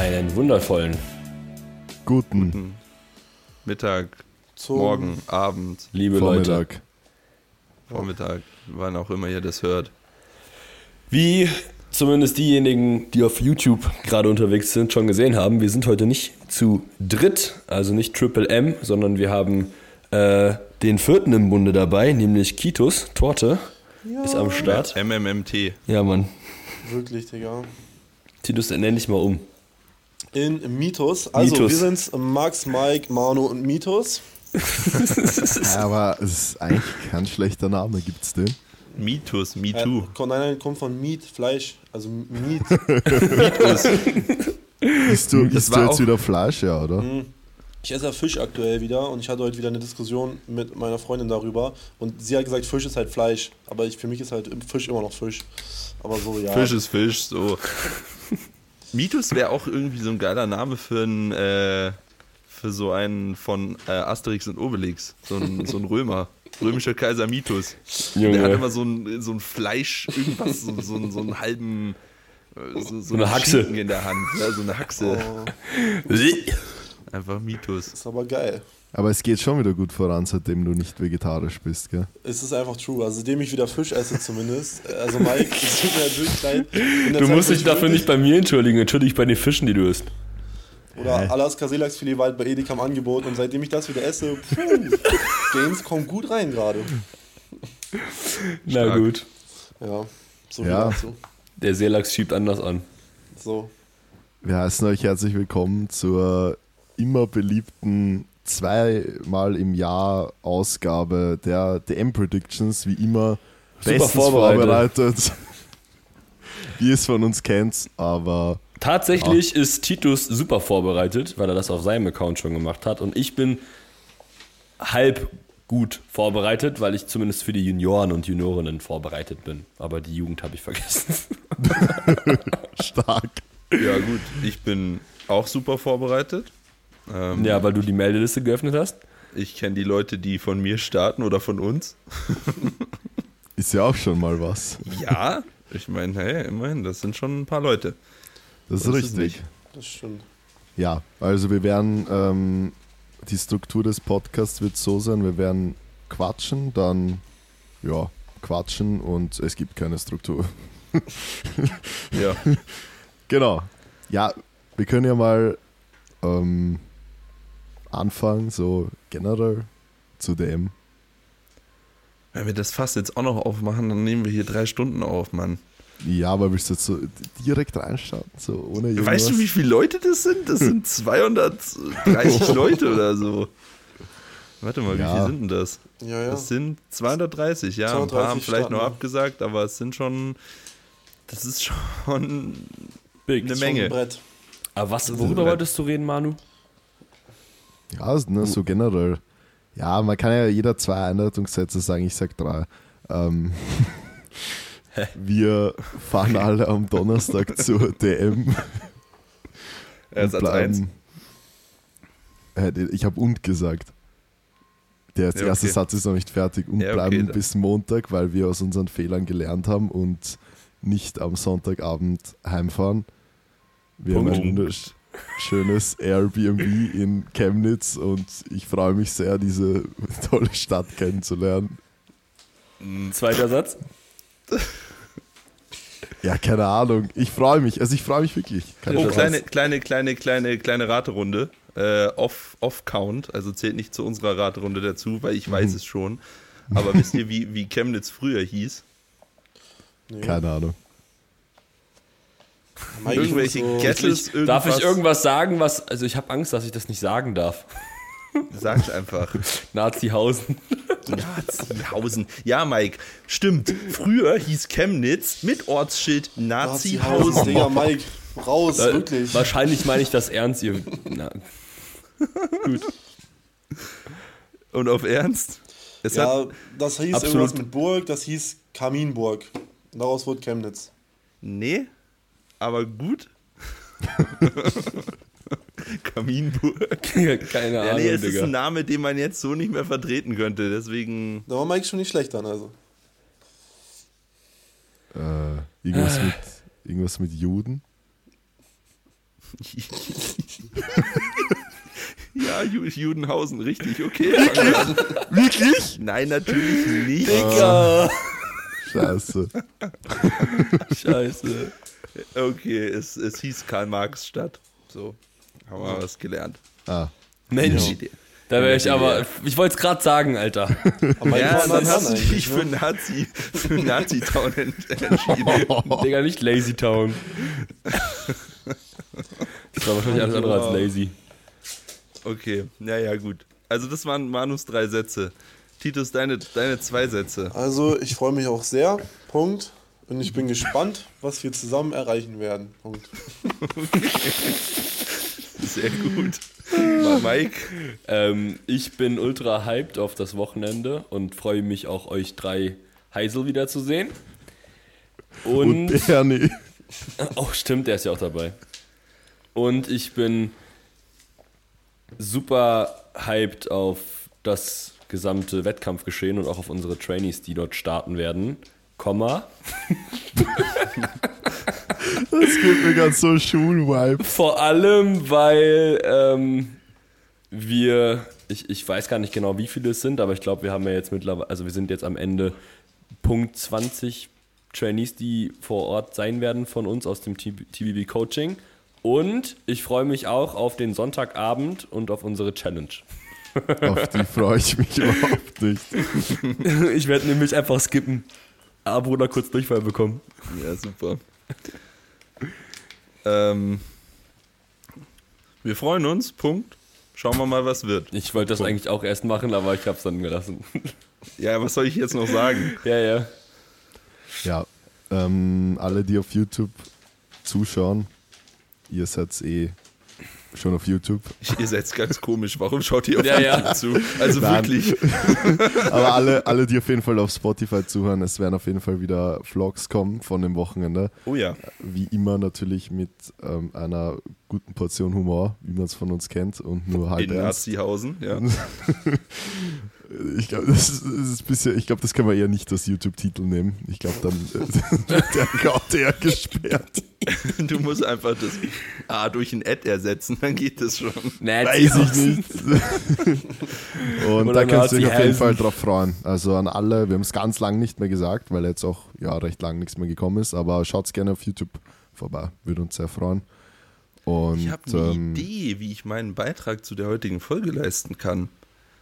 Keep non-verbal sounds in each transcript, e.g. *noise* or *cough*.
Einen wundervollen. Guten Mittag, Zum Morgen, Abend, Liebe Leute. Vormittag. Vormittag, wann auch immer ihr das hört. Wie zumindest diejenigen, die auf YouTube gerade unterwegs sind, schon gesehen haben, wir sind heute nicht zu dritt, also nicht Triple M, sondern wir haben äh, den vierten im Bunde dabei, nämlich Kitos, Torte, ist am Start. MMMT. Ja, Mann. Wirklich, Digga. Titus, nenn dich mal um. In Mitos. Also, Mitos. wir sind's Max, Mike, Manu und Mitos. *laughs* Ja, aber es ist eigentlich kein schlechter Name, gibt's den? Mitus, Äh, MeToo. kommt, nein, nein, kommt von Meat, Fleisch. Also Meat. *laughs* Isst du, Das isst war du jetzt wieder Fleisch, ja, oder? Ich esse ja Fisch aktuell wieder und ich hatte heute wieder eine Diskussion mit meiner Freundin darüber. Und sie hat gesagt, Fisch ist halt Fleisch. Aber ich, für mich ist halt Fisch immer noch Fisch. Aber so, ja. Fisch ist Fisch, so. Mitus wäre auch irgendwie so ein geiler Name für ein, äh, für so einen von äh, Asterix und Obelix. So ein, so ein Römer. Römischer Kaiser Mitus. Junge. Der hat immer so ein, so ein Fleisch, irgendwas, so, so, einen- so einen halben. äh, So, so eine einen Haxe. Schinken in der Hand. Ja, so eine Haxe. *laughs* Oh, Einfach Mitus. ist aber geil. Aber es geht schon wieder gut voran, seitdem du nicht vegetarisch bist, gell? Es ist einfach true. Also, seitdem ich wieder Fisch esse, zumindest. Also, Mike, es tut mir wirklich leid. Du Zeit, musst dich ich dafür wirklich- nicht bei mir entschuldigen, entschuldige dich bei den Fischen, die du isst. Oder Alaska Seelachsfilet war halt bei Edeka im Angebot und seitdem ich das wieder esse, puh, Games kommt gut rein gerade. Na Stark. gut. Ja, so viel Ja. dazu. Der Seelachs schiebt anders an. So. Wir heißen euch herzlich willkommen zur immer beliebten zweimal im Jahr Ausgabe der DM Predictions, wie immer Super bestens vorbereitet. vorbereitet. *laughs* wie ihr es von uns kennt, aber Tatsächlich ist Titus super vorbereitet, weil er das auf seinem Account schon gemacht hat. Und ich bin halb gut vorbereitet, weil ich zumindest für die Junioren und Juniorinnen vorbereitet bin. Aber die Jugend habe ich vergessen. *laughs* stark. Ja, gut. Ich bin auch super vorbereitet. Ähm, ja, weil du die Meldeliste geöffnet hast. Ich kenne die Leute, die von mir starten oder von uns. *laughs* Ist ja auch schon mal was. Ja, ich meine, hey, immerhin, das sind schon ein paar Leute. Das ist ist es richtig. nicht. Das stimmt. Ja, also wir werden, ähm, die Struktur des Podcasts wird so sein, wir werden quatschen, dann, ja, quatschen und es gibt keine Struktur. Ja. *laughs* Genau. Ja, wir können ja mal ähm, anfangen, so generell zu dem. Wenn wir das Fass jetzt auch noch aufmachen, dann nehmen wir hier drei Stunden auf, Mann. Ja, aber willst du jetzt so direkt reinstarten, so ohne irgendwas? Weißt du, wie viele Leute das sind? Das sind *laughs* 230 *laughs* Leute oder so. Warte mal, wie Ja. viele sind denn das? Ja, ja. Das sind 230, ja. ein paar haben 230 vielleicht noch abgesagt, aber es sind schon. Das ist schon Big. eine Ist schon ein Menge. Brett. Aber was, worüber wolltest du reden, Manu? Ja, ne, so generell. Ja, man kann ja jeder zwei Einleitungssätze sagen, ich sag drei. Ähm, *laughs* wir fahren alle am Donnerstag *laughs* zur DM. Ja, Satz 1. Ich habe und gesagt. Der Ja, erste okay. Satz ist noch nicht fertig. Und Ja, okay, bleiben dann. bis Montag, weil wir aus unseren Fehlern gelernt haben und nicht am Sonntagabend heimfahren. Wir haben ein Wunderschönes Airbnb in Chemnitz und ich freue mich sehr, diese *laughs* tolle Stadt kennenzulernen. Zweiter Satz. Ja, keine Ahnung. Ich freue mich. Also ich freue mich wirklich. Kein Oh, kleine, kleine, kleine, kleine, kleine Raterunde. Äh, off, off Count, also zählt nicht zu unserer Raterunde dazu, weil ich Mhm. weiß es schon. Aber wisst ihr, wie, wie Chemnitz früher hieß? Nee. Keine Ahnung. Mike, Irgendwelche so- Gettles, irgendwas. Darf ich irgendwas sagen, was. Also, ich habe Angst, dass ich das nicht sagen darf. *laughs* Sag's einfach. Nazihausen. Nazihausen. Ja, Mike, stimmt. Früher hieß Chemnitz mit Ortsschild Nazihausen. Digga, Mike, raus, Äh, wirklich. Wahrscheinlich meine ich das ernst, ihr. Na, gut. Und auf Ernst? Es Ja, das hieß irgendwas mit Burg, das hieß Kaminburg. Daraus wurde Chemnitz. nee, aber gut. *laughs* Kaminburg. Keine Ja, Ahnung, nee, es ist Digga. ein Name, den man jetzt so nicht mehr vertreten könnte. Deswegen. Da war Mike schon nicht schlecht dann, also. Äh, irgendwas, mit, irgendwas mit Juden. *laughs* ja, Ju- Judenhausen, richtig, okay. Wirklich? Nein, natürlich nicht. Digga! Scheiße. *laughs* Scheiße. Okay, es, es hieß Karl-Marx-Stadt. So, haben wir was gelernt. Ah, Mensch, da wäre ich aber. Ich wollte es gerade sagen, Alter. Aber *laughs* Ja, dann hast du dich für ne? Nazi, für Nazi-Town ent- entschieden. *laughs* Digga, nicht Lazy Town. Das war wahrscheinlich alles andere als lazy. Okay, naja, gut. Also das waren Manus drei Sätze. Titus, deine, deine zwei Sätze. Also, ich freue mich auch sehr. Punkt. Und ich bin gespannt, was wir zusammen erreichen werden. Punkt. Sehr gut. Mal Mike. Ähm, ich bin ultra hyped auf das Wochenende und freue mich auch, euch drei Heisel wiederzusehen. und Und. Bernie. *laughs* Oh, stimmt, der ist ja auch dabei. Und ich bin super hyped auf das gesamte Wettkampfgeschehen und auch auf unsere Trainees, die dort starten werden. Komma. Das gibt mir ganz so Schulvibe. Vor allem, weil ähm, wir, ich, ich weiß gar nicht genau, wie viele es sind, aber ich glaube, wir haben ja jetzt mittlerweile, also wir sind jetzt am Ende Punkt 20 Trainees, die vor Ort sein werden von uns aus dem TBB Coaching. Und ich freue mich auch auf den Sonntagabend und auf unsere Challenge. Auf die freue ich mich überhaupt nicht. *laughs* Ich werde nämlich einfach skippen. Ah, Bruder, kurz Durchfall bekommen. Ja, super. ähm, wir freuen uns, Punkt. Schauen wir mal, was wird. Ich wollte das eigentlich auch erst machen, aber ich habe es dann gelassen. *laughs* Ja, was soll ich jetzt noch sagen? *laughs* ja, ja. Ja, ähm, alle, die auf YouTube zuschauen, ihr seid eh schon auf YouTube. Ihr seid ganz komisch. Warum schaut ihr auf Ja, YouTube ja. zu? Also Nein. wirklich. *laughs* Aber alle, alle, die auf jeden Fall auf Spotify zuhören, es werden auf jeden Fall wieder Vlogs kommen von dem Wochenende. Oh ja. Wie immer natürlich mit ähm, einer guten Portion Humor, wie man es von uns kennt und nur halb In. Nazihausen, ja. *laughs* Ich glaube, das, ist- das ist bisschen, ich glaube, das kann man eher nicht als YouTube-Titel nehmen. Ich glaube, dann äh, wird *laughs* der Account eher gesperrt. Du musst einfach das A durch ein Ad ersetzen, dann geht das schon. Weiß ich nicht. *laughs* Und Oder da könnt ihr euch auf jeden Nazi-Heisen. Fall drauf freuen. Also an alle, wir haben es ganz lang nicht mehr gesagt, weil jetzt auch ja recht lang nichts mehr gekommen ist, aber schaut gerne auf YouTube vorbei, würde uns sehr freuen. Und Ich habe eine ähm, Idee, wie ich meinen Beitrag zu der heutigen Folge leisten kann.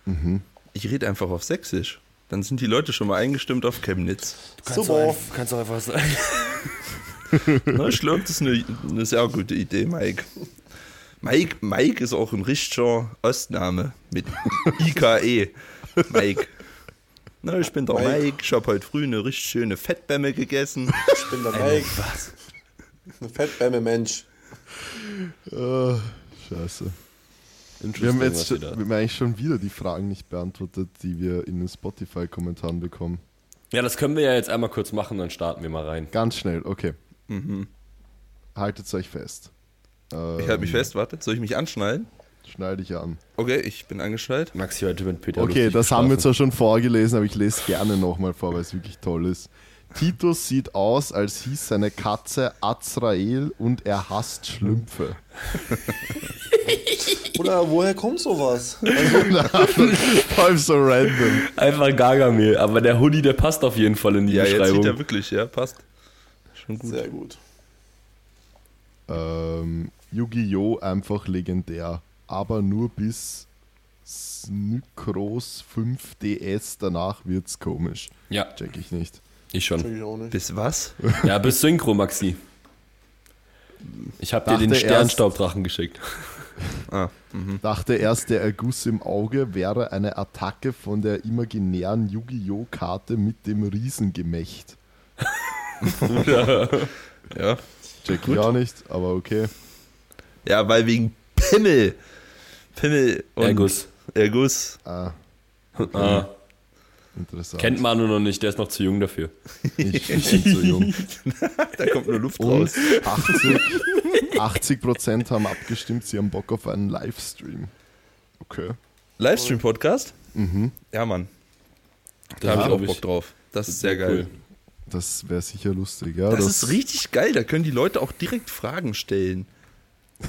Mhm. Ich rede einfach auf Sächsisch. Dann sind die Leute schon mal eingestimmt auf Chemnitz. Super. kannst auch einfach sagen. Na, ich glaube, das ist eine, eine sehr gute Idee, Mike. Mike. Mike ist auch ein richtiger Ostname mit IKE. Mike. Na, ich bin der Mike. Mike. Ich habe heute früh eine richtig schöne Fettbämme gegessen. Ich bin der Mike. Was? Eine Fettbämme Mensch. äh, scheiße. Wir haben jetzt schon, wir haben eigentlich schon wieder die Fragen nicht beantwortet, die wir in den Spotify-Kommentaren bekommen. Ja, das können wir ja jetzt einmal kurz machen, dann starten wir mal rein. Ganz schnell, okay. Mhm. Haltet euch fest. Ich halte mich Ähm, fest, warte. Soll ich mich anschnallen? Schneide ich an. Okay, ich bin angeschnallt. Maxi heute mit Peter Okay, das haben wir zwar schon vorgelesen, aber ich lese gerne nochmal vor, weil es wirklich toll ist. Titus sieht aus, als hieß seine Katze Azrael und er hasst Schlümpfe. *laughs* Oder woher kommt sowas? *laughs* Vor allem so random. Einfach Gargamel, aber der Hoodie, der passt auf jeden Fall in die Ja, jetzt Beschreibung. sieht er wirklich, ja, passt. Schon gut. Sehr gut. Ähm, Yu-Gi-Oh! einfach legendär. Aber nur bis Snycros 5DS, danach wird's komisch. ja, Check ich nicht. Ich schon. Check ich auch nicht. Bis was? Ja, bis Synchro, Maxi. Ich habe dir den Sternstaubdrachen geschickt. Ah, mhm. Dachte erst, der Erguss im Auge wäre eine Attacke von der imaginären Yu-Gi-Oh! Karte mit dem Riesengemächt. Ja. Check ich auch nicht, aber okay. Ja, weil wegen Pimmel. Pimmel und Erguss. Erguss. Ah, Ah, interessant. kennt Manu noch nicht, der ist noch zu jung dafür. Ich, ich bin zu jung. *laughs* Da kommt nur Luft Und raus. 80, 80% haben abgestimmt, sie haben Bock auf einen Livestream. Okay. Livestream-Podcast? Mhm. Ja, Mann. Da Das habe ich auch Bock drauf. Das ist sehr geil. Das wäre sicher lustig, ja. Das, ist richtig geil. Da können die Leute auch direkt Fragen stellen.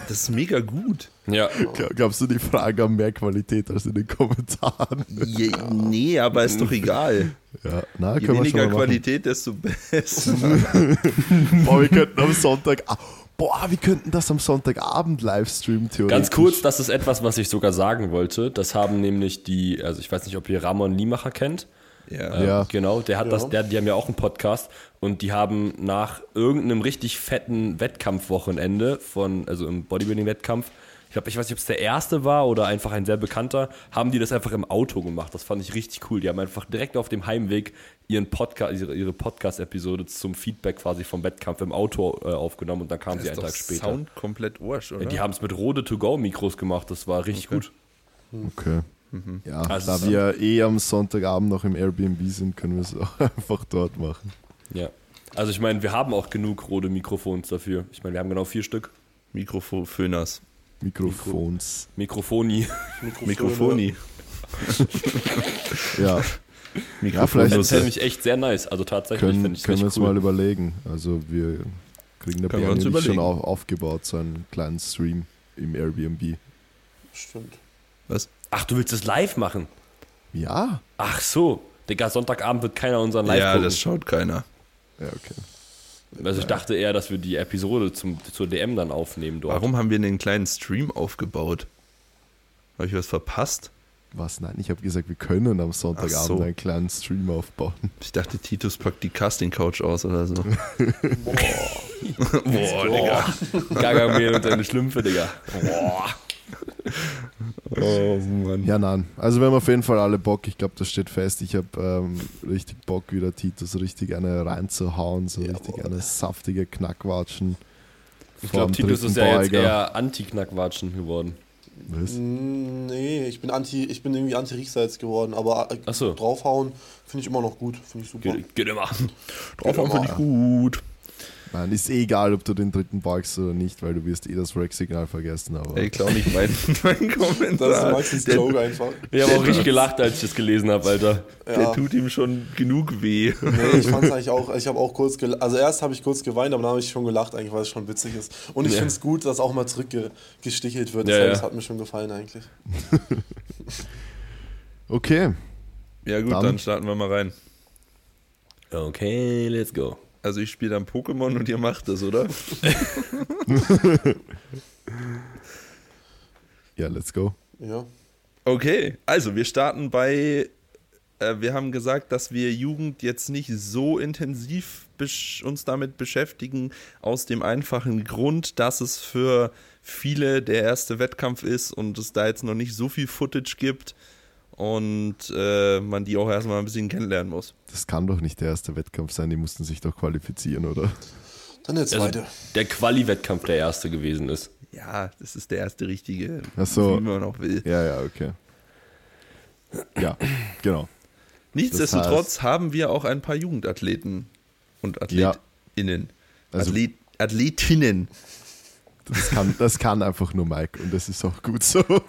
Das ist mega gut. Ja. Glaub- Glaubst du, die Fragen haben mehr Qualität als in den Kommentaren? Je, nee, aber ist doch egal. Ja, na, Je können wir schon weniger. Qualität, desto besser. *laughs* Boah, wir könnten am Sonntag. ah, Boah, wir könnten das am Sonntagabend livestreamen, theoretisch. Ganz kurz, das ist etwas, was ich sogar sagen wollte. Das haben nämlich die, also ich weiß nicht, ob ihr Ramon Liemacher kennt. Ja. Ähm, Ja. Genau, der hat Ja. das, der, die haben ja auch einen Podcast und die haben nach irgendeinem richtig fetten Wettkampfwochenende von, also im Bodybuilding-Wettkampf, ich glaube, ich weiß nicht, ob es der erste war oder einfach ein sehr bekannter, haben die das einfach im Auto gemacht. Das fand ich richtig cool. Die haben einfach direkt auf dem Heimweg ihren Podcast, ihre, ihre Podcast-Episode zum Feedback quasi vom Wettkampf im Auto äh, aufgenommen und dann kamen Das sie ist einen doch Tag später. Sound komplett Arsch, oder? Ja, die haben es mit Rode To-Go-Mikros gemacht, das war richtig gut. Okay. Ja, Also da wir eh am Sonntagabend noch im Airbnb sind, können wir es auch *laughs* einfach dort machen. Ja. Also ich meine, wir haben auch genug Rode Mikrofons dafür. Ich meine, wir haben genau vier Stück. Mikroföners. Mikrofons. Mikrofoni. Mikrofoni. *laughs* Ja, Mikrofon. vielleicht- Das fände ich echt sehr nice. Also tatsächlich können, finde ich es können wir uns mal überlegen. Also wir kriegen uns nicht schon auf, aufgebaut, so einen kleinen Stream im Airbnb. Stimmt. Was? Ach, du willst es live machen? Ja? Ach so. Digga, Sonntagabend wird keiner unseren Live Ja, gucken. das schaut keiner. Ja, okay. Also ich dachte eher, dass wir die Episode zum, zur DM dann aufnehmen dort. Warum haben wir einen kleinen Stream aufgebaut? Habe ich was verpasst? Was? Nein, ich habe gesagt, wir können am Sonntagabend so. einen kleinen Stream aufbauen. Ich dachte, Titus packt die Casting-Couch aus oder so. *laughs* Boah. *laughs* Boah, Digga. Gargamel und seine Schlümpfe, Digga. Boah. Oh, Mann. Ja, nein. Also wir haben auf jeden Fall alle Bock. Ich glaube, das steht fest. Ich habe ähm, richtig Bock, wieder Titus richtig eine reinzuhauen. So richtig eine saftige Knackwatschen. Ich glaube, Titus ist ja jetzt eher Anti-Knackwatschen geworden. Was? Mm, Nee, ich bin anti, ich bin irgendwie anti-Riechsalz geworden, aber äh, so. draufhauen finde ich immer noch gut, finde ich super. Geht, geht immer. Drauf finde ich gut. Nein, ist eh egal, ob du den dritten beugst oder nicht, weil du wirst eh das Rack-Signal vergessen. Aber Ey, klau nicht mein, *laughs* mein Kommentar. Das ist Maxis der, Joke einfach. Ich habe auch richtig gelacht, als ich das gelesen habe, Alter. der Ja. tut ihm schon genug weh. Nee, ich fand's *laughs* eigentlich auch, ich habe auch kurz gelacht, also erst habe ich kurz geweint, aber dann habe ich schon gelacht eigentlich, weil es schon witzig ist. Und ich Ja. finde es gut, dass auch mal zurückgestichelt wird, Ja, das, ja. das hat mir schon gefallen eigentlich. *laughs* okay. Ja gut, Dann- dann starten wir mal rein. Okay, let's go. Also ich spiele dann Pokémon und ihr macht das, oder? *laughs* Ja, let's go. Ja. Okay, also wir starten bei, äh, wir haben gesagt, dass wir Jugend jetzt nicht so intensiv uns damit beschäftigen, aus dem einfachen Grund, dass es für viele der erste Wettkampf ist und es da jetzt noch nicht so viel Footage gibt und äh, man die auch erstmal ein bisschen kennenlernen muss. Das kann doch nicht der erste Wettkampf sein. Die mussten sich doch qualifizieren, oder? Dann der Also, zweite. der Quali-Wettkampf der erste gewesen ist. Ja, das ist der erste richtige, Ach so. wie man auch will. Ja, ja, okay. Ja, genau. Nichtsdestotrotz haben wir auch ein paar Jugendathleten und Ja. AthletInnen. Also- Athlet, Athletinnen. Das kann, das kann einfach nur Mike und das ist auch gut so. *laughs*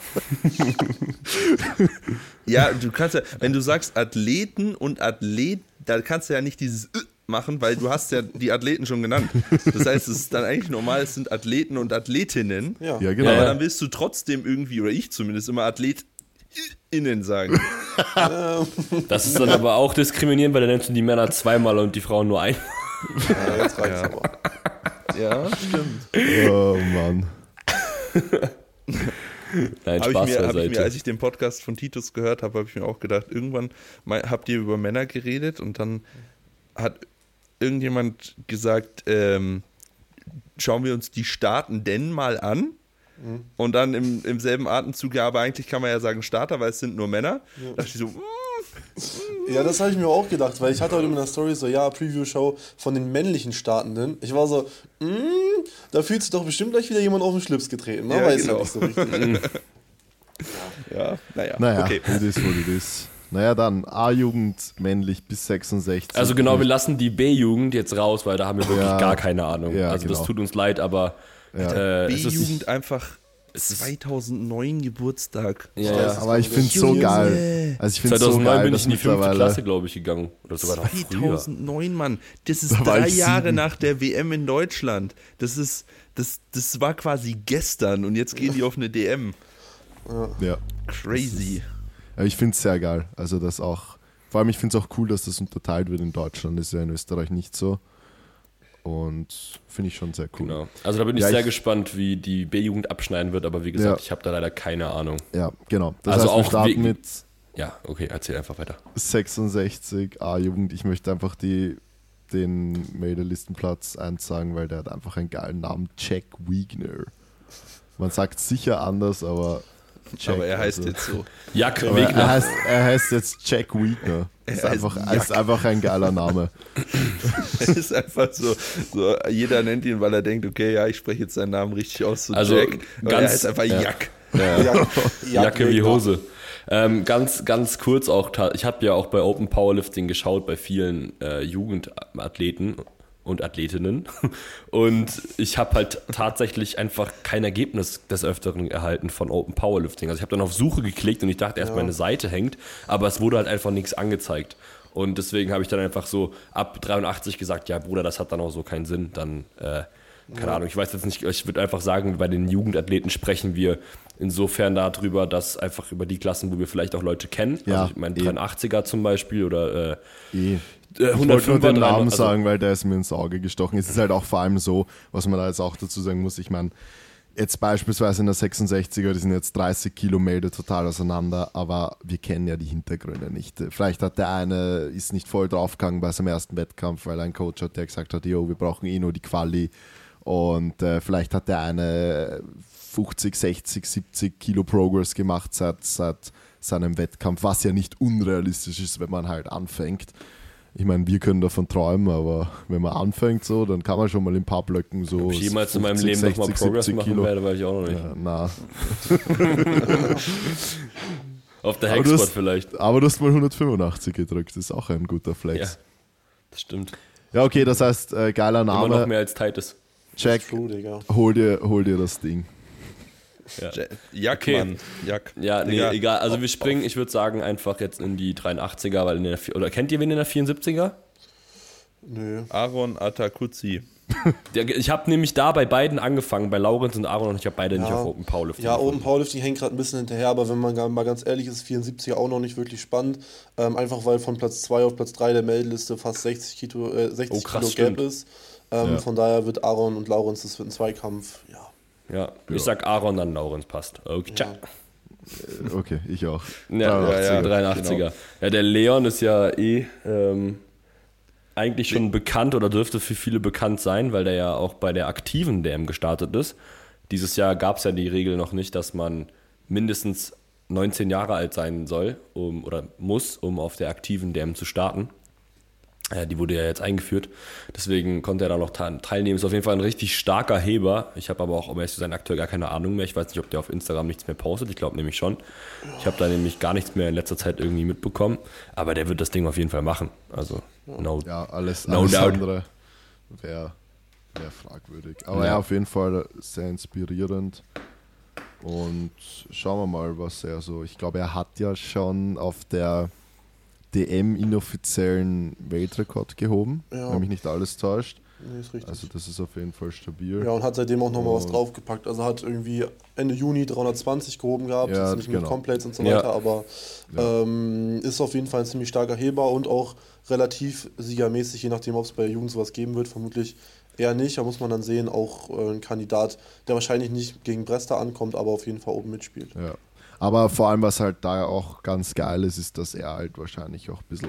Ja, du kannst ja, wenn du sagst Athleten und Athlet, da kannst du ja nicht dieses machen, weil du hast ja die Athleten schon genannt. Das heißt, es ist dann eigentlich normal, es sind Athleten und Athletinnen. Ja. Ja, genau. Aber dann willst du trotzdem irgendwie, oder ich zumindest, immer AthletInnen sagen. Das ist dann aber auch diskriminierend, weil dann nennst du die Männer zweimal und die Frauen nur ein. Ja, jetzt reicht's Ja. aber. *laughs* Ja, stimmt. Oh Mann. *laughs* Nein, ich, Spaß mir, hab ich mir, als ich den Podcast von Titus gehört habe, habe ich mir auch gedacht, irgendwann mal, habt ihr über Männer geredet und dann hat irgendjemand gesagt, ähm, schauen wir uns die Staaten denn mal an. Und dann im, im selben Atemzug, ja, aber eigentlich kann man ja sagen Starter, weil es sind nur Männer. Da dachte ich so, mm, Ja, das habe ich mir auch gedacht, weil ich hatte heute in der Story so, ja, Preview-Show von den männlichen Startenden. Ich war so, mm, da fühlt sich doch bestimmt gleich wieder jemand auf den Schlips getreten. Man Ja, weiß genau. ja nicht so richtig. *laughs* ja, naja, Naja, okay. it is what it is. Naja, dann A-Jugend männlich bis 66. Also genau, wir lassen die B-Jugend jetzt raus, weil da haben wir wirklich Ja. gar keine Ahnung. Ja, also das genau. tut uns leid, aber Ja. äh, B-Jugend einfach 2009 Geburtstag. ja, ja. ist Aber ich finde es so geil. Also ich finde es so 2009 geil, bin ich in die fünfte Klasse, glaube ich, gegangen. Oder sogar noch früher. 2009, Mann. Das ist Da drei Jahre sieben. nach der WM in Deutschland. Das ist, das, das war quasi gestern und jetzt gehen die auf eine DM. ja. Crazy. Ja, ich finde es sehr geil. Also das auch, vor allem ich finde es auch cool, dass das unterteilt wird in Deutschland. Das ist ja in Österreich nicht so. Und finde ich schon sehr cool. Genau. Also da bin ich Ja, sehr ich- gespannt, wie die B-Jugend abschneiden wird, aber wie gesagt, Ja. ich habe da leider keine Ahnung. Ja, genau. Das Also heißt, auch starten mit Ja, okay, erzähl einfach weiter. 66 A-Jugend. Ich möchte einfach die, den Meldelistenplatz einsagen, weil der hat einfach einen geilen Namen. Jack Wiegner. Man sagt sicher anders, aber Jack, Aber er heißt also- jetzt so. Jack Aber er, Wegner. heißt, er heißt jetzt Jack Wiegner. Er Ist einfach, Jack. ist einfach ein geiler Name. Es *laughs* ist einfach so, so, jeder nennt ihn, weil er denkt, okay, ja, ich spreche jetzt seinen Namen richtig aus, so Also Jack. Aber er ganz- heißt einfach ja. Jack. Ja. *laughs* Ja, Jacke wie Wegner. Hose. Ähm, ganz, ganz kurz auch, ich habe ja auch bei Open Powerlifting geschaut, bei vielen äh, Jugendathleten und Athletinnen. *laughs* Und ich habe halt tatsächlich einfach kein Ergebnis des Öfteren erhalten von Open Powerlifting. Also ich habe dann auf Suche geklickt und ich dachte erst, meine Seite hängt, aber es wurde halt einfach nichts angezeigt. Und deswegen habe ich dann einfach so ab 83 gesagt, ja Bruder, das hat dann auch so keinen Sinn. Dann, äh, keine Ahnung, ich weiß jetzt nicht, ich würde einfach sagen, bei den Jugendathleten sprechen wir insofern darüber, dass einfach über die Klassen, wo wir vielleicht auch Leute kennen, Ja, also ich meine eh. 83er zum Beispiel oder äh, Äh, Ich wollte nur 105er, den Namen also- sagen, weil der ist mir ins Auge gestochen. Es ist halt auch vor allem so, was man da jetzt auch dazu sagen muss. Ich meine, jetzt beispielsweise in der 66er, die sind jetzt 30 Kilo Melde total auseinander, aber wir kennen ja die Hintergründe nicht. Vielleicht hat der eine, ist nicht voll draufgegangen bei seinem ersten Wettkampf, weil ein Coach hat, der gesagt hat, jo, wir brauchen eh nur die Quali. Und äh, vielleicht hat der eine 50, 60, 70 Kilo Progress gemacht seit, seit seinem Wettkampf, was ja nicht unrealistisch ist, wenn man halt anfängt. Ich meine, wir können davon träumen, aber wenn man anfängt so, dann kann man schon mal in ein paar Blöcken so. Ob ich jemals in meinem 50, Leben nochmal 60, Progress 70 machen Kilo. werde, weiß ich auch noch nicht. Ja, na. *laughs* Auf der Hexpot hast- vielleicht. Aber du hast mal 185 gedrückt, das ist auch ein guter Ja, Flex. das stimmt. Ja, okay, das heißt, äh, geiler Immer noch Name. mehr als Titus. True, Digga. hol dir, hol dir das Ding. Ja. Ja- Jack, Okay. Mann. Jack. Ja, nee, Digga. egal. Also Auf- wir springen, ich würde sagen, einfach jetzt in die 83er, weil in der, oder kennt ihr wen in der 74er? Nö. Aaron Atakuzzi. *laughs* Ich habe nämlich da bei beiden angefangen, bei Laurenz und Aaron und ich habe beide nicht Ja. auf Open Powerlifting. Ja, gefunden. Open Powerlifting hängt gerade ein bisschen hinterher, aber wenn man mal ganz ehrlich ist, 74 auch noch nicht wirklich spannend. Ähm, einfach weil von Platz 2 auf Platz 3 der Meldeliste fast 60 Kilo, äh, 60 Oh, krass, Kilo Gap stimmt. ist. Ähm, Ja. Von daher wird Aaron und Laurenz, das wird ein Zweikampf. Ja. Ja, ich sag Aaron, dann Laurenz passt. Okay, Ja. Äh, Okay, ich auch. Ja, 83er. ja, ja, 83er. Ja, der Leon ist ja eh ähm, eigentlich schon bekannt oder dürfte für viele bekannt sein, weil der ja auch bei der aktiven DM gestartet ist. Dieses Jahr gab es ja die Regel noch nicht, dass man mindestens 19 Jahre alt sein soll um, oder muss, um auf der aktiven DM zu starten. Ja, die wurde ja jetzt eingeführt. Deswegen konnte er da noch teilnehmen. Ist auf jeden Fall ein richtig starker Heber. Ich habe aber auch, um ehrlich zu sein, aktuell gar keine Ahnung mehr. Ich weiß nicht, ob der auf Instagram nichts mehr postet. Ich glaube nämlich schon. Ich habe da nämlich gar nichts mehr in letzter Zeit irgendwie mitbekommen. Aber der wird das Ding auf jeden Fall machen. Also, no. Ja, alles, No alles doubt. andere wäre wär fragwürdig. Aber Ja. ja. auf jeden Fall sehr inspirierend. Und schauen wir mal, was er so. Ich glaube, er hat ja schon auf der DM inoffiziellen Weltrekord gehoben, Ja. wenn mich nicht alles täuscht. Nee, ist richtig. Also das ist auf jeden Fall stabil. ja, und hat seitdem auch nochmal was draufgepackt. Also hat irgendwie Ende Juni 320 gehoben gehabt, Ja, nicht mit genau. Completes und so Ja. weiter, aber Ja. ähm, ist auf jeden Fall ein ziemlich starker Heber und auch relativ siegermäßig, je nachdem, ob es bei der Jugend sowas geben wird, vermutlich eher nicht. Da muss man dann sehen, auch äh, ein Kandidat, der wahrscheinlich nicht gegen Bresta ankommt, aber auf jeden Fall oben mitspielt. Ja. Aber vor allem, was halt da auch ganz geil ist, ist, dass er halt wahrscheinlich auch ein bisschen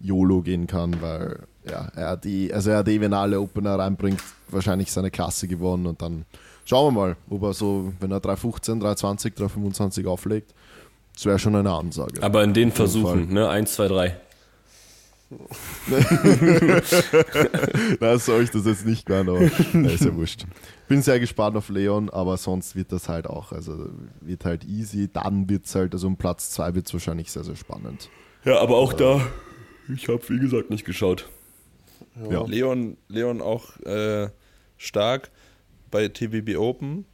YOLO gehen kann, weil ja, er hat die, also er hat eh, wenn er alle Opener reinbringt, wahrscheinlich seine Klasse gewonnen und dann schauen wir mal, ob er so, wenn er 315, 320, 325 auflegt, das wäre schon eine Ansage. Aber in den Versuchen, ne? Eins, zwei, drei. Na, soll ich das jetzt nicht meinen, aber ja, ist ja wurscht. Bin sehr gespannt auf Leon, aber sonst wird das halt auch, also wird halt easy, dann wird es halt, also um Platz 2 wird es wahrscheinlich sehr, sehr spannend. Ja, aber auch da, ich habe wie gesagt nicht geschaut. Ja. Leon, Leon auch äh, stark bei TBB Open.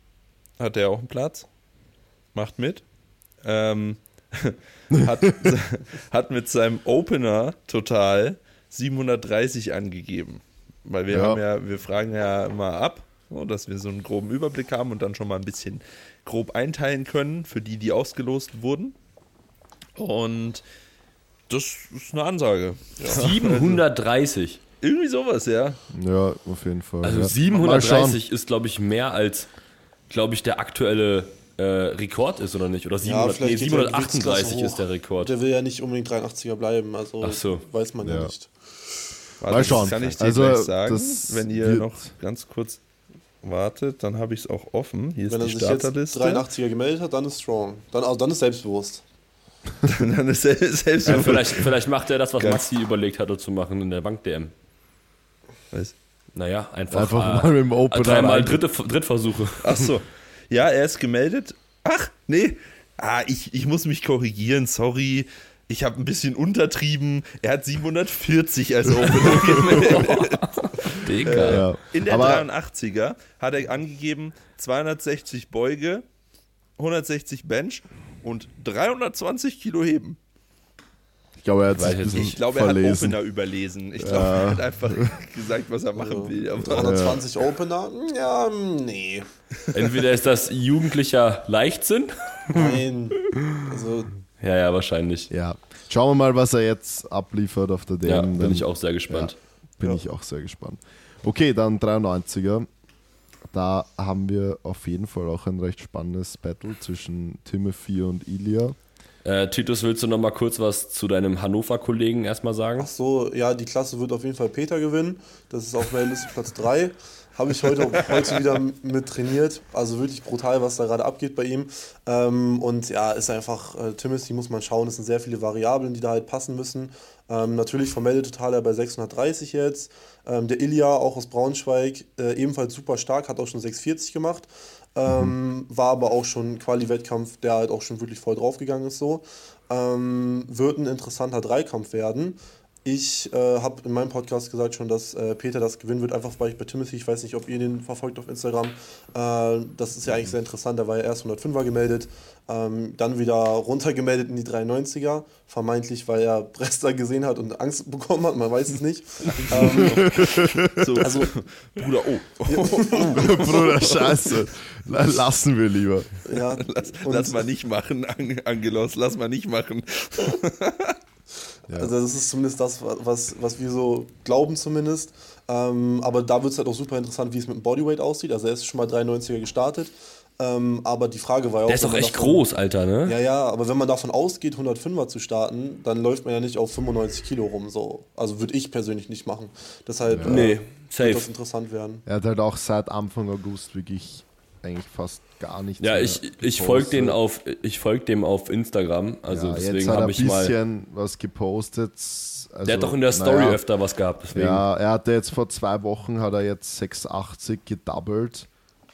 hat er auch einen Platz. Macht mit. Ähm, *laughs* hat, *laughs* hat mit seinem Opener total 730 angegeben. Weil wir Ja. haben ja, wir fragen ja immer ab, so, dass wir so einen groben Überblick haben und dann schon mal ein bisschen grob einteilen können für die, die ausgelost wurden. Und das ist eine Ansage. Ja. 730. Irgendwie sowas, ja. Ja, auf jeden Fall. Also ja. Mal schauen. 730 ist, glaube ich, mehr als, glaube ich, der aktuelle äh, Rekord ist, oder nicht? Oder 700, nee, vielleicht geht er in die 738 Gewichtsklasse ist der Rekord. Der will ja nicht unbedingt 83er bleiben, also Ach so. weiß man ja, Ja. nicht. Warte, Mal das schauen. kann ich dir Also, gleich sagen, das wenn ihr noch ganz kurz wartet, dann habe ich es auch offen. Hier Wenn er ist die sich jetzt Starterliste. 83er gemeldet hat, dann ist strong. Dann, also dann ist selbstbewusst. *laughs* dann ist er selbst Ja, vielleicht, vielleicht macht er das, was. Maxi überlegt hatte zu machen in der Bank-DM. Was? Naja, einfach, Einfach äh, mal mit dem Opener dreimal dritte, Drittversuche. Ach so. *laughs* Ja, er ist gemeldet. Ach, nee. Ah, ich, ich muss mich korrigieren, sorry. Ich habe ein bisschen untertrieben. Er hat 740 als Opener gemeldet. Digga. Ja. In der Aber 83er hat er angegeben 260 Beuge, 160 Bench und 320 Kilo heben. Ich glaube, er hat sich ein Ich glaube, er hat verlesen. Opener überlesen. Ich glaube, er hat einfach *laughs* gesagt, was er machen will. Aber 320 Opener? Ja, nee. Entweder ist das jugendlicher Leichtsinn. Nein. Also, Ja, ja, wahrscheinlich. Ja. Schauen wir mal, was er jetzt abliefert auf der DM. Ja, bin Dann ich auch sehr gespannt. Bin ich auch sehr gespannt. Okay, dann 93er. Da haben wir auf jeden Fall auch ein recht spannendes Battle zwischen Timothy und Ilya. Äh, Titus, willst du noch mal kurz was zu deinem Hannover-Kollegen erstmal sagen? ach so, ja, die Klasse wird auf jeden Fall Peter gewinnen. Das ist auf meiner Liste Platz 3. Habe ich heute, *laughs* heute wieder mit trainiert. Also wirklich brutal, was da gerade abgeht bei ihm. Ähm, und ja, ist einfach, äh, Timothy muss man schauen, es sind sehr viele Variablen, die da halt passen müssen. Ähm, natürlich vom Meldetotal bei 630 jetzt. Ähm, der Ilya, auch aus Braunschweig, äh, ebenfalls super stark, hat auch schon 640 gemacht. Ähm, war aber auch schon Quali-Wettkampf, der halt auch schon wirklich voll draufgegangen ist so. Ähm, wird ein interessanter Dreikampf werden. Ich äh, habe in meinem Podcast gesagt schon, dass äh, Peter das gewinnen wird, einfach weil ich bei Timothy, ich weiß nicht, ob ihr den verfolgt auf Instagram, äh, das ist ja eigentlich sehr interessant, da war er erst 105er gemeldet, ähm, dann wieder runtergemeldet in die 93er, vermeintlich, weil er *laughs* Bresta gesehen hat und Angst bekommen hat, man weiß es nicht. *laughs* ähm, so, also, Bruder, oh, *laughs* Bruder, scheiße. La- Lassen wir lieber. ja, lass, lass mal nicht machen, An- Angelos, lass mal nicht machen. Ja. Also das ist zumindest das, was, was wir so glauben zumindest. Ähm, aber da wird es halt auch super interessant, wie es mit dem Bodyweight aussieht. Also er ist schon mal 93er gestartet. Ähm, aber die Frage war ja auch... Der ist doch echt davon- groß, Alter, ne? Ja, ja, aber wenn man davon ausgeht, 105er zu starten, dann läuft man ja nicht auf 95 Kilo rum. So. Also würde ich persönlich nicht machen. Deshalb äh, Nee, wird safe. das interessant werden. Er hat halt auch seit Anfang August wirklich eigentlich fast gar nichts Ja, mehr ich, ich folge den auf, ich folg dem auf Instagram. Also ja, deswegen habe ein ich mal. bisschen was gepostet. Also, Der hat doch in der Story naja, öfter was gehabt. Deswegen. Ja, er hatte jetzt vor zwei Wochen hat er jetzt 680 gedoubled,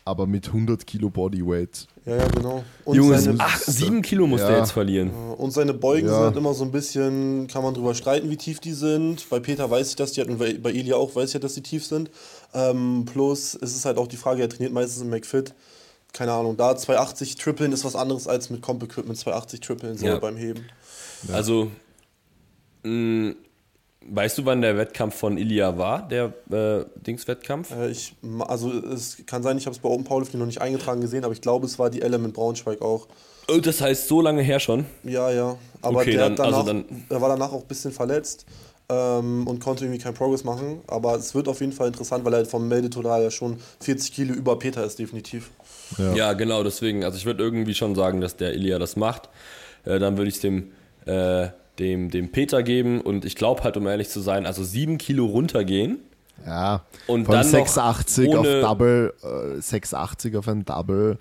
aber mit 100 Kilo Bodyweight. Ja, ja, genau. Und Junge, seine, ach, sieben Kilo muss Ja. der jetzt verlieren. Und seine Beugen Ja. sind halt immer so ein bisschen, kann man drüber streiten, wie tief die sind. Bei Peter weiß ich, dass die, und bei bei Elia auch weiß ich ja, dass die tief sind. Ähm, plus es ist halt auch die Frage, er trainiert meistens im McFit. Keine Ahnung, da 280 Trippeln ist was anderes als mit Comp Equipment 280 Trippeln so Ja. beim Heben. Also, mh, weißt du, wann der Wettkampf von Ilia war, der äh, Dingswettkampf? Äh, ich, also es kann sein, ich habe es bei Open Powerlifting noch nicht eingetragen gesehen, aber ich glaube, es war die Element Braunschweig auch. Oh, das heißt so lange her schon. Ja, ja. Aber Okay, der dann- hat danach, also dann- er war danach auch ein bisschen verletzt ähm, und konnte irgendwie keinen Progress machen. Aber es wird auf jeden Fall interessant, weil er halt vom Meldetotal ja schon 40 Kilo über Peter ist, definitiv. Ja. Ja, genau, deswegen. Also ich würde irgendwie schon sagen, dass der Ilia das macht. Äh, dann würde ich es dem, äh, dem, dem Peter geben und ich glaube halt, um ehrlich zu sein, also sieben Kilo runtergehen. Ja, Und von dann noch 680 auf Double, äh, 680 auf ein Double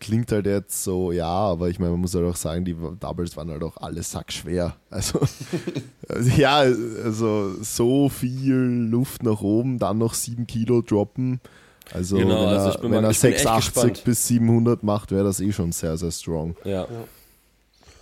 klingt halt jetzt so, ja, aber ich meine, man muss halt auch sagen, die Doubles waren halt auch alle sackschwer. Also, *laughs* also ja, also so viel Luft nach oben, dann noch 7 Kilo droppen. Also, Genau, wenn, also er, ich bin wenn mal- er ich bin echt 680 gespannt. bis 700 macht, wäre das eh schon sehr, sehr strong. Ja.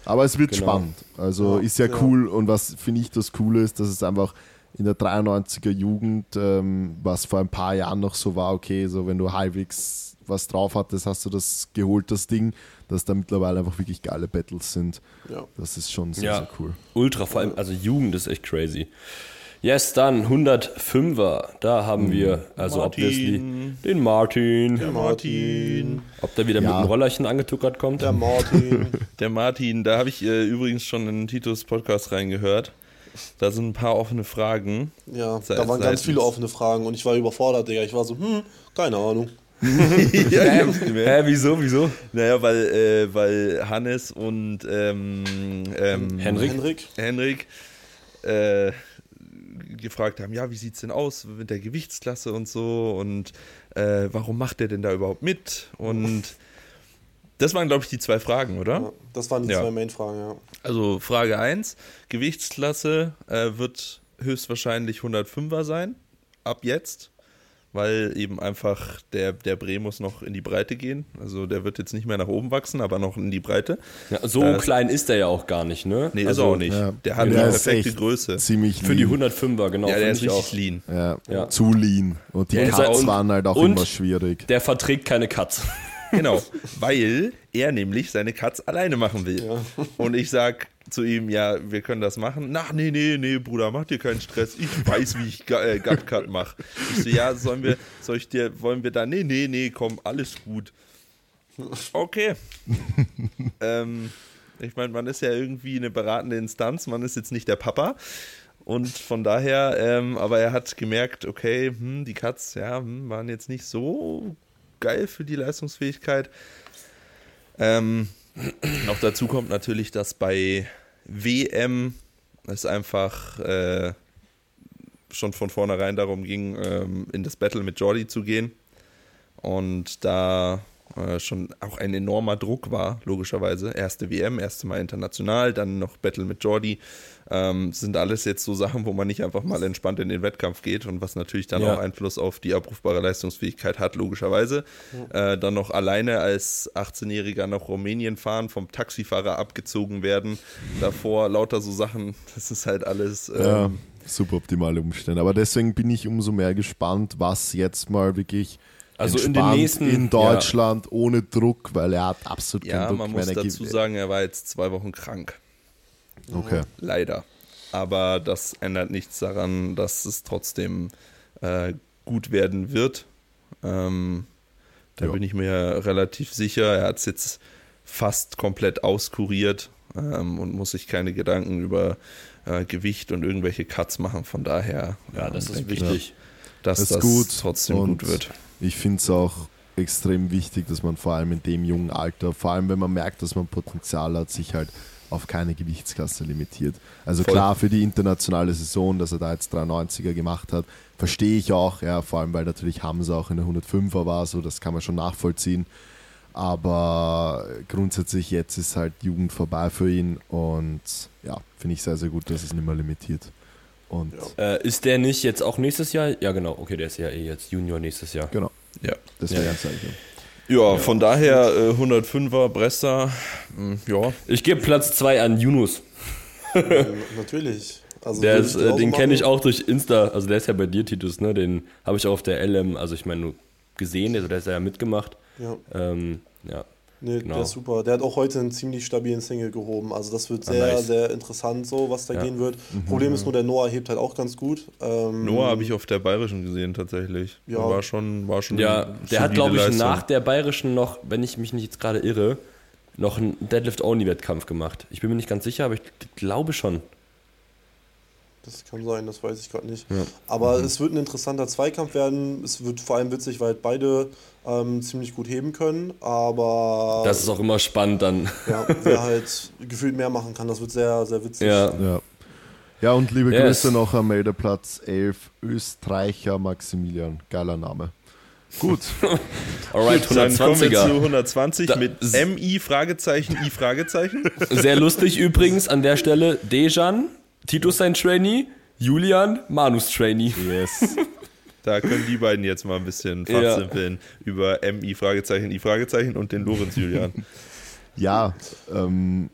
Aber es wird Genau. spannend. Also Ja, ist ja ja. cool und was finde ich das Coole ist, dass es einfach in der 93er Jugend, ähm, was vor ein paar Jahren noch so war, okay, so wenn du halbwegs was drauf hattest, hast du das geholt, das Ding, dass da mittlerweile einfach wirklich geile Battles sind. Ja. Das ist schon sehr, Ja, sehr cool. ultra, vor allem, also Jugend ist echt crazy. Yes, dann 105er. Da haben wir, also Martin. obviously, den Martin. Der Martin. Ob der wieder mit Ja. einem Rollerchen angetuckert kommt? Der Martin. *laughs* Der Martin, da habe ich äh, übrigens schon in Titus Podcast reingehört. Da sind ein paar offene Fragen. Ja, Seit- da waren ganz viele offene Fragen und ich war überfordert, Digga. Ich war so, hm, keine Ahnung. *laughs* ja, Hä, hä, wieso, wieso? Naja, weil, äh, weil Hannes und ähm, ähm, Henrik? Henrik? Henrik äh, gefragt haben, ja, wie sieht's denn aus mit der Gewichtsklasse und so und äh, warum macht der denn da überhaupt mit? Und das waren, glaube ich, die zwei Fragen, oder? Ja, das waren die Ja. zwei Main-Fragen, ja. Also Frage 1, Gewichtsklasse äh, wird höchstwahrscheinlich 105er sein, ab jetzt, weil eben einfach der, der Bre muss noch in die Breite gehen. Also der wird jetzt nicht mehr nach oben wachsen, aber noch in die Breite. Ja, so Das- klein ist der ja auch gar nicht, ne? Nee, ist also, er auch nicht. Ja. Der hat eine ist perfekte Größe. Ziemlich Für die lean. 105er, genau. Ja, der ist ich richtig auch. lean. Ja, Ja. zu lean. Und die Ja, Cuts und- waren halt auch und- immer schwierig. Der verträgt keine Cuts. Genau, weil er nämlich seine Cuts alleine machen will. Und ich sag zu ihm, ja, wir können das machen. Na, nee, nee, nee, Bruder, mach dir keinen Stress. Ich weiß, wie ich äh, Gut Cut mache. Ich so, ja, sollen wir, soll ich dir, wollen wir da? Nee, nee, nee, komm, alles gut. Okay. *laughs* ähm, ich meine, man ist ja irgendwie eine beratende Instanz, man ist jetzt nicht der Papa. Und von daher, ähm, aber er hat gemerkt, okay, hm, die Cuts, ja, hm, waren jetzt nicht so geil für die Leistungsfähigkeit. Ähm, noch dazu kommt natürlich, dass bei WM es einfach äh, schon von vornherein darum ging, ähm, in das Battle mit Jordi zu gehen. Und da äh, schon auch ein enormer Druck war, logischerweise. Erste WM, erste Mal international, dann noch Battle mit Jordi. Ähm, sind alles jetzt so Sachen, wo man nicht einfach mal entspannt in den Wettkampf geht und was natürlich dann Ja. auch Einfluss auf die abrufbare Leistungsfähigkeit hat, logischerweise. Äh, dann noch alleine als 18-Jähriger nach Rumänien fahren, vom Taxifahrer abgezogen werden. Davor lauter so Sachen, das ist halt alles. Ähm, Ja, super optimale Umstände. Aber deswegen bin ich umso mehr gespannt, was jetzt mal wirklich Also in den nächsten- in Deutschland ohne Druck, weil er hat absolut Ja, keinen Druck. man muss dazu sagen, er war jetzt zwei Wochen krank. Okay. Leider. Aber das ändert nichts daran, dass es trotzdem äh, gut werden wird. Ähm, da Ja. bin ich mir relativ sicher. Er hat es jetzt fast komplett auskuriert ähm, und muss sich keine Gedanken über äh, Gewicht und irgendwelche Cuts machen. Von daher, Ja, das ähm, ist wichtig. dass Das das, trotzdem und gut wird. Ich finde es auch extrem wichtig, dass man vor allem in dem jungen Alter, vor allem wenn man merkt, dass man Potenzial hat, sich halt auf keine Gewichtsklasse limitiert. Also Voll. klar, für die internationale Saison, dass er da jetzt 93er gemacht hat, verstehe ich auch, ja, vor allem weil natürlich Hamza auch in der 105er war, so das kann man schon nachvollziehen. Aber grundsätzlich jetzt ist halt Jugend vorbei für ihn und ja, finde ich sehr, sehr gut, dass es nicht mehr limitiert. Und Ja. Äh, ist der nicht jetzt auch nächstes Jahr? Ja, genau. Okay, der ist ja eh jetzt Junior nächstes Jahr. genau, Ja. deswegen Ja. sage ich. Ja, von daher äh, 105er Bresser, mh, ja, Ich gebe Platz 2 an Yunus. Ähm, Natürlich. Also Der ist, äh, den kenne ich auch durch Insta. Also der ist ja bei dir, Titus, ne? Den habe ich auch auf der LM, also ich meine, nur gesehen, also der ist ja mitgemacht. Ja. Ähm, ja. Nee, Genau. der ist super. Der hat auch heute einen ziemlich stabilen Single gehoben. Also das wird Ah, sehr, nice. sehr interessant, so was da Ja. gehen wird. Problem ist nur, der Noah hebt halt auch ganz gut. Ähm, Noah habe ich auf der Bayerischen gesehen tatsächlich. Ja. War schon, war schon. Ja, der hat, glaube ich, Leistung. nach der Bayerischen noch, wenn ich mich nicht jetzt gerade irre, noch einen Deadlift-Only-Wettkampf gemacht. Ich bin mir nicht ganz sicher, aber ich glaube schon. Das kann sein, das weiß ich gerade nicht. Aber Mhm. es wird ein interessanter Zweikampf werden. Es wird vor allem witzig, weil beide ähm, ziemlich gut heben können. Aber Das ist auch immer spannend dann. ja, wer *laughs* halt gefühlt mehr machen kann, das wird sehr, sehr witzig. Ja. Ja. Ja, und liebe Yes. Grüße noch am Meldeplatz 11, Österreicher Maximilian. Geiler Name. Gut, *laughs* Alright, Gut, dann kommen wir zu 120er. 120 Da- mit MI Fragezeichen I Fragezeichen. *laughs* Sehr lustig übrigens an der Stelle. Dejan, Titus sein Trainee, Julian, Manus Trainee. yes. Da können die beiden jetzt mal ein bisschen Ja. fachsimpeln über MI Fragezeichen I Fragezeichen und den Lorenz Julian. Ja, ähm,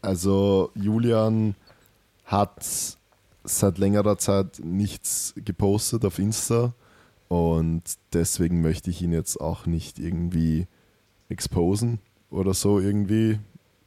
also Julian hat seit längerer Zeit nichts gepostet auf Insta und deswegen möchte ich ihn jetzt auch nicht irgendwie exposen oder so irgendwie,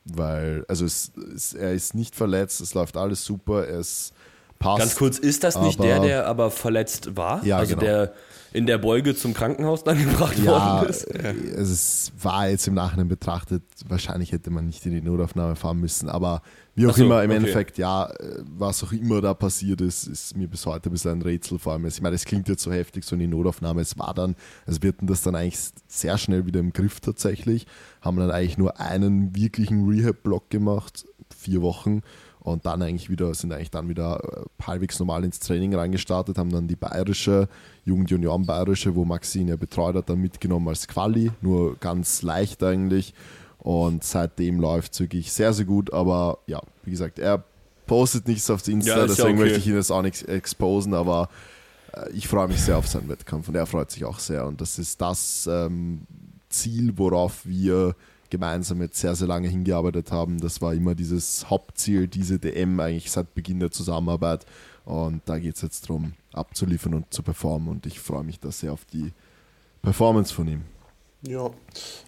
weil, also es, es, er ist nicht verletzt, es läuft alles super, er ist passt. Ganz kurz, ist das nicht aber- der, der aber verletzt war? Ja, also genau. der in der Beuge zum Krankenhaus dann *laughs* gebracht Ja, worden ist? es ist, war jetzt im Nachhinein betrachtet, wahrscheinlich hätte man nicht in die Notaufnahme fahren müssen, aber wie auch so, immer, im okay. Endeffekt, ja, äh, was auch immer da passiert ist, ist mir bis heute ein bisschen ein Rätsel, vor allem, ich meine, es klingt jetzt so heftig, so in die Notaufnahme, es war dann, also wir hatten das dann eigentlich sehr schnell wieder im Griff tatsächlich, haben dann eigentlich nur einen wirklichen Rehab-Block gemacht, vier Wochen, und dann eigentlich wieder, sind eigentlich dann wieder äh, halbwegs normal ins Training reingestartet, haben dann die bayerische, Jugend Junioren bayerische, wo Maxi ihn ja betreut hat, dann mitgenommen als Quali, nur ganz leicht eigentlich. Und seitdem läuft es wirklich sehr, sehr gut, aber ja, wie gesagt, er postet nichts auf Insta, Ja, ist ja deswegen okay. möchte ich ihn jetzt auch nicht exposen, aber äh, ich freue mich sehr auf seinen Wettkampf und er freut sich auch sehr. Und das ist das ähm, Ziel, worauf wir gemeinsam jetzt sehr, sehr lange hingearbeitet haben. Das war immer dieses Hauptziel, diese DM eigentlich seit Beginn der Zusammenarbeit. Und da geht es jetzt darum, abzuliefern und zu performen. Und ich freue mich da sehr auf die Performance von ihm. Ja,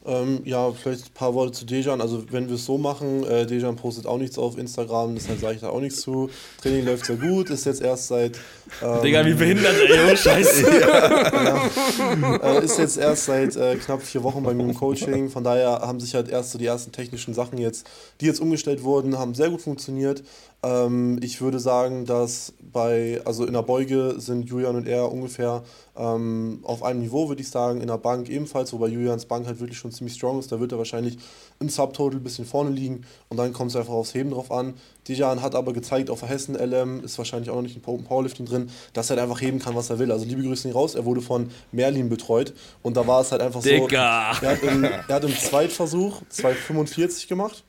ähm, ja, vielleicht ein paar Worte zu Dejan. Also wenn wir es so machen, äh, Dejan postet auch nichts auf Instagram, deshalb sage ich da auch nichts zu. Training läuft sehr gut, ist jetzt erst seit ähm, Digga, wie behindert, ey, oh Scheiße. *laughs* äh, ist jetzt erst seit äh, knapp vier Wochen bei mir im Coaching. Von daher haben sich halt erst so die ersten technischen Sachen jetzt, die jetzt umgestellt wurden, haben sehr gut funktioniert. Ähm, ich würde sagen, dass bei, also in der Beuge sind Julian und er ungefähr ähm, auf einem Niveau, würde ich sagen. In der Bank ebenfalls, wobei Julians Bank halt wirklich schon ziemlich strong ist. Da wird er wahrscheinlich im Subtotal ein bisschen vorne liegen und dann kommt es einfach aufs Heben drauf an. Dijan hat aber gezeigt, auf der Hessen LM ist wahrscheinlich auch noch nicht in Open Powerlifting drin, dass er halt einfach heben kann, was er will. Also liebe Grüße nicht raus, er wurde von Merlin betreut und da war es halt einfach so. Digga. Er hat, im, er hat im Zweitversuch 2,45 gemacht.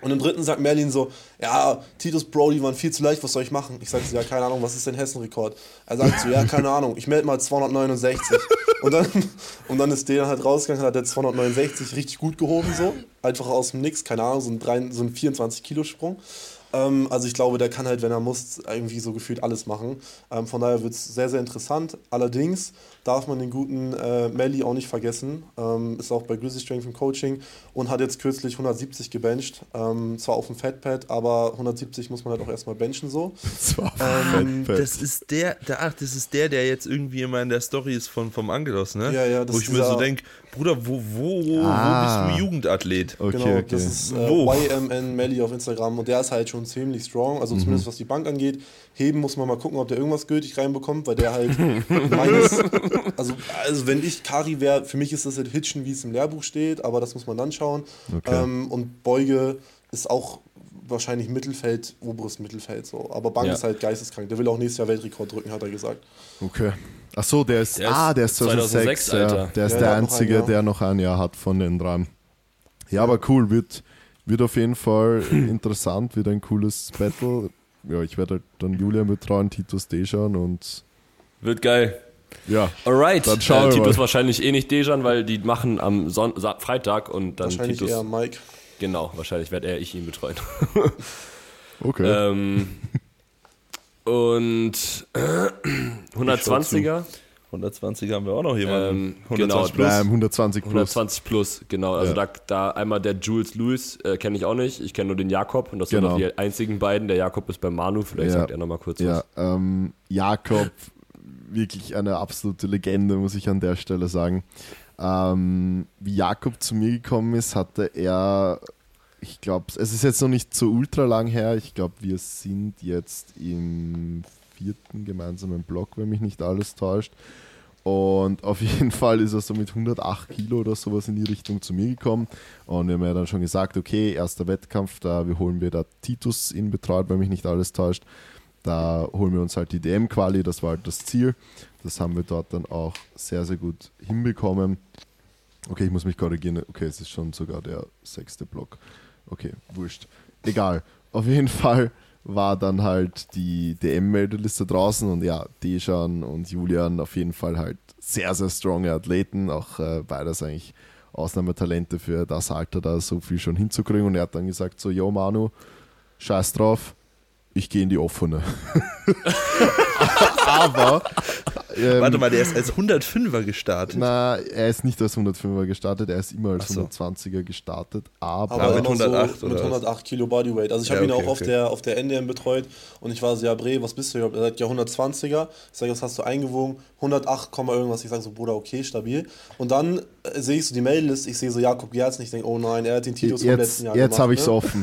Und im dritten sagt Merlin so, ja, Titus Bro, die waren viel zu leicht, was soll ich machen? Ich sag so, ja, keine Ahnung, was ist denn Hessen-Rekord? Er sagt so, ja, keine Ahnung, ich melde mal 269. Und dann, und dann ist der halt rausgegangen, hat der 269 richtig gut gehoben, so. Einfach aus dem Nix, keine Ahnung, so ein, so ein 24-Kilo-Sprung. Ähm, also ich glaube, der kann halt, wenn er muss, irgendwie so gefühlt alles machen. Ähm, von daher wird es sehr, sehr interessant. Allerdings darf man den guten äh, Melly auch nicht vergessen. Ähm, ist auch bei Grizzly Strength im Coaching und hat jetzt kürzlich 170 gebencht. Ähm, zwar auf dem Fatpad, aber 170 muss man halt auch erstmal benchen so. *laughs* Das Ähm, das ist der, der, ach, das ist der, der jetzt irgendwie immer in der Story ist von, vom Angelos, ne? Ja, ja, das Wo ich ist mir so denke, Bruder, wo, wo, wo, Ah. wo bist du Jugendathlet? Okay, genau, okay. das ist äh, Wo? YMN Melly auf Instagram und der ist halt schon ziemlich strong, also Mhm. zumindest was die Bank angeht. Heben muss man mal gucken, ob der irgendwas gültig reinbekommt, weil der halt *laughs* meines, also, also wenn ich Kari wäre, für mich ist das halt Hitchen, wie es im Lehrbuch steht, aber das muss man dann schauen. Okay. Ähm, und Beuge ist auch wahrscheinlich Mittelfeld, oberes Mittelfeld so. Aber Bank Ja. ist halt geisteskrank. Der will auch nächstes Jahr Weltrekord drücken, hat er gesagt. Okay. Ach so, der ist, Der ah, der ist 2006, 2006, ja. Der ist Ja, der der noch Einzige, Jahr. der noch ein Jahr hat von den dreien. Ja, aber cool, wird, wird auf jeden Fall *laughs* interessant, wird ein cooles Battle. Ja, ich werde halt dann Julian betreuen, Titus Dejan und Wird geil. ja, Alright. Dann schauen wir äh, Titus mal. wahrscheinlich eh nicht Dejan, weil die machen am Son Freitag und dann Wahrscheinlich Titus. eher Mike. Genau, wahrscheinlich werde er ich ihn betreuen. *laughs* okay. ähm, und äh, 120er, 120 haben wir auch noch jemanden. Ähm, genau, 120 plus. Ähm, 120 plus. 120 plus, genau. Also Ja. da, da einmal der Jules Lewis äh, kenne ich auch nicht. Ich kenne nur den Jakob und das Genau. sind noch die einzigen beiden. Der Jakob ist bei Manu, vielleicht Ja. sagt er nochmal kurz Ja, was. ähm, Jakob, wirklich eine absolute Legende, muss ich an der Stelle sagen. Ähm, wie Jakob zu mir gekommen ist, hatte er, ich glaube, es ist jetzt noch nicht so ultra lang her. Ich glaube, wir sind jetzt im vierten gemeinsamen Block, wenn mich nicht alles täuscht. Und auf *laughs* jeden Fall ist er so mit 108 Kilo oder sowas in die Richtung zu mir gekommen. Und wir haben ja dann schon gesagt, okay, erster Wettkampf, da wir holen wir da Titus in betreut, wenn mich nicht alles täuscht. Da holen wir uns halt die DM-Quali, das war halt das Ziel. Das haben wir dort dann auch sehr, sehr gut hinbekommen. Okay, ich muss mich korrigieren. Okay, es ist schon sogar der sechste Block. Okay, wurscht. Egal. Auf jeden Fall war dann halt die DM-Meldeliste draußen und ja, Dejan und Julian auf jeden Fall halt sehr, sehr stronge Athleten. Auch äh, beides eigentlich Ausnahmetalente für das Alter, da so viel schon hinzukriegen. Und er hat dann gesagt: So, yo, Manu, scheiß drauf, Ich gehe in die offene. *laughs* *laughs* Aber. Ähm, Warte mal, der ist als 105er gestartet. Na, er ist nicht als 105er gestartet, er ist immer als so. 120er gestartet. Aber, Aber mit immer 108 so oder mit was? 108 Kilo Bodyweight. Also ich Ja, habe ihn okay, auch auf okay. der, auf der NDM betreut und ich war so, ja Bre, was bist du überhaupt? Er sagt, ja 120er. Ich sage, was hast du eingewogen? 108, Komma irgendwas. Ich sage so, Bruder, okay, stabil. Und dann äh, sehe ich so die Maillist, ich sehe so Jakob Gerz und ich denke, oh nein, er hat den Titus vom jetzt, letzten Jahr jetzt gemacht. habe ich es ne? offen.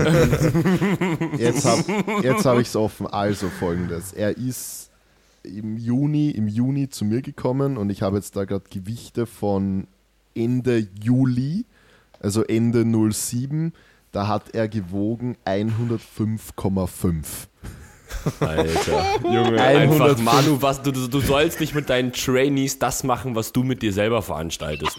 jetzt *laughs* habe jetzt hab ich es offen. Also folgendes. Er ist im Juni, im Juni zu mir gekommen und ich habe jetzt da gerade Gewichte von Ende Juli, also Ende 07. Da hat er gewogen 105,5. Alter. *laughs* Junge, 105. einfach Manu, was, du, du sollst nicht mit deinen Trainees das machen, was du mit dir selber veranstaltest.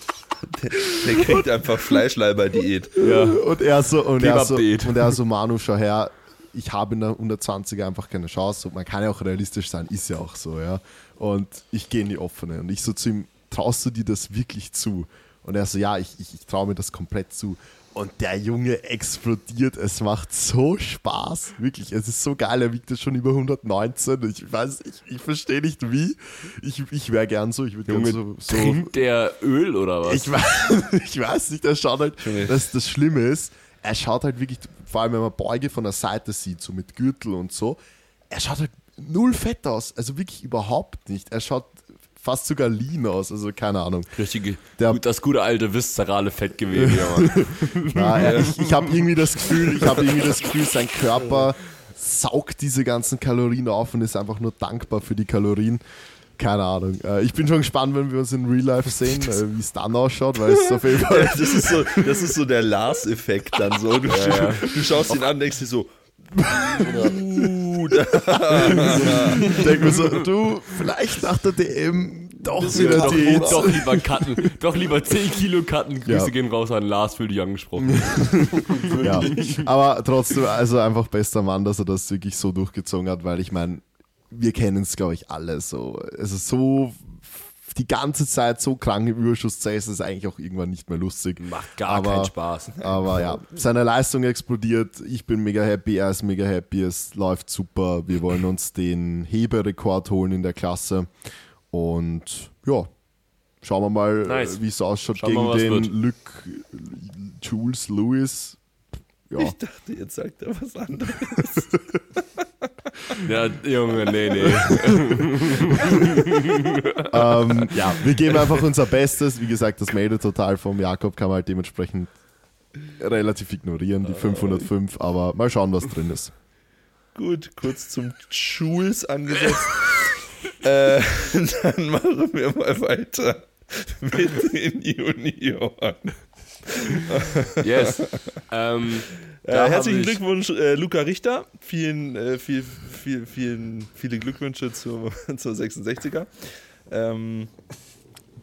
Der kriegt einfach Fleischleiber-Diät. Ja. Und er so, und er so, und er so, Manu, schau her, ich habe in der 120er einfach keine Chance. Und man kann ja auch realistisch sein, ist ja auch so, ja. Und ich gehe in die offene. Und ich so zu ihm, traust du dir das wirklich zu? Und er so, ja, ich, ich, ich traue mir das komplett zu. Und der Junge explodiert. Es macht so Spaß. Wirklich, es ist so geil. Er wiegt jetzt schon über 119. Ich weiß, ich, ich verstehe nicht wie. Ich, ich wäre gern so. Ich würde Junge, so, so trinkt der Öl oder was? ich weiß, *laughs* ich weiß nicht, er schaut halt, dass das Schlimme ist, er schaut halt wirklich, vor allem wenn man Beuge von der Seite sieht, so mit Gürtel und so, er schaut halt null fett aus, also wirklich überhaupt nicht. Er schaut fast sogar lean aus, also keine Ahnung. Richtige, Der- gut, das gute alte viszerale Fettgewebe. *laughs* Na, er, ich ich habe irgendwie das Gefühl, ich habe irgendwie das Gefühl, sein Körper saugt diese ganzen Kalorien auf und ist einfach nur dankbar für die Kalorien. Keine Ahnung. Äh, Ich bin schon gespannt, wenn wir uns in Real Life sehen, äh, wie es dann ausschaut, weil es ist auf jeden Fall Das ist so, das ist so der Lars-Effekt dann so. Du, du schaust ihn an denkst dir so, Ich *laughs* denke mir so, du, vielleicht nach der DM doch wieder doch, Diät. doch lieber cutten. Doch lieber 10 Kilo cutten. Grüße Ja. gehen raus an Lars, für dich angesprochen. *laughs* Ja. Aber trotzdem, also einfach bester Mann, dass er das wirklich so durchgezogen hat, weil ich meine, wir kennen es, glaube ich, alle so. Es ist so die ganze Zeit so krank im Überschuss zu essen, ist eigentlich auch irgendwann nicht mehr lustig. Macht gar Aber- keinen Spaß. Aber ja, seine Leistung explodiert. Ich bin mega happy, er ist mega happy. Es läuft super. Wir wollen uns den Heberekord holen in der Klasse. Und ja, schauen wir mal, Nice. wie es ausschaut Schauen wir mal, gegen den wird. Luke Jules Lewis. Ja, ich dachte, jetzt sagt er was anderes. *laughs* Ja, Junge, nee, nee. *laughs* ähm, ja, wir geben einfach unser Bestes. Wie gesagt, das Melde total vom Jakob kann man halt dementsprechend relativ ignorieren, die 505. Aber mal schauen, was drin ist. Gut, kurz zum Jules angesetzt. *laughs* äh, dann machen wir mal weiter mit den Junioren. *laughs* Yes. Ähm, Äh, herzlichen ich- Glückwunsch, äh, Luca Richter. Vielen, äh, viel, viel, vielen, viele Glückwünsche *laughs* zur, zur 66er. Ähm,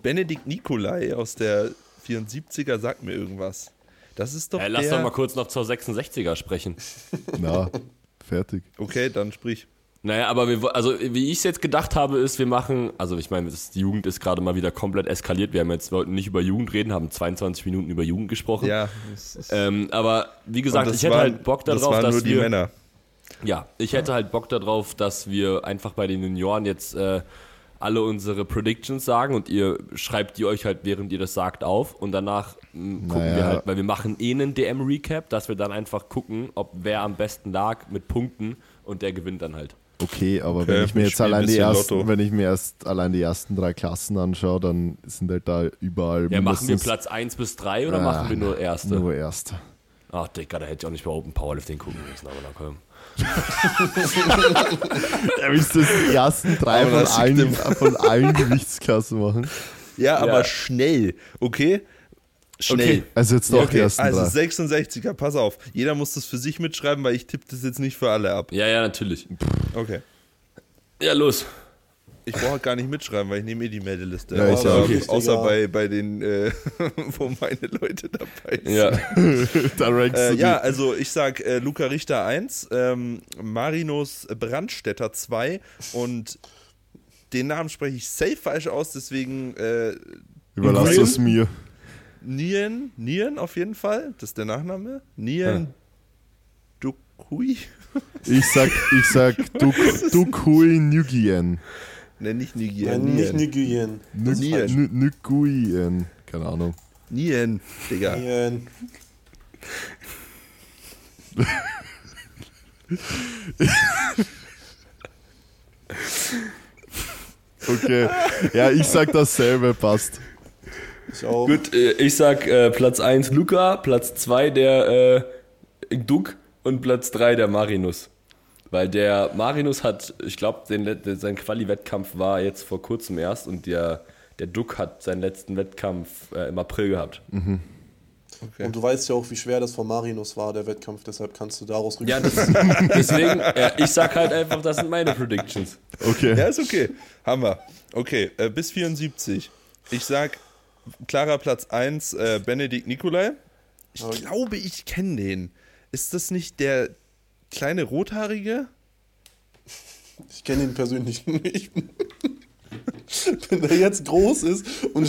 Benedikt Nikolai aus der 74er sagt mir irgendwas. Das ist doch Äh, lass der... doch mal kurz noch zur 66er sprechen. Na, fertig. Okay, dann sprich. Naja, aber wir, also wie ich es jetzt gedacht habe, ist, wir machen, also ich meine, das- die Jugend ist gerade mal wieder komplett eskaliert. Wir haben jetzt, wollten nicht über Jugend reden, haben 22 Minuten über Jugend gesprochen. Ja, das Ähm, aber wie gesagt, ich hätte waren- halt Bock Das darauf, waren dass nur die wir, Männer. ja, ich hätte halt Bock darauf, dass wir einfach bei den Junioren jetzt äh, alle unsere Predictions sagen und ihr schreibt die euch halt, während ihr das sagt, auf und danach mh, gucken Naja. wir halt, weil wir machen eh einen DM-Recap, dass wir dann einfach gucken, ob wer am besten lag mit Punkten und der gewinnt dann halt. Okay, aber Okay, wenn ich mir jetzt allein die ersten, Lotto. wenn ich mir erst allein die ersten drei Klassen anschaue, dann sind halt da überall Ja, machen wir Platz 1 bis 3 oder Ah, machen wir nur erste? nur erste. Ach, Digga, da hätte ich auch nicht bei Open Powerlifting gucken müssen, aber na komm. *laughs* Ja, willst du das die ersten drei von allen, von allen Gewichtsklassen machen? Ja, aber Ja. schnell, okay? Schnell. Okay. Also jetzt doch die Okay, ersten also drei. 66er, pass auf. Jeder muss das für sich mitschreiben, weil ich tippe das jetzt nicht für alle ab. Ja, ja, natürlich. Okay. Ja, los. Ich brauche gar nicht mitschreiben, weil ich nehme eh die Meldeliste. Ja, ich außer auch. okay, außer bei, bei den, äh, *laughs* wo meine Leute dabei sind. Ja. *laughs* da rankst Äh, du ja, die. also ich sag äh, Luca Richter 1, ähm, Marinos Brandstätter 2 und den Namen spreche ich safe falsch aus, deswegen äh, Überlass das mir. Nien, Nien auf jeden Fall, das ist der Nachname. Nien Hui? Ich sag, ich sag *laughs* Duk, Dukui Nguyen. Ne, nicht Nigien. Nein, nicht Nien. Nguyen. Nien. Nguyen. Keine Ahnung. Nien, Digga. Nguyen. Okay. Ja, ich sag dasselbe, passt. Ich auch. Gut, äh, ich sag äh, Platz 1 Luca, Platz 2 der äh, Duck und Platz 3 der Marinus. Weil der Marinus hat, ich glaube, sein Quali-Wettkampf war jetzt vor kurzem erst und der, der Duck hat seinen letzten Wettkampf äh, im April gehabt. Okay. Und du weißt ja auch, wie schwer das von Marinus war, der Wettkampf, deshalb kannst du daraus Ja, rückschließen. das, *laughs* deswegen, ja, ich sag halt einfach, das sind meine Predictions. Okay. Ja, ist okay. Haben wir. Okay, äh, bis 74. Ich sag, klarer Platz 1, äh, Benedikt Nikolai. Ich Aber- glaube, ich kenne den. Ist das nicht der kleine Rothaarige? Ich kenne ihn persönlich *laughs* nicht. Wenn der jetzt groß ist und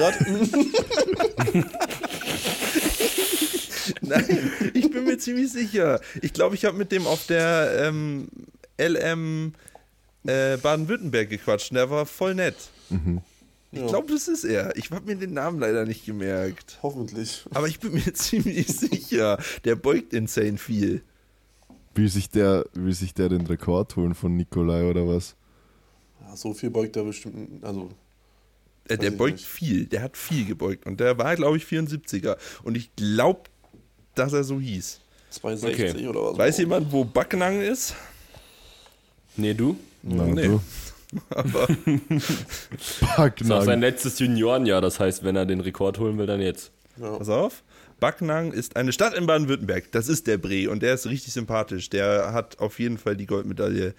hat, *laughs* Nein, ich bin mir ziemlich sicher. Ich glaube, ich habe mit dem auf der ähm, LM äh, Baden-Württemberg gequatscht und der war voll nett. Ich Ja. glaube, das ist er. Ich habe mir den Namen leider nicht gemerkt. hoffentlich. Aber ich bin mir *laughs* ziemlich sicher. Der beugt insane viel. Will sich, der, will sich der den Rekord holen von Nikolai oder was? Ja, so viel beugt er bestimmt. Also, Äh, der beugt nicht. viel. Der hat viel gebeugt. Und der war, glaube ich, 74er. Und ich glaube, dass er so hieß. 260 Okay. oder was. Weiß jemand, wo Backnang ist? Nee, du? Na, Nee. du. *laughs* Aber Das ist auch Backnang. sein letztes Juniorenjahr, das heißt, wenn er den Rekord holen will, dann jetzt. Ja. pass auf. Backnang ist eine Stadt in Baden-Württemberg. Das ist der Bre. Und der ist richtig sympathisch. Der hat auf jeden Fall die Goldmedaille.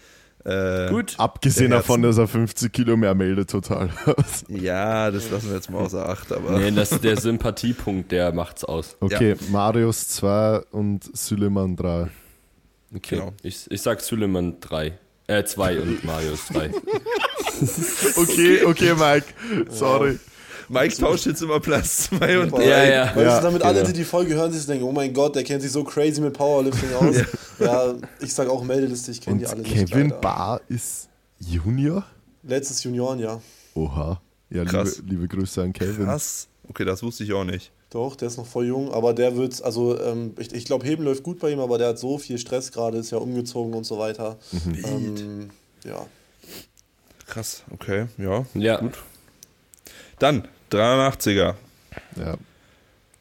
Äh, Gut. Abgesehen Der davon, dass er 50 Kilo mehr meldet, total. *laughs* Ja, das lassen wir jetzt mal außer Acht. Aber Nee, das der Sympathiepunkt, der macht's aus. Okay, Marius 2 und Süleyman 3. Okay. Genau. Ich, ich sag Suleiman 3. Äh, 2 und Marius 3. *laughs* Okay, okay, Mike. Sorry. Mike tauscht jetzt immer Platz 2 und Super. 3. Ja, ja. Weißt Ja, damit alle, genau. die die Folge hören, sich denken, oh mein Gott, der kennt sich so crazy mit Powerlifting aus. ja. ich sag auch Meldeliste, ich kenne die alle nicht. Kevin. Barr ist Junior? Letztes Juniorenjahr. Oha. Ja, Krass. liebe, liebe Grüße an Kevin. Krass. Okay, das wusste ich auch nicht. Doch, der ist noch voll jung, aber der wird, also ähm, ich, ich glaube, Heben läuft gut bei ihm, aber der hat so viel Stress gerade, ist ja umgezogen und so weiter. Ähm, ja. Krass, okay, ja. Ja. Gut. Dann 83er. Ja.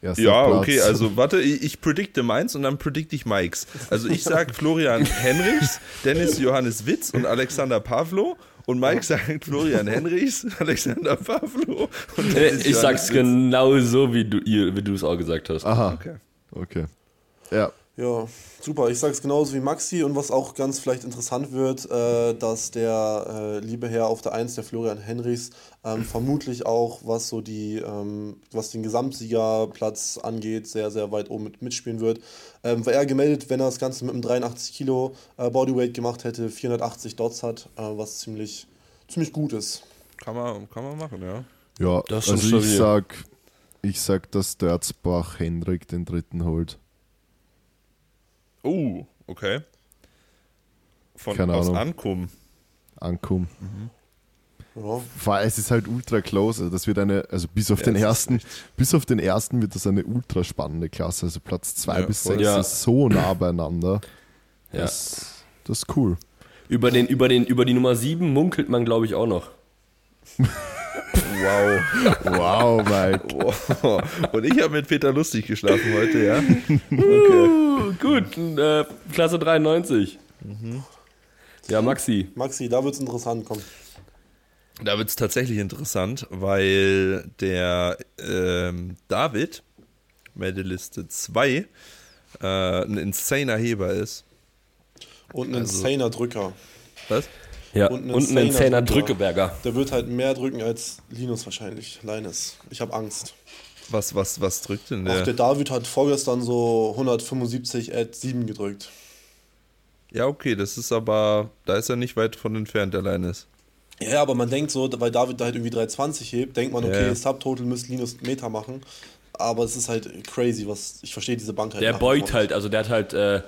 Erster Ja, Platz. okay, also warte, ich, ich predikte meins und dann predikte ich Mikes. Also ich sag *laughs* Florian Henrichs, Dennis Johannes Witz und Alexander Pavlo. Und Mike sagt Florian Henrichs, *laughs* Alexander Pavlo und Äh, Ich sag's genau so, wie du ihr- wie du es auch gesagt hast. Aha, Okay. okay. Ja, Ja, super. Ich sag's genauso wie Maxi und was auch ganz vielleicht interessant wird, äh, dass der äh, liebe Herr auf der 1, der Florian Henrichs, ähm, vermutlich auch, was so die, ähm, was den Gesamtsiegerplatz angeht, sehr, sehr weit oben mit, mitspielen wird. Ähm, war er gemeldet, wenn er das Ganze mit einem 83 Kilo äh, Bodyweight gemacht hätte, 480 Dots hat, äh, was ziemlich, ziemlich gut ist. Kann man, kann man machen, ja. ja. Das also ich sag, ich sag, dass Dörzbach Hendrik den dritten holt. Oh, okay. Von Keine aus Ahnung. Ankum. Ankum. Ja. Vor allem, es ist halt ultra close. Also das wird eine, also bis auf Ja, den ersten, bis auf den ersten wird das eine ultra spannende Klasse. Also Platz 2 Ja, bis voll. 6 Ja. ist so nah beieinander. Ja. Das, das ist cool. Über, den, über, den, über die Nummer 7 munkelt man, glaube ich, auch noch. *laughs* Wow. Wow, Mike. wow. Und ich habe mit Peter lustig geschlafen heute, ja. Okay. Uh, gut, äh, Klasse 93. Ja, Maxi. Maxi, da wird's interessant, komm. Da wird es tatsächlich interessant, weil der ähm, David, Meldeliste 2, äh, ein insaner Heber ist. Und ein Also- insaner Drücker. Was? Ja, Und ein insaner insaner. Drückeberger. Der wird halt mehr drücken als Linus wahrscheinlich, Leines. Ich habe Angst. Was, was, was drückt denn Auch der? der David hat vorgestern so 175 at 7 gedrückt. Ja, okay, das ist aber, da ist er nicht weit von entfernt, der Linus. Ja, aber man denkt so, weil David da halt irgendwie 320 hebt, denkt man, okay, Ja. Subtotal müsste Linus Meter machen. Aber es ist halt crazy, was ich verstehe diese Bank halt. Der beugt halt, also der hat halt äh,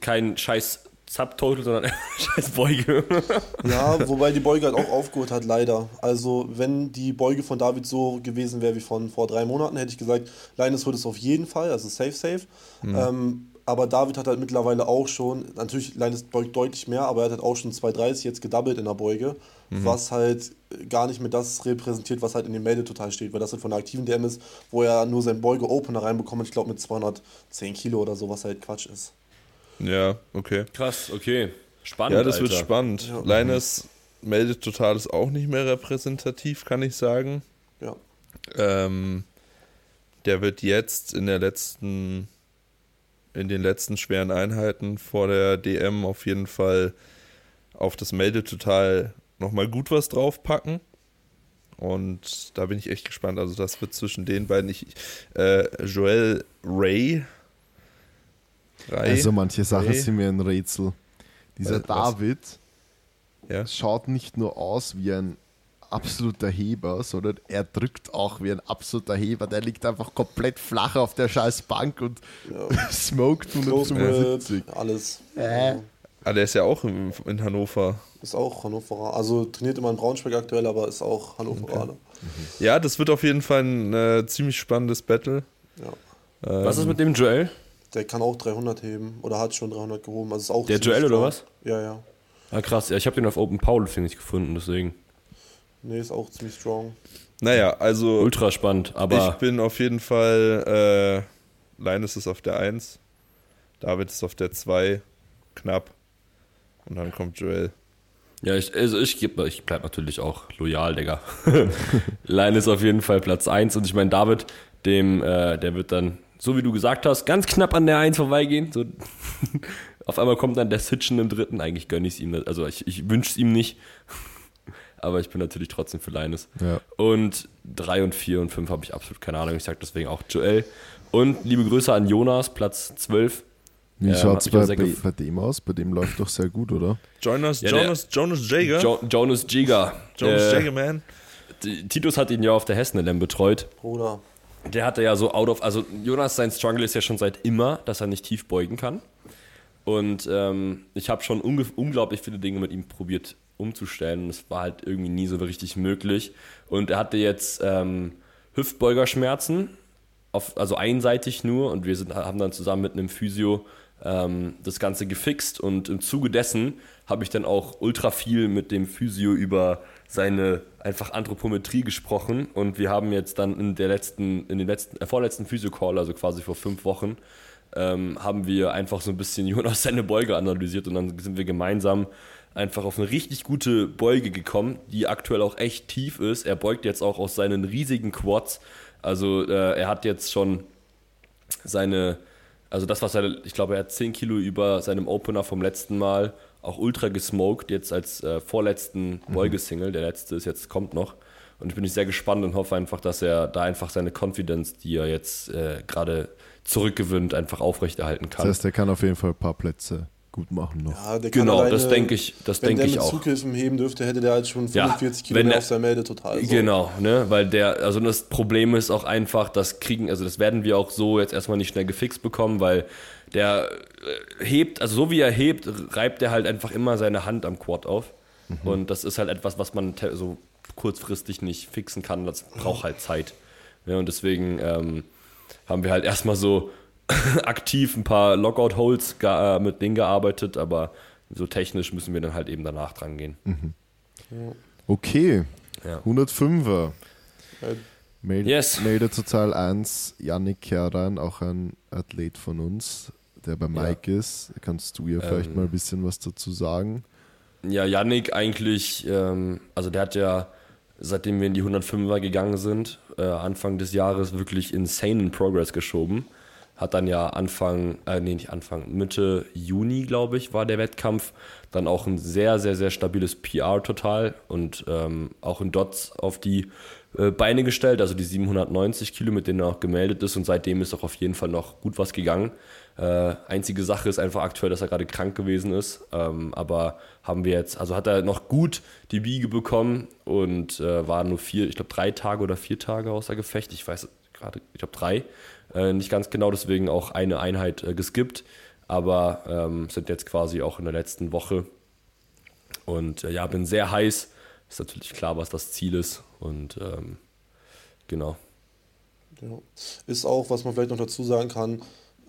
kein scheiß Subtotal, sondern *laughs* scheiß Beuge. Ja, wobei die Beuge halt auch aufgeholt hat, leider. Also, wenn die Beuge von David so gewesen wäre wie von vor drei Monaten, hätte ich gesagt, Linus holt es auf jeden Fall, also safe, safe. Ähm, aber David hat halt mittlerweile auch schon, natürlich, Linus beugt deutlich mehr, aber er hat halt auch schon 2,30 jetzt gedoubled in der Beuge, was halt gar nicht mehr das repräsentiert, was halt in dem Melde total steht, weil das halt von der aktiven DM ist, wo er nur sein Beuge-Opener reinbekommt, ich glaube mit 210 Kilo oder so, was halt Quatsch ist. Ja, okay. Krass, okay. Spannend. Ja, das wird Alter. spannend. Ja. Linus meldet total ist auch nicht mehr repräsentativ, kann ich sagen. Ja. Ähm, der wird jetzt in der letzten, in den letzten schweren Einheiten vor der DM auf jeden Fall auf das Meldetotal nochmal gut was draufpacken. Und da bin ich echt gespannt. Also das wird zwischen den beiden. Ich, äh, Joel Ray. Ray. Also manche Sachen Ray. sind mir ein Rätsel. Dieser Was- was? David ja. schaut nicht nur aus wie ein absoluter Heber, sondern er drückt auch wie ein absoluter Heber. Der liegt einfach komplett flach auf der scheiß Bank und *laughs* smoked Close 175. Grip, alles. Äh. Ah, der ist ja auch in, in Hannover. Ist auch Hannoveraner. Also trainiert immer in Braunschweig aktuell, aber ist auch Hannoveraner. Ja, das wird auf jeden Fall ein äh, ziemlich spannendes Battle. Ja. Ähm, Was ist mit dem Joel? Der kann auch 300 heben oder hat schon 300 gehoben. Also ist auch Der Joel oder was? Ja, ja. Ah, krass. Ja, ich habe den auf Open Powerlifting nicht gefunden, deswegen. Nee, ist auch ziemlich strong. Naja, also Ultra spannend, ich aber bin auf jeden Fall, äh, Linus ist auf der 1, David ist auf der 2, knapp. Und dann kommt Joel. ja, ich, also ich, geb- ich bleib natürlich auch loyal, Digga. *laughs* Line ist auf jeden Fall Platz 1 und ich meine, David, dem, äh, der wird dann, so wie du gesagt hast, ganz knapp an der 1 vorbeigehen. So, *laughs* auf einmal kommt dann der Sitchen im dritten. Eigentlich gönne ich es ihm. Also ich, ich wünsche es ihm nicht. *laughs* Aber ich bin natürlich trotzdem für Linus. Ja. Und 3 und 4 und 5 habe ich absolut keine Ahnung. Ich sage deswegen auch Joel. Und liebe Grüße an Jonas, Platz 12. Wie Ja, schaut es bei, bei, bei dem aus? Bei dem läuft doch sehr gut, oder? Jonas, Ja, der- Jonas, Jonas Jager. Jo Jonas Giga. Jonas äh, Jager, man. Titus hat ihn ja auf der Hessen-LM betreut. Bruder. Der hatte ja so out of, also Jonas, sein Struggle ist ja schon seit immer, dass er nicht tief beugen kann. Und ähm, ich habe schon unglaublich viele Dinge mit ihm probiert umzustellen. Und es war halt irgendwie nie so richtig möglich. Und er hatte jetzt ähm, Hüftbeugerschmerzen, auf, also einseitig nur. Und wir sind, haben dann zusammen mit einem Physio ähm, das Ganze gefixt. Und im Zuge dessen habe ich dann auch ultra viel mit dem Physio über seine einfach Anthropometrie gesprochen. Und wir haben jetzt dann in der letzten, in den letzten, äh, vorletzten Physio-Call, also quasi vor fünf Wochen, ähm, haben wir einfach so ein bisschen *laughs* Jonas seine Beuge analysiert und dann sind wir gemeinsam einfach auf eine richtig gute Beuge gekommen, die aktuell auch echt tief ist. Er beugt jetzt auch aus seinen riesigen Quads. Also äh, er hat jetzt schon seine, also das, was er, ich glaube, er hat 10 Kilo über seinem Opener vom letzten Mal auch ultra gesmoked, jetzt als äh, vorletzten Beugesingle. Der letzte ist jetzt, kommt noch. Und ich bin sehr gespannt und hoffe einfach, dass er da einfach seine Confidence, die er jetzt äh, gerade zurückgewinnt, einfach aufrechterhalten Das kann. heißt, er kann auf jeden Fall ein paar Plätze gut machen noch. Ja, der kann Genau, alleine, das denke ich, das wenn denke der ich mit auch. Zughilfen heben dürfte, hätte der halt schon Ja, 45 Kilo wenn mehr der- auf der Melde total. So. Genau, ne, weil der, also das Problem ist auch einfach, das kriegen, also das werden wir auch so jetzt erstmal nicht schnell gefixt bekommen, weil der äh, hebt, also so wie er hebt, reibt er halt einfach immer seine Hand am Quad auf. Und das ist halt etwas, was man so kurzfristig nicht fixen kann, das braucht halt Zeit. Ja, und deswegen ähm, haben wir halt erstmal so *laughs* aktiv ein paar Lockout-Holes äh, mit denen gearbeitet, aber so technisch müssen wir dann halt eben danach dran gehen. Okay, Ja. 105er. Äh, Meld, Yes. Melde total 1, Yannick Keran, auch ein Athlet von uns, der bei Mike ist. Kannst du ihr vielleicht Ähm. mal ein bisschen was dazu sagen? Ja, Yannick eigentlich, ähm, also der hat ja, seitdem wir in die 105er gegangen sind, äh, Anfang des Jahres wirklich insanen Progress geschoben. Hat dann ja Anfang, äh, nee, nicht Anfang, Mitte Juni, glaube ich, war der Wettkampf. Dann auch ein sehr, sehr, sehr stabiles PR total und ähm, auch in Dots auf die äh, Beine gestellt, also die 790 Kilo, mit denen er auch gemeldet ist. Und seitdem ist auch auf jeden Fall noch gut was gegangen. Äh, einzige Sache ist einfach aktuell, dass er gerade krank gewesen ist, ähm, aber haben wir jetzt, also hat er noch gut die Biege bekommen und äh, war nur vier, ich glaube drei Tage oder vier Tage außer Gefecht, ich weiß gerade, ich glaube drei, äh, nicht ganz genau, deswegen auch eine Einheit äh, geskippt. aber ähm, sind jetzt quasi auch in der letzten Woche. Und äh, ja, bin sehr heiß. Ist natürlich klar, was das Ziel ist. Und ähm, genau. Ja. Ist auch, was man vielleicht noch dazu sagen kann,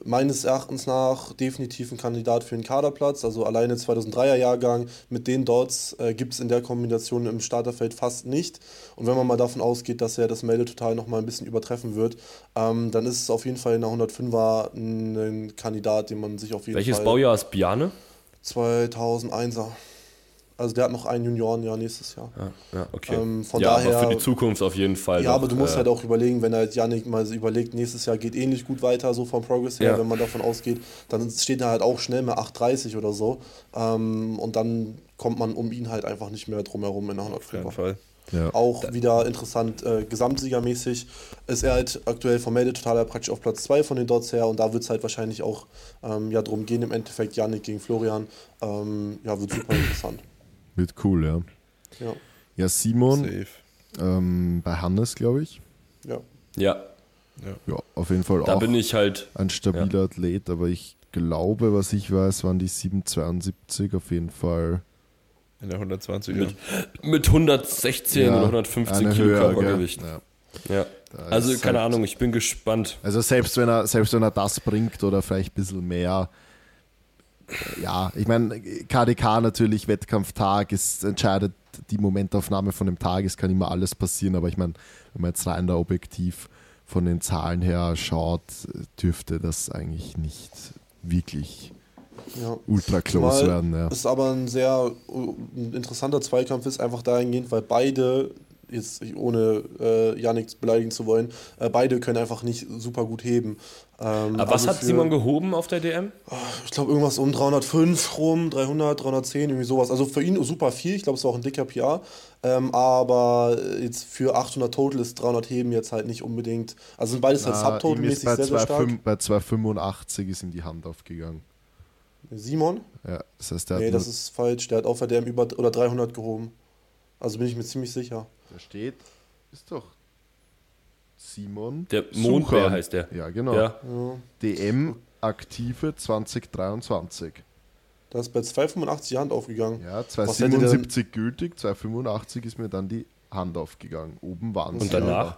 meines Erachtens nach definitiv ein Kandidat für einen Kaderplatz. Also alleine 2003er Jahrgang mit den Dots äh, gibt es in der Kombination im Starterfeld fast nicht. Und wenn man mal davon ausgeht, dass er das Meldetotal noch mal ein bisschen übertreffen wird, ähm, dann ist es auf jeden Fall in der 105er ein Kandidat, den man sich auf jeden Welches Fall... Baujahr ist Biane? 2001er. Also der hat noch ein Juniorenjahr nächstes Jahr. Ja, ja okay. Ähm, von ja, daher- aber für die Zukunft auf jeden Fall. Ja, noch, aber du musst äh, halt auch überlegen, wenn er jetzt Yannick mal überlegt, nächstes Jahr geht ähnlich gut weiter, so vom Progress her, Ja. wenn man davon ausgeht, dann steht er halt auch schnell mal 8,30 oder so. Ähm, und dann kommt man um ihn halt einfach nicht mehr drum herum in der Auf jeden 105er. Fall. Ja. Auch wieder interessant, äh, gesamtsiegermäßig ist er halt aktuell vom Meldetotaler praktisch auf Platz 2 von den Dots her und da wird es halt wahrscheinlich auch ähm, ja, drum gehen, im Endeffekt Yannick gegen Florian. Ähm, ja, wird super *clears throat* interessant. Wird cool, ja. Ja, Ja, Simon Safe. ähm, bei Hannes, glaube ich. ja. Ja, Ja, auf jeden Fall da auch bin ich halt. ein stabiler Athlet, aber ich glaube, was ich weiß, waren die 772 auf jeden Fall. In der 120er. Mit, mit 116 Ja, oder 115 eine Kilo? Körpergewicht. Ja. Ja. Also keine halt- Ahnung, ich bin gespannt. Also selbst wenn er, selbst wenn er das bringt oder vielleicht ein bisschen mehr, ja, ich meine, KDK natürlich, Wettkampftag, es entscheidet die Momentaufnahme von dem Tag, es kann immer alles passieren, aber ich meine, wenn man jetzt rein da objektiv von den Zahlen her schaut, dürfte das eigentlich nicht wirklich ja. ultra close Zumal werden. Ja. es aber ein sehr ein interessanter Zweikampf ist, einfach dahingehend, weil beide, jetzt ohne äh, Yannick beleidigen zu wollen, äh, beide können einfach nicht super gut heben. Ähm, Aber was also hat für- Simon gehoben auf der DM? Ich glaube irgendwas um 305 rum, 300, 310, irgendwie sowas. Also für ihn super viel, ich glaube es war auch ein dicker PR. Ähm, aber jetzt für 800 Total ist 300 Heben jetzt halt nicht unbedingt, also sind beides halt ihm ist Subtotal-mäßig bei, sehr, sehr stark. 2,5 bei 285 ist ihm die Hand aufgegangen. Simon? Ja, das heißt, der Nee, hat das ist falsch, der hat auf der DM über oder 300 gehoben. Also bin ich mir ziemlich sicher. Da steht, ist doch Simon. Der Mondbär Sucher. heißt der. Ja, genau. Ja. Ja. DM aktive 2023. Da ist bei 285 die Hand aufgegangen. Ja, Was hätte der 277 gültig, 285 ist mir dann die Hand aufgegangen. Oben waren Und danach?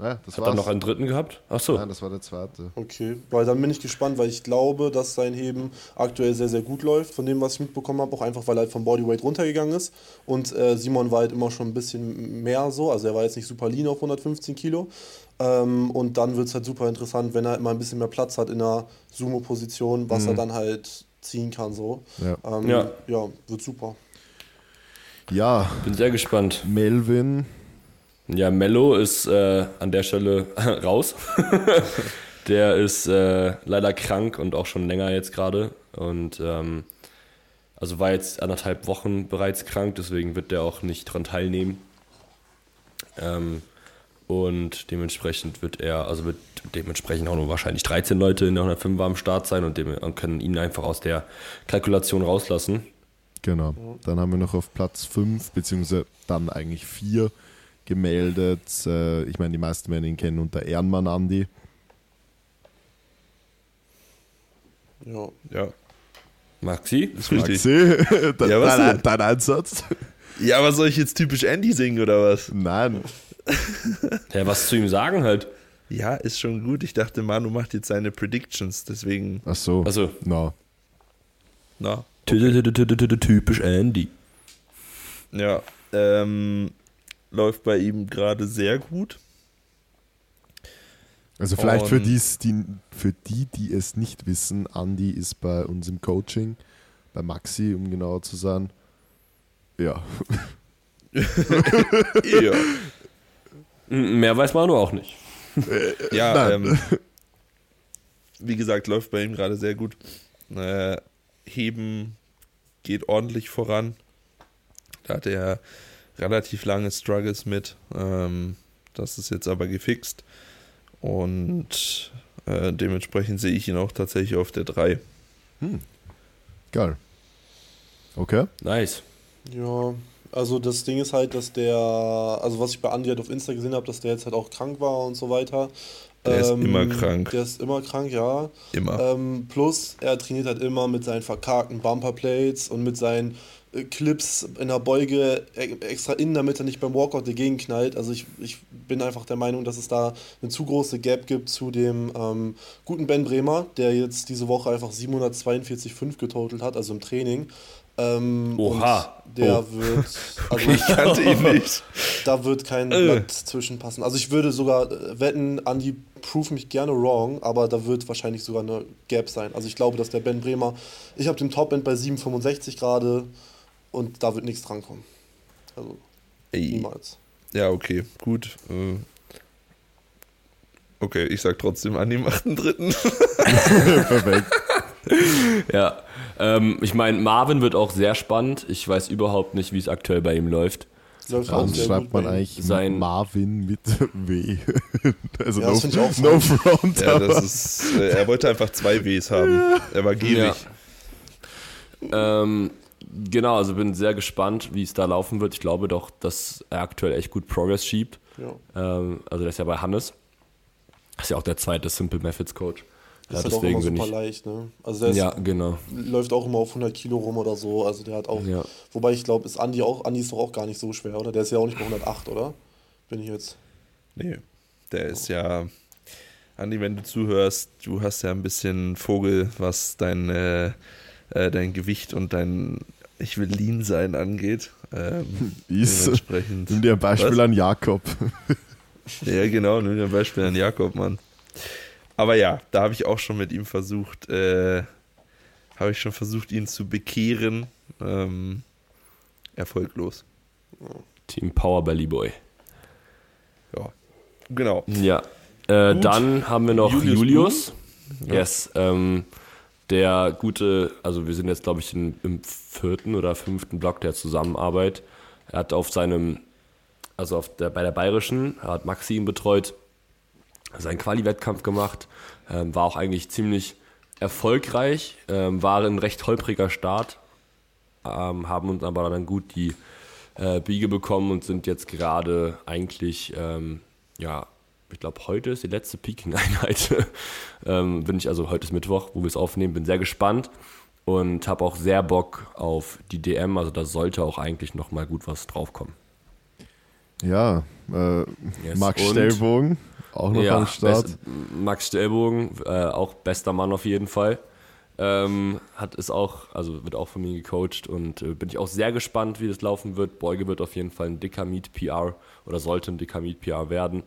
Ja, das Hat er war's. noch einen dritten gehabt? Ach so. Nein, das war der zweite. Okay, weil dann bin ich gespannt, weil ich glaube, dass sein Heben aktuell sehr, sehr gut läuft, von dem, was ich mitbekommen habe, auch einfach, weil er halt vom Bodyweight runtergegangen ist. Und äh, Simon war halt immer schon ein bisschen mehr so, also er war jetzt nicht super lean auf 115 Kilo. Ähm, und dann wird es halt super interessant, wenn er immer ein bisschen mehr Platz hat in der Sumo-Position, was er dann halt ziehen kann so. Ja. Ähm, Ja. ja, wird super. Ja, Bin sehr gespannt. Melvin. Ja, Mello ist äh, an der Stelle *laughs* raus. *laughs* der ist äh, leider krank und auch schon länger jetzt gerade. Und ähm, also war jetzt anderthalb Wochen bereits krank, deswegen wird der auch nicht dran teilnehmen. Ähm, und dementsprechend wird er, also wird dementsprechend auch nur wahrscheinlich 13 Leute in der 105 am Start sein und, dem, und können ihn einfach aus der Kalkulation rauslassen. Genau. Dann haben wir noch auf Platz 5, beziehungsweise dann eigentlich 4 gemeldet. Äh, ich meine, die meisten werden ihn kennen unter Ehrenmann Andi. Ja. Ja, Maxi? richtig. Maxi, dein, Ja, was dein, dein Einsatz? Ja, was soll ich jetzt typisch Andy singen oder was? Nein. *laughs* Ja, was zu ihm sagen halt. Ja, ist schon gut. Ich dachte, Manu macht jetzt seine Predictions, deswegen, Ach so. Also, No. na. typisch Andy. Ja, ähm, läuft bei ihm gerade sehr gut. Also vielleicht für, dies, die, für die, die es nicht wissen, Andi ist bei uns im Coaching, bei Maxi, um genauer zu sein. Ja. *laughs* ja, Mehr weiß man nur auch nicht. ja Nein. ähm, wie gesagt, läuft bei ihm gerade sehr gut. Äh, Heben geht ordentlich voran. Da hatte er relativ lange Struggles mit. Ähm, das ist jetzt aber gefixt. Und äh, dementsprechend sehe ich ihn auch tatsächlich auf der 3. Geil. Okay. Nice. Ja, also das Ding ist halt, dass der, also was ich bei Andi halt auf Insta gesehen habe, dass der jetzt halt auch krank war und so weiter. Der ist Ähm, immer krank. Der ist immer krank, ja. Immer. Ähm, plus, er trainiert halt immer mit seinen verkarkten Bumperplates und mit seinen äh, Clips in der Beuge e- extra innen, damit er nicht beim Walkout dagegen knallt. Also ich, ich bin einfach der Meinung, dass es da eine zu große Gap gibt zu dem ähm, guten Ben Bremer, der jetzt diese Woche einfach 742,5 getotelt hat, also im Training. Ähm, Oha. Und der Oh. wird, *laughs* also Ich kannte ihn nicht. *laughs* da wird kein Äh. Blatt zwischenpassen. Also ich würde sogar äh, wetten, Andi, prove mich gerne wrong, aber da wird wahrscheinlich sogar eine Gap sein. Also ich glaube, dass der Ben Bremer, ich habe den Top-End bei 7,65 gerade und da wird nichts drankommen. Also Ey. niemals. Ja, okay, gut. Äh, Okay, ich sag trotzdem an dem 8.3. *laughs* Perfekt. Ja, ähm, ich meine, Marvin wird auch sehr spannend. Ich weiß überhaupt nicht, wie es aktuell bei ihm läuft. Warum schreibt man eigentlich Sein- Marvin mit W? *laughs* also Ja, no, no front, Ja, ist, äh, er wollte einfach zwei Ws haben. Er war gierig. Ähm, genau, also bin sehr gespannt, wie es da laufen wird. Ich glaube doch, dass er aktuell echt gut Progress schiebt. Ja. Ähm, also der ist ja bei Hannes. Ist ja auch der zweite Simple Methods Coach. Das Ja, ist halt auch immer deswegen super ich. leicht, ne? Also der ist, Ja, genau. läuft auch immer auf 100 Kilo rum oder so. Also der hat auch, Ja. wobei ich glaube, ist Andi auch, Andi ist doch auch gar nicht so schwer, oder? Der ist ja auch nicht bei 108, oder? Bin ich jetzt. Nee, der ist ja. Andi, wenn du zuhörst, du hast ja ein bisschen Vogel, was dein, äh, äh, dein Gewicht und dein Ich will lean sein angeht. Ähm, *laughs* Ist, dementsprechend. nimm dir ein Beispiel Was? an Jakob. *laughs* Ja, genau, nimm dir ein Beispiel an Jakob, Mann. Aber ja, da habe ich auch schon mit ihm versucht, äh, habe ich schon versucht, ihn zu bekehren. Ähm, erfolglos. Team Power Belly Boy. Ja, genau. Ja. Äh, dann haben wir noch Julius Julius. Ja. Yes. Ähm, der gute, also wir sind jetzt, glaube ich, in, im vierten oder fünften Block der Zusammenarbeit. Er hat auf seinem, also auf der, bei der Bayerischen, er hat Maxi ihn betreut, seinen Quali-Wettkampf gemacht, ähm, war auch eigentlich ziemlich erfolgreich, ähm, war ein recht holpriger Start, ähm, haben uns aber dann gut die äh, Biege bekommen und sind jetzt gerade eigentlich, ähm, ja, ich glaube, heute ist die letzte Peaking-Einheit. *laughs* ähm, bin ich, also heute ist Mittwoch, wo wir es aufnehmen, bin sehr gespannt und habe auch sehr Bock auf die DM. Also da sollte auch eigentlich noch mal gut was draufkommen. Ja, äh, Yes. Max Und- Stellbogen, auch noch am Start. best- Max Stellbogen, äh, auch bester Mann auf jeden Fall. Ähm, hat es auch, also wird auch von mir gecoacht und äh, bin ich auch sehr gespannt, wie das laufen wird. Beuge wird auf jeden Fall ein dicker Meet PR oder sollte ein dicker Meet PR werden.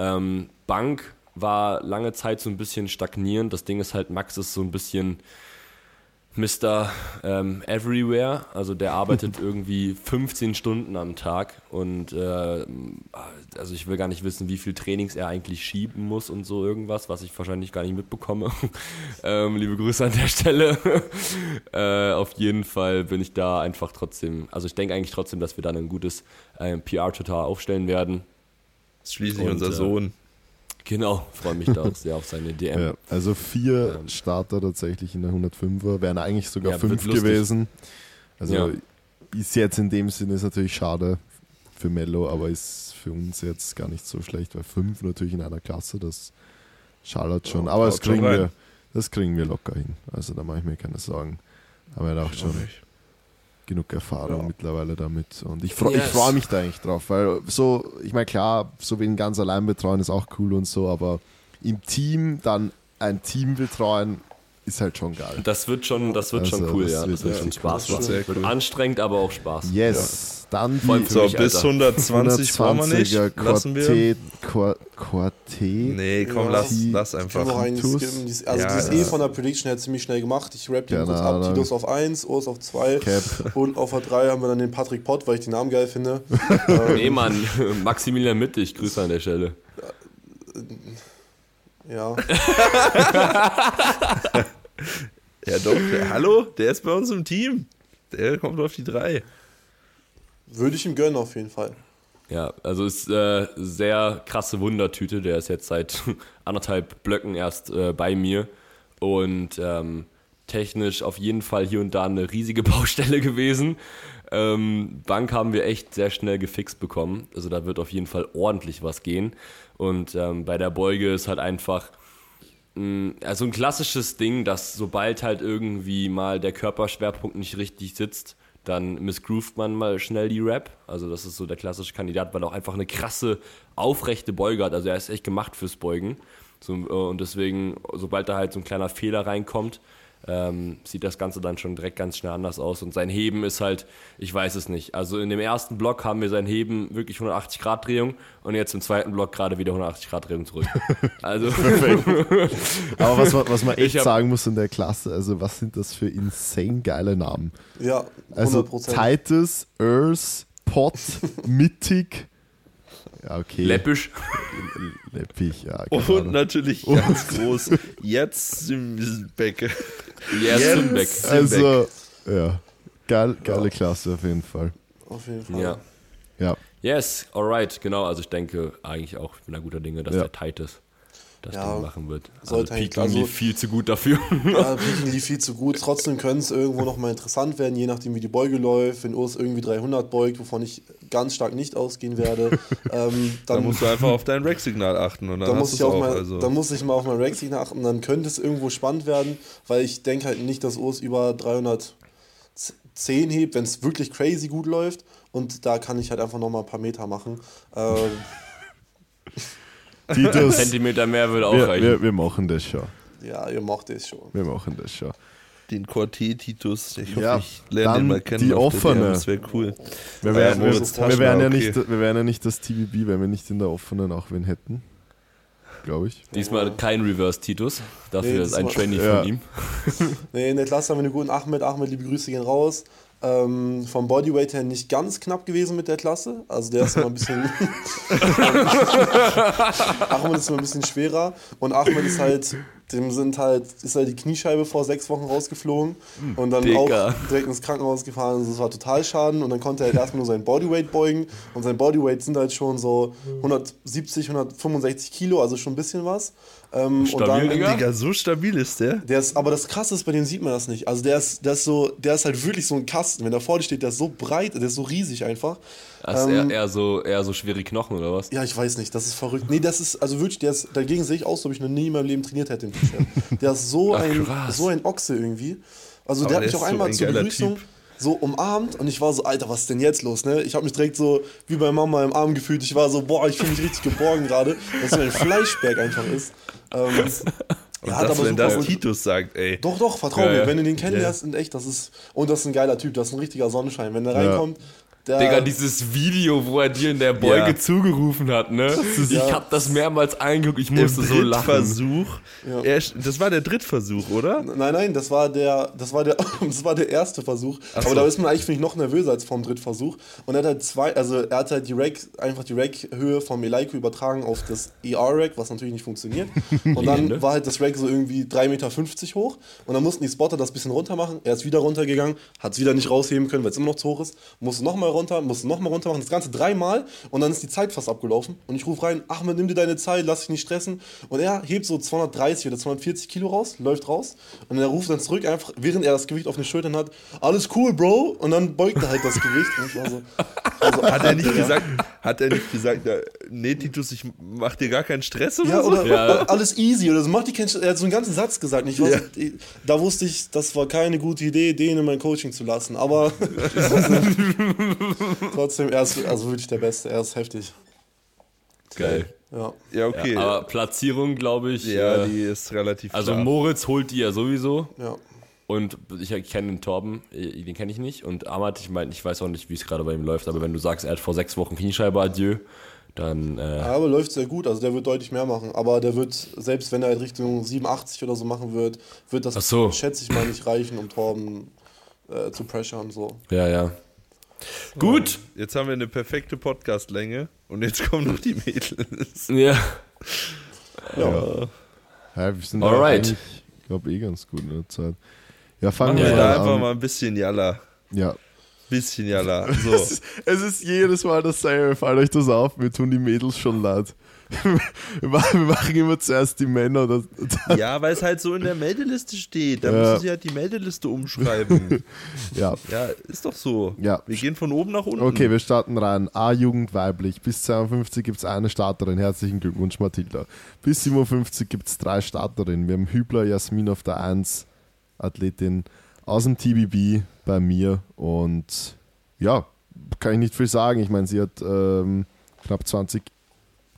Ähm, Bank war lange Zeit so ein bisschen stagnierend. Das Ding ist halt, Max ist so ein bisschen Mr. Ähm, Everywhere. Also der arbeitet *laughs* irgendwie 15 Stunden am Tag und äh, also ich will gar nicht wissen, wie viel Trainings er eigentlich schieben muss und so irgendwas, was ich wahrscheinlich gar nicht mitbekomme. *laughs* ähm, liebe Grüße an der Stelle. *laughs* äh, auf jeden Fall bin ich da einfach trotzdem, also ich denke eigentlich trotzdem, dass wir dann ein gutes äh, PR-Total aufstellen werden. Ist schließlich Und, unser äh, Sohn. Genau, freue mich da auch sehr auf seine DM. Ja, also vier Ähm. Starter tatsächlich in der 105er, wären eigentlich sogar Ja, fünf gewesen. Also Ja. ist jetzt in dem Sinne ist natürlich schade für Mello, aber ist für uns jetzt gar nicht so schlecht, weil fünf natürlich in einer Klasse, das schallert schon. Ja, aber das kriegen wir, das kriegen wir locker hin. Also da mache ich mir keine Sorgen. Haben wir auch schon genug Erfahrung Ja. mittlerweile damit. Und ich freue Yes. ich freu mich da eigentlich drauf, weil so, ich meine, klar, so wen ganz allein betreuen ist auch cool und so, aber im Team dann ein Team betreuen ist halt schon geil. Das wird schon, das wird schon Also, cool, das ja. wird Das wird schon Spaß cool. machen. Cool. anstrengend, aber auch Spaß. Yes, dann Vor allem für So, mich, bis Alter. 120 brauchen wir nicht. 120er Lassen wir. Quartet, Quar- Quartet. Nee, komm, Ja. lass, lass einfach. skippen. Dies- Also Ja, die ist ja. eh von der Prediction her ziemlich schnell gemacht. Ich rap den Keine kurz ab. Titus auf 1, Urs auf 2 Cap. und auf der 3 haben wir dann den Patrick Pott, weil ich den Namen geil finde. *laughs* Nee, Mann, *laughs* Maximilian Mittig, Grüße an der Stelle. Ja, *laughs* Ja, doch. Der, hallo, der ist bei uns im Team. Der kommt auf die 3. würde ich ihm gönnen auf jeden Fall. Ja, also ist äh, sehr krasse Wundertüte. Der ist jetzt seit *laughs* anderthalb Blöcken erst äh, bei mir und ähm, technisch auf jeden Fall hier und da eine riesige *laughs* Baustelle gewesen. Ähm, Bank haben wir echt sehr schnell gefixt bekommen. Also da wird auf jeden Fall ordentlich was gehen. Und ähm, bei der Beuge ist halt einfach also ein klassisches Ding, dass sobald halt irgendwie mal der Körperschwerpunkt nicht richtig sitzt, dann missgroovt man mal schnell die Rap. Also das ist so der klassische Kandidat, weil er auch einfach eine krasse, aufrechte Beuge hat. Also er ist echt gemacht fürs Beugen. So, äh, und deswegen, sobald da halt so ein kleiner Fehler reinkommt, ähm, sieht das Ganze dann schon direkt ganz schnell anders aus. Und sein Heben ist halt, ich weiß es nicht. Also in dem ersten Block haben wir sein Heben wirklich 180 Grad Drehung und jetzt im zweiten Block gerade wieder 180 Grad Drehung zurück. *laughs* Also *laughs* Aber was, man- was man echt hab- sagen muss in der Klasse, also was sind das für insane geile Namen? Ja, 100 Also Prozent. Titus, Earth, Pot, Mittig. Ja, okay. läppisch. Leppich, ja. *laughs* Und Ahnung. natürlich ganz groß. Jetzt sind Becke. Yes, Jens. Simbeck. Also, ja. Geil, geile Klasse auf jeden Fall. Auf jeden Fall. Ja. Ja. Yes, alright, genau. Also ich denke eigentlich auch, ich bin da guter Dinge, dass Ja. der Titus das Ja, Ding machen wird. Also sollte eigentlich- Peking also- lief viel zu gut dafür. *laughs* Ja, *laughs* Peking lief viel zu gut. Trotzdem können es irgendwo nochmal interessant werden, je nachdem, wie die Beuge läuft. Wenn Urs irgendwie 300 beugt, wovon ich ganz stark nicht ausgehen werde, *laughs* ähm, Da dann, musst du einfach auf dein Rack-Signal achten und dann dann, muss du ich auch auch. mal, also. dann muss ich mal auf mein Rack-Signal achten. Dann könnte es irgendwo spannend werden, weil ich denke halt nicht, dass Urs über 310 hebt, wenn es wirklich crazy gut läuft. Und da kann ich halt einfach nochmal ein paar Meter machen. Ähm, Titus, *laughs* Zentimeter mehr würde auch wir, reichen. wir, wir machen das schon. ja, ihr macht es schon. Wir machen das schon. den Quartet-Titus, ich hoffe, Ja, ich lerne den mal kennen. die offene. Das wäre cool. Wir Ja, wären, Moritz wir, wir, wären ja Taschner, nicht, okay. wir wären ja nicht das TBB, wenn wir nicht in der offenen auch wen hätten. Glaube ich. Diesmal kein Reverse-Titus, dafür Nee, ist ein Trainee Ja. von ihm. Nee, in der Klasse haben wir einen guten Ahmed. Ahmed, liebe Grüße gehen raus. Ähm, vom Bodyweight her nicht ganz knapp gewesen mit der Klasse. Also der ist immer ein bisschen. *laughs* Ahmed ist immer ein bisschen schwerer. Und Ahmed ist halt, dem sind halt, ist halt die Kniescheibe vor sechs Wochen rausgeflogen und dann Dicker. auch direkt ins Krankenhaus gefahren. Also das war total schaden. Und dann konnte er halt erstmal nur sein Bodyweight beugen. Und sein Bodyweight sind halt schon so 170, 165 Kilo, also schon ein bisschen was. Ähm, Stabil, und dann, Digga. Digga, so stabil ist der. der ist, aber das krasse ist, bei dem sieht man das nicht. Also der ist, der ist so, der ist halt wirklich so ein Kasten. Wenn der vor dir steht, der ist so breit, der ist so riesig einfach. Das ist Ähm, eher, eher, so, eher so schwere Knochen oder was? Ja, ich weiß nicht, das ist verrückt. Nee, das ist, also wirklich, der ist, dagegen sehe ich aus, als ob ich noch nie in meinem Leben trainiert hätte im T-Shirt. Der ist so Ach, ein, krass. so ein Ochse irgendwie. Also Aber der hat mich auch so einmal ein zur Begrüßung Typ. So umarmt und ich war so, Alter, was ist denn jetzt los, ne? Ich habe mich direkt so wie bei Mama im Arm gefühlt. Ich war so, boah, ich fühle mich richtig geborgen gerade, dass so ein Fleischberg einfach ist. Ähm, Und er hat dass, aber wenn super das Titus sagt, ey. Doch, doch, vertrau Ja, mir. Wenn du den kennenlernst, in echt, das ist. Und das ist ein geiler Typ, das ist ein richtiger Sonnenschein. Wenn der reinkommt, der. Digga, dieses Video, wo er dir in der Beuge Ja. zugerufen hat, ne? Ich ja. hab das mehrmals angeguckt, ich Im musste so lachen. Drittversuch. Ja. Er, das war der Drittversuch, oder? Nein, nein, das war der, das war der, *laughs* das war der erste Versuch. Ach Aber so. da ist man eigentlich finde ich noch nervöser als vom Drittversuch. Und er hat halt zwei, also er hat halt die Rack, einfach die Rack-Höhe vom Eleiko übertragen auf das ER-Rack, was natürlich nicht funktioniert. *laughs* Und dann Legende. war halt das Rack so irgendwie 3,50 Meter hoch. Und dann mussten die Spotter das bisschen runter machen. Er ist wieder runtergegangen, hat es wieder nicht rausheben können, weil es immer noch zu hoch ist. Musste nochmal runter, musste nochmal runter machen. Das Ganze dreimal. Und dann ist die Zeit fast abgelaufen. Und ich rufe rein, Ahmed, nimm dir deine Zeit, lass dich nicht stressen. Und er hebt so 230 oder 240 Kilo raus, läuft raus. Und er ruft dann zurück, einfach während er das Gewicht auf den Schultern hat, alles cool, Bro. Und dann beugt er halt das Gewicht. Und ich war so, also, Hat er nicht gesagt, hat er nicht gesagt, ja, nee, Titus, ich mach dir gar keinen Stress oder Ja, so? oder Ja. alles easy oder so. Macht die keinen Er hat so einen ganzen Satz gesagt. Und Ich war Ja. so, da wusste ich, das war keine gute Idee, den in mein Coaching zu lassen. Aber *laughs* *laughs* *laughs* trotzdem, er ist also wirklich der Beste. Er ist heftig. Geil. Ja. Ja, okay. Ja, aber Platzierung, glaube ich. Ja, äh, die ist relativ also klar. Moritz holt die ja sowieso. Ja. Und ich kenne den Torben, äh, den kenne ich nicht. Und Ahmad, ich meine, ich weiß auch nicht, wie es gerade bei ihm läuft, aber wenn du sagst, er hat vor sechs Wochen Kniescheibe Adieu, dann äh, Aber läuft sehr gut. Also der wird deutlich mehr machen. Aber der wird, selbst wenn er halt Richtung 87 oder so machen wird, wird das, so. schätze ich mal, nicht reichen, um Torben äh, zu pressure so. ja, ja. Gut. Jetzt haben wir eine perfekte Podcast-Länge und jetzt kommen noch die Mädels. Ja. Ja, wir sind Alright. eigentlich, ich glaube, eh ganz gut in der Zeit. Ja, fangen Ja, wir Ja, mal einfach an. mal ein bisschen Jalla. Ja, Bisschen Jalla. *laughs* So. Es ist, es ist jedes Mal dasselbe. Fallt euch das auf, mir tun die Mädels schon leid. Wir machen immer zuerst die Männer. Das, Ja, weil es halt so in der Meldeliste steht. Da Ja. müssen sie halt die Meldeliste umschreiben. *laughs* ja. ja, ist doch so. Ja. Wir gehen von oben nach unten. Okay, wir starten rein. A-Jugend weiblich. Bis 52 gibt es eine Starterin. Herzlichen Glückwunsch, Mathilda. Bis 57 gibt es drei Starterinnen. Wir haben Hübler, Jasmin auf der 1, Athletin aus dem TBB bei mir. Und ja, kann ich nicht viel sagen. Ich meine, sie hat ähm, knapp 20,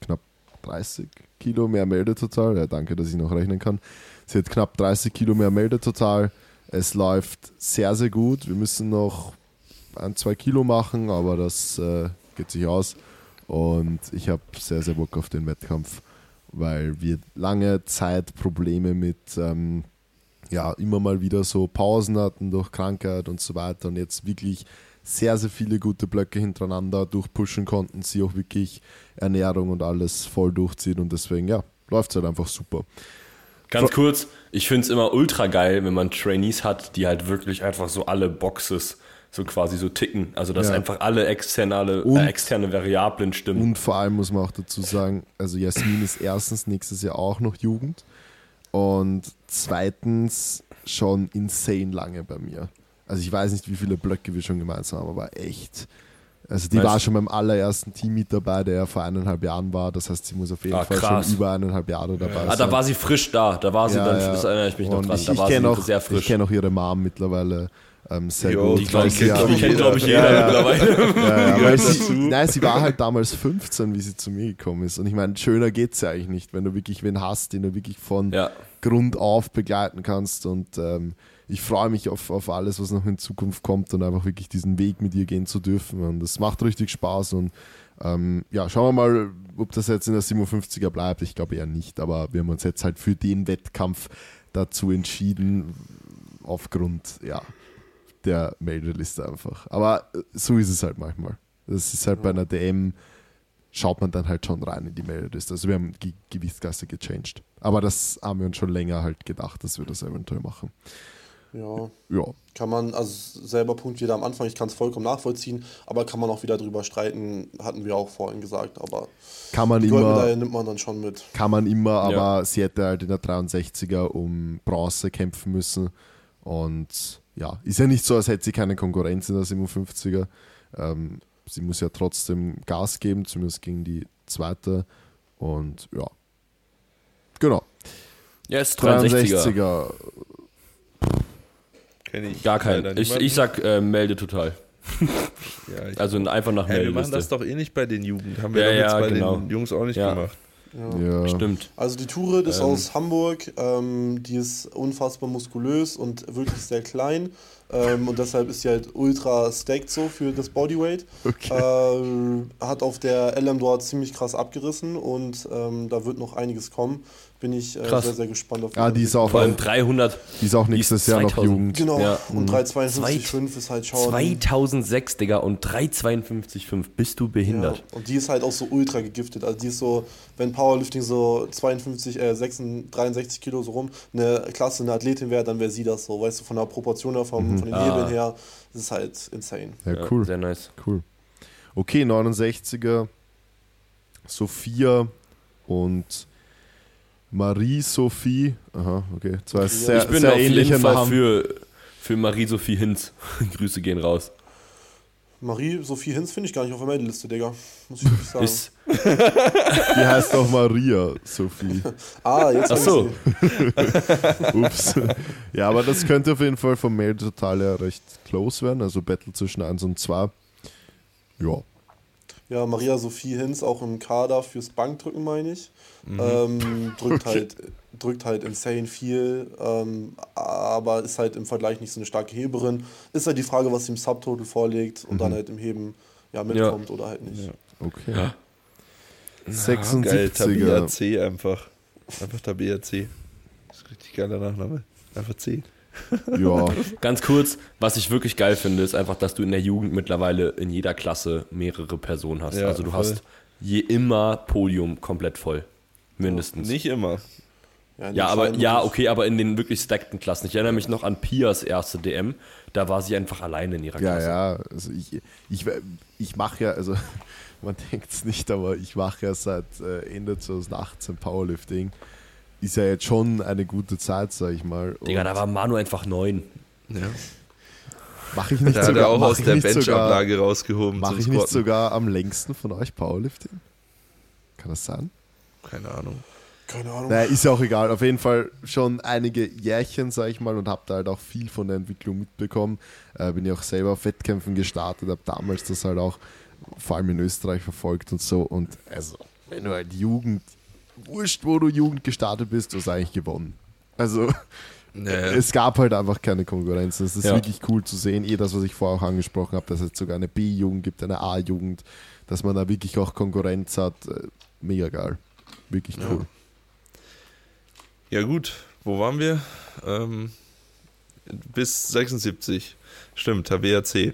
knapp 30 Kilo mehr Meldetotal. Ja, danke, dass ich noch rechnen kann. Sie hat knapp 30 Kilo mehr Meldetotal. Es läuft sehr, sehr gut. Wir müssen noch ein, zwei Kilo machen, aber das äh, geht sich aus. Und ich habe sehr, sehr Bock auf den Wettkampf, weil wir lange Zeit Probleme mit ähm, ja, immer mal wieder so Pausen hatten durch Krankheit und so weiter und jetzt wirklich sehr, sehr viele gute Blöcke hintereinander durchpushen konnten, sie auch wirklich Ernährung und alles voll durchziehen und deswegen, ja, läuft es halt einfach super. Ganz kurz, ich finde es immer ultra geil, wenn man Trainees hat, die halt wirklich einfach so alle Boxes so quasi so ticken. Also dass Ja. einfach alle externe, Und- äh, externe Variablen stimmen. Und vor allem muss man auch dazu sagen, also Jasmin ist erstens nächstes Jahr auch noch Jugend und zweitens schon insane lange bei mir. Also ich weiß nicht, wie viele Blöcke wir schon gemeinsam haben, aber echt. Also die Weißt war schon beim allerersten Team mit dabei, der ja vor eineinhalb Jahren war. Das heißt, sie muss auf jeden Ah, Fall krass. schon über eineinhalb Jahre dabei sein. ah, da war sie frisch da. Da war sie Ja, dann, ja. das erinnere ich mich noch Und dran. Ich, da ich war sie kenne auch, sehr ich frisch. kenn auch ihre Mom mittlerweile ähm, sehr Jo, gut. die glaub ich, weil kennt, sie ich, glaube ich, jeder. Ja, mittlerweile. Ja, ja, *laughs* sie, nein, sie war halt damals 15, wie sie zu mir gekommen ist. Und ich meine, schöner geht's ja eigentlich nicht, wenn du wirklich wen hast, den du wirklich von Ja. Grund auf begleiten kannst. Und ähm, ich freue mich auf, auf alles, was noch in Zukunft kommt und einfach wirklich diesen Weg mit ihr gehen zu dürfen. Und das macht richtig Spaß. Und ähm, ja, schauen wir mal, ob das jetzt in der 57er bleibt. Ich glaube eher nicht, aber wir haben uns jetzt halt für den Wettkampf dazu entschieden, aufgrund, ja, der Meldeliste einfach. Aber äh, so ist es halt manchmal. Das ist halt bei einer DM, schaut man dann halt schon rein in die Meldeliste. Also wir haben die Gewichtsklasse gechanged. Aber das haben wir uns schon länger halt gedacht, dass wir das eventuell machen. Ja, Ja, kann man, also selber Punkt wieder am Anfang, ich kann es vollkommen nachvollziehen, aber kann man auch wieder drüber streiten, hatten wir auch vorhin gesagt, aber kann man die immer, nimmt man dann schon mit. kann man immer, aber Ja. sie hätte halt in der 63er um Bronze kämpfen müssen. Und ja, ist ja nicht so, als hätte sie keine Konkurrenz in der 57er. Ähm, sie muss ja trotzdem Gas geben, zumindest gegen die zweite. Und ja, genau. Ja, ist 63er. 63er. Kenn ich Gar kein. leider Ich, ich sag äh, melde total. *laughs* ja, ich, Also einfach nach hey, wir machen das doch eh nicht bei den Jugend. Haben wir Ja, doch jetzt ja, bei genau. den Jungs auch nicht Ja. gemacht. Ja. Ja. Stimmt. Also die Turet ist Ähm. aus Hamburg, ähm, die ist unfassbar muskulös und wirklich sehr klein ähm, und deshalb ist sie halt ultra stacked so für das Bodyweight. Ähm, hat auf der LM dort ziemlich krass abgerissen und ähm, da wird noch einiges kommen. Bin ich äh, sehr, sehr gespannt auf Ah, die ist auch, Vor allem 300. die ist auch die nächstes ist Jahr noch 2000. Jugend. Genau, Ja. und 352,5 ist halt schon. 2006, Digga, und 352,5. Bist du behindert? Ja, und die ist halt auch so ultra gegiftet. Also die ist so, wenn Powerlifting so 52, äh, 66, 63 Kilo so rum, eine Klasse, eine Athletin wäre, dann wäre sie das so. Weißt du, von der Proportion her, vom, von den Ah. Hebeln her, das ist halt insane. Ja, cool. Sehr nice. Cool. Okay, 69er, Sophia und Marie-Sophie. Aha, okay. Zwei sehr, ich bin sehr auf ähnliche jeden Fall Namen. für, für Marie-Sophie Hinz. *laughs* Grüße gehen raus. Marie Sophie Hinz finde ich gar nicht auf der Meldeliste, Digga. Muss ich wirklich sagen. Ist, *laughs* Die heißt auch Maria Sophie. *laughs* ah, jetzt Ach so. ich. Ups. ja, aber das könnte auf jeden Fall vom Mail total ja recht close werden. Also Battle zwischen 1 und 2. Ja. Ja, Maria Sophie Hinz auch im Kader fürs Bankdrücken, meine ich. Mhm. Ähm, drückt, *laughs* halt, drückt halt insane viel, ähm, aber ist halt im Vergleich nicht so eine starke Heberin. Ist halt die Frage, was sie im Subtotal vorlegt und Mhm. dann halt im Heben ja, mitkommt oder halt nicht. Okay. Ja. Geil, 76er. Tabea C einfach. Einfach Tabea C. Das ist ein richtig geiler Nachname. Einfach C. Ja. *laughs* ganz kurz, was ich wirklich geil finde, ist einfach, dass du in der Jugend mittlerweile in jeder Klasse mehrere Personen hast. Ja, also du voll. hast je immer Podium komplett voll. Mindestens. Nicht immer. den Ja, aber ja, okay, aber in den wirklich stackten Klassen. Ich erinnere mich noch an Pias erste DM. Da war sie einfach alleine in ihrer Ja, Klasse. ja, also ich, ich, ich mache ja, also *laughs* man denkt es nicht, aber ich mache ja seit äh, Ende 2018 Powerlifting. Ist ja jetzt schon eine gute Zeit, sag ich mal. Digga, da war Manu einfach neun. Ja. Mache ich nicht Da hat er sogar, auch aus der sogar, Benchablage rausgehoben Mache ich nicht sogar am längsten von euch Powerlifting? Kann das sein? Keine Ahnung. Keine Ahnung. Naja, ist ja auch egal. Auf jeden Fall schon einige Jährchen, sag ich mal, und habe da halt auch viel von der Entwicklung mitbekommen. Äh, bin ja auch selber auf Wettkämpfen gestartet, habe damals das halt auch vor allem in Österreich verfolgt und so. Und also, wenn du halt Jugend, wurscht, wo du Jugend gestartet bist, du hast eigentlich gewonnen. Also, Naja. es gab halt einfach keine Konkurrenz. Es ist Ja. wirklich cool zu sehen. Eh das, was ich vorher auch angesprochen habe, dass es sogar eine B-Jugend gibt, eine A-Jugend, dass man da wirklich auch Konkurrenz hat. Äh, Mega geil. Wirklich Ja. cool. Ja gut, wo waren wir? Ähm, bis 76. Stimmt, Tabea C.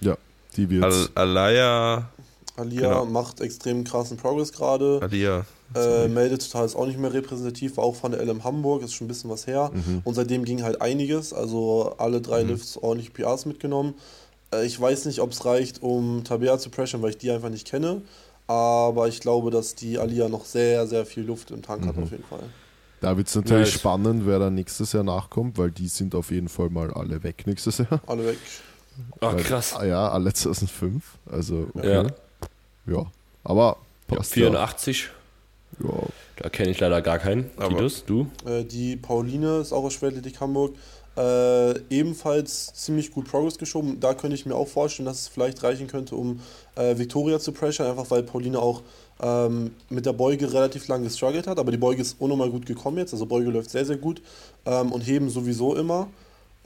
Ja, die wird. Al Alaya, Alia genau. macht extrem krassen Progress gerade. Alia. Äh, meldet total ist auch nicht mehr repräsentativ, war auch von der LM Hamburg, ist schon ein bisschen was her. Mhm. Und seitdem ging halt einiges, also alle drei Lifts ordentlich PRs mitgenommen. Äh, ich weiß nicht, ob es reicht, um Tabea zu pressure, weil ich die einfach nicht kenne. Aber ich glaube, dass die Alia noch sehr, sehr viel Luft im Tank Mhm. hat, auf jeden Fall. Da wird es natürlich Nice. spannend, wer dann nächstes Jahr nachkommt, weil die sind auf jeden Fall mal alle weg nächstes Jahr. Alle weg. *laughs* Ach, Weil- krass. Ah ja, alle 2005. Also, okay. Ja. Ja. Aber Ja, passt 84. Ja. Da kenne ich leider gar keinen. Aber- Titus, du? Äh, die Pauline ist auch aus Schwertletik Hamburg. Äh, ebenfalls ziemlich gut Progress geschoben. Da könnte ich mir auch vorstellen, dass es vielleicht reichen könnte, um äh, Victoria zu pressure, einfach weil Pauline auch ähm, mit der Beuge relativ lange gestruggelt hat. Aber die Beuge ist unnormal gut gekommen jetzt. Also Beuge läuft sehr, sehr gut. Ähm, und heben sowieso immer.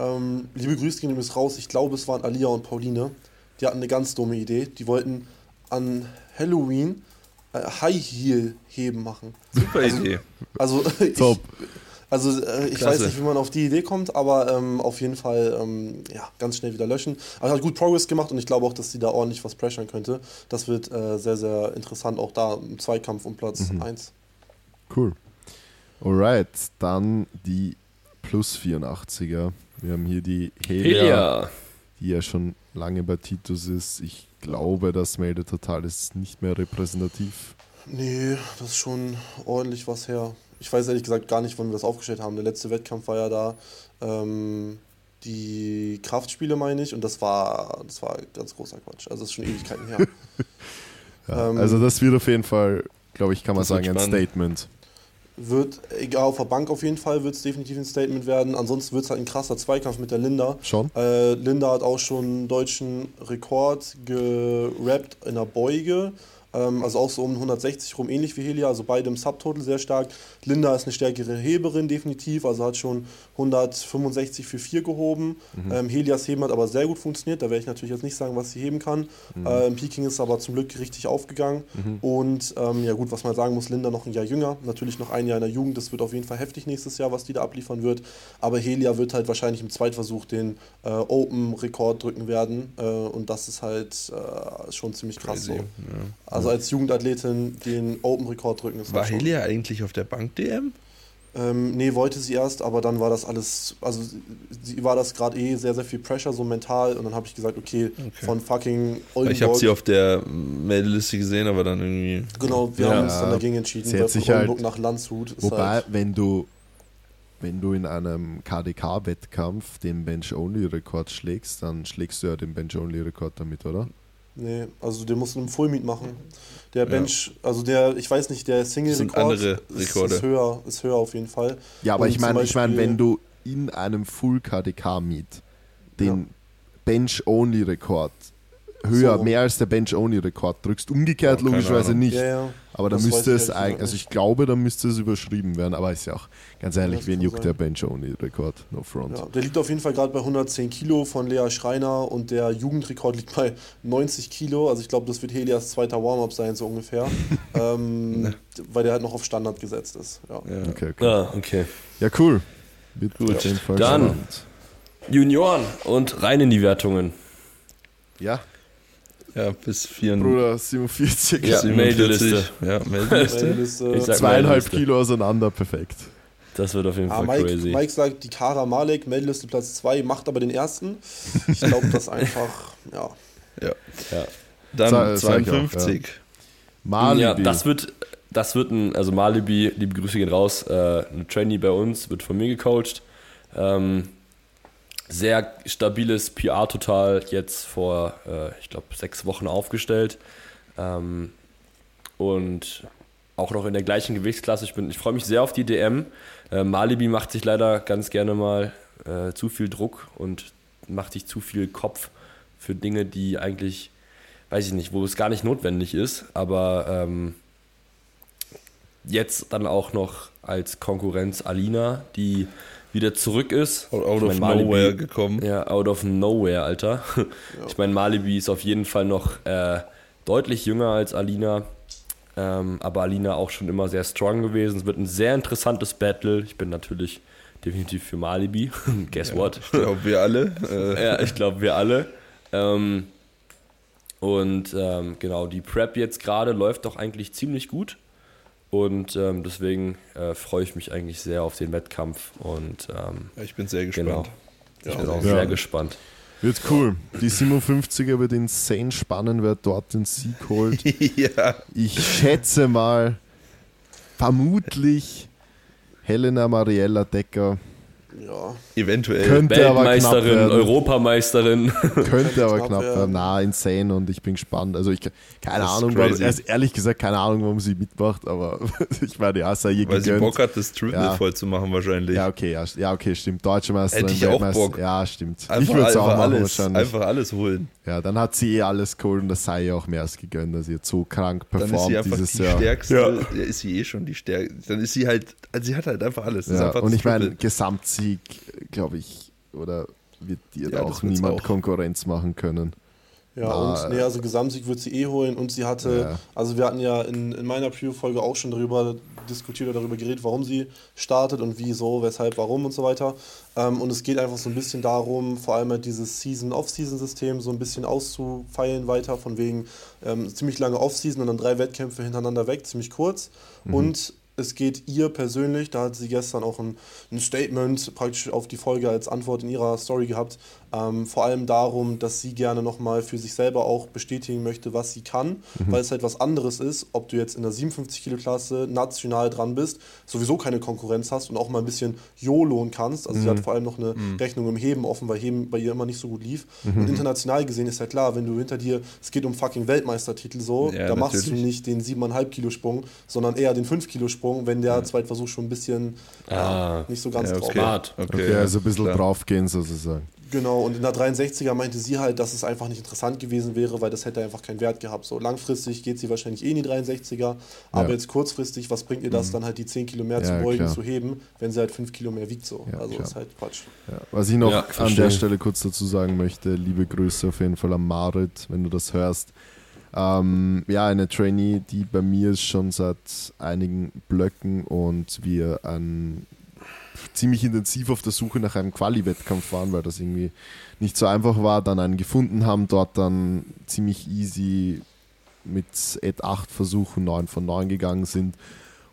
Ähm, liebe Grüße gehen übrigens raus. Ich glaube, es waren Alia und Pauline. Die hatten eine ganz dumme Idee. Die wollten an Halloween äh, High Heel heben machen. Super Idee. Also, *laughs* ich, Top. also äh, ich Klasse. weiß nicht, wie man auf die Idee kommt, aber ähm, auf jeden Fall ähm, ja, ganz schnell wieder löschen. Aber hat gut Progress gemacht und ich glaube auch, dass sie da ordentlich was pressern könnte. Das wird äh, sehr, sehr interessant, auch da im Zweikampf um Platz 1. Cool. Alright, dann die Plus 84er. Wir haben hier die Helia, Helia. die ja schon lange bei Titus ist. Ich glaube, das Melde Total ist nicht mehr repräsentativ. Nee, das ist schon ordentlich was her. Ich weiß ehrlich gesagt gar nicht, wann wir das aufgestellt haben. Der letzte Wettkampf war ja da. Ähm, die Kraftspiele meine ich und das war das war ganz großer Quatsch. Also das ist schon Ewigkeiten her. *laughs* Ja, Ähm, also das wird auf jeden Fall, glaube ich, kann man sagen, ein. Statement. Wird, egal auf der Bank auf jeden Fall, wird es definitiv ein Statement werden. Ansonsten wird es halt ein krasser Zweikampf mit der Linda. Schon? Äh, Linda hat auch schon einen deutschen Rekord gerappt in der Beuge. Ähm, also auch so um 160 rum, ähnlich wie Helia, also beide im Subtotal sehr stark. Linda ist eine stärkere Heberin definitiv, also hat schon 165 für 4 gehoben. Ähm, Helias Heben hat aber sehr gut funktioniert, da werde ich natürlich jetzt nicht sagen, was sie heben kann. Äh, Im Peking ist aber zum Glück richtig aufgegangen. Und ähm, ja gut, was man sagen muss, Linda noch ein Jahr jünger, natürlich noch ein Jahr in der Jugend, das wird auf jeden Fall heftig nächstes Jahr, was die da abliefern wird. Aber Helia wird halt wahrscheinlich im Zweitversuch den äh, Open-Rekord drücken werden. Äh, und das ist halt äh, schon ziemlich krass so. Ja. Also als Jugendathletin den Open-Rekord drücken ist War schon. Helia eigentlich auf der Bank-DM? Ähm, nee, wollte sie erst, aber dann war das alles, also sie war das gerade eh sehr, sehr viel Pressure, so mental. Und dann habe ich gesagt, okay, von fucking Oldenburg. Ich habe sie auf der Meldeliste gesehen, aber dann irgendwie. Genau, wir Ja. haben uns dann dagegen entschieden, Sie hat weil sich von Oldenburg halt- nach Landshut Wobei, halt, wenn du wenn du in einem KDK-Wettkampf den Bench-Only-Rekord schlägst, dann schlägst du ja den Bench-Only-Rekord damit, oder? Nee, also den musst du im Fullmeet machen. Der Bench, also der, ich weiß nicht, der Single-Rekord andere ist, Rekorde. ist höher, ist höher auf jeden Fall. Ja, aber Und ich meine, ich meine, wenn du in einem Full-KDK-Meet den Ja. Bench-Only-Rekord höher, So. mehr als der Bench-Only-Rekord drückst, umgekehrt Ja, logischerweise Ahnung. nicht. Ja, ja. Aber da Das müsste es eigentlich, also ich glaube, da müsste es überschrieben werden, aber ist ja auch ganz ehrlich, wen juckt sein. der Bench-Only-Rekord? No front. Ja, der liegt auf jeden Fall gerade bei 110 Kilo von Lea Schreiner und der Jugendrekord liegt bei 90 Kilo. Also ich glaube, das wird Helias zweiter Warm-up sein, so ungefähr. *laughs* ähm, weil der halt noch auf Standard gesetzt ist. Ja. Ja. Okay, okay. Ah, okay. Ja, cool. Wird Gut. Dann- spannend. Junioren und rein in die Wertungen. Ja, Ja, bis 4. Bruder, 47. Ja, Meldeliste. Ja, Meldeliste. Meldeliste. Ich sag Zweieinhalb Meldeliste. Kilo auseinander, perfekt. Das wird auf jeden Ah, Fall Mike, crazy. Mike sagt, die Kara Malek, Meldeliste Platz 2, macht aber den ersten. Ich glaube, das einfach, *laughs* ja. Ja. Ja. Dann Sag- sag ich auch, 52. Malibu. Ja, das wird, das wird ein, also Malibi, liebe Grüße gehen raus, äh, ein Trainee bei uns, wird von mir gecoacht. Ähm, sehr stabiles PR total, jetzt vor, äh, ich glaube, sechs Wochen aufgestellt. Ähm, und auch noch in der gleichen Gewichtsklasse. Ich, ich freue mich sehr auf die DM. Äh, Malibi macht sich leider ganz gerne mal äh, zu viel Druck und macht sich zu viel Kopf für Dinge, die eigentlich, weiß ich nicht, wo es gar nicht notwendig ist. Aber ähm, jetzt dann auch noch als Konkurrenz Alina, die wieder zurück ist. Out, out Ich of Malibu- nowhere gekommen. ja, out of nowhere, Alter. *laughs* Ich meine, Malibu ist auf jeden Fall noch äh, deutlich jünger als Alina. Ähm, aber Alina auch schon immer sehr strong gewesen. Es wird ein sehr interessantes Battle. Ich bin natürlich definitiv für Malibu. *laughs* Guess what? Ich glaube, wir alle. Äh, *laughs* ja, ich glaube, wir alle. Ähm, und ähm, genau, die Prep jetzt gerade läuft doch eigentlich ziemlich gut. Und ähm, deswegen äh, freue ich mich eigentlich sehr auf den Wettkampf. Und ähm, ich bin sehr gespannt. genau, ich bin auch Ja. sehr gespannt. Wird cool. Die 57er wird insane spannend, wer dort den Sieg holt. *laughs* ja. Ich schätze mal, vermutlich Helena Mariella Decker. Ja, Eventuell. Könnte aber knapp Weltmeisterin. Europameisterin. Könnte aber knapp knapp werden. Na, insane und ich bin gespannt. Also ich keine Das Ahnung, warum, erst ehrlich gesagt keine Ahnung, warum sie mitmacht, aber *laughs* ich meine, ja, sei ihr Weil sie gegönnt. Bock hat, das Triple Ja. voll zu machen wahrscheinlich. Ja, okay, ja, ja, okay, stimmt. Deutsche Meisterin, Hätte ich auch Bock. Ja, stimmt. ich Einfach, würde es auch machen alles, wahrscheinlich. einfach alles holen. Ja, dann hat sie eh alles geholt und das sei ihr auch mehr als gegönnt, dass sie jetzt so krank Dann ist sie performt einfach dieses die Jahr. stärkste. Ja. ist sie eh schon die stärkste. Dann ist sie halt, also sie hat halt einfach alles. Ja, einfach und ich meine, Triple. Gesamtsieg, glaube ich, oder wird dir Ja, auch niemand auch. Konkurrenz machen können. ja Ah, und nee, also Gesamtsieg wird sie eh holen und sie hatte, Ja. also wir hatten ja in, in meiner Preview-Folge auch schon darüber diskutiert oder darüber geredet, warum sie startet und wieso, weshalb, warum und so weiter. Ähm, und es geht einfach so ein bisschen darum, vor allem halt dieses Season-Off-Season-System so ein bisschen auszufeilen weiter, von wegen ähm, ziemlich lange Off-Season und dann drei Wettkämpfe hintereinander weg, ziemlich kurz. Und es geht ihr persönlich, da hat sie gestern auch ein, ein Statement praktisch auf die Folge als Antwort in ihrer Story gehabt, ähm, vor allem darum, dass sie gerne nochmal für sich selber auch bestätigen möchte, was sie kann, weil es halt was anderes ist, ob du jetzt in der 57 Kilo Klasse national dran bist, sowieso keine Konkurrenz hast und auch mal ein bisschen YOLOen kannst. Also sie hat vor allem noch eine Rechnung im Heben offen, weil Heben bei ihr immer nicht so gut lief. Und international gesehen ist ja klar, wenn du hinter dir, es geht um fucking Weltmeistertitel so, Ja, da machst du natürlich. nicht den 7,5 Kilo Sprung, sondern eher den 5 Kilo Sprung, wenn der Zweitversuch schon ein bisschen ja, Ah. nicht so ganz Ja, drauf okay. war. Smart. Okay, also ein bisschen draufgehen sozusagen. Genau, und in der 63er meinte sie halt, dass es einfach nicht interessant gewesen wäre, weil das hätte einfach keinen Wert gehabt. So langfristig geht sie wahrscheinlich eh in die 63er, aber Ja. jetzt kurzfristig, was bringt ihr das dann halt die 10 Kilo mehr zu Ja, beugen, klar. zu heben, wenn sie halt 5 Kilo mehr wiegt so. Ja, also klar. ist halt Quatsch. Ja. Was ich noch Ja, an verstehe. der Stelle kurz dazu sagen möchte, liebe Grüße auf jeden Fall an Marit, wenn du das hörst. Ähm, ja, eine Trainee, die bei mir ist schon seit einigen Blöcken und wir ein, ziemlich intensiv auf der Suche nach einem Quali-Wettkampf waren, weil das irgendwie nicht so einfach war, dann einen gefunden haben, dort dann ziemlich easy mit Ed 8 Versuchen 9 von 9 gegangen sind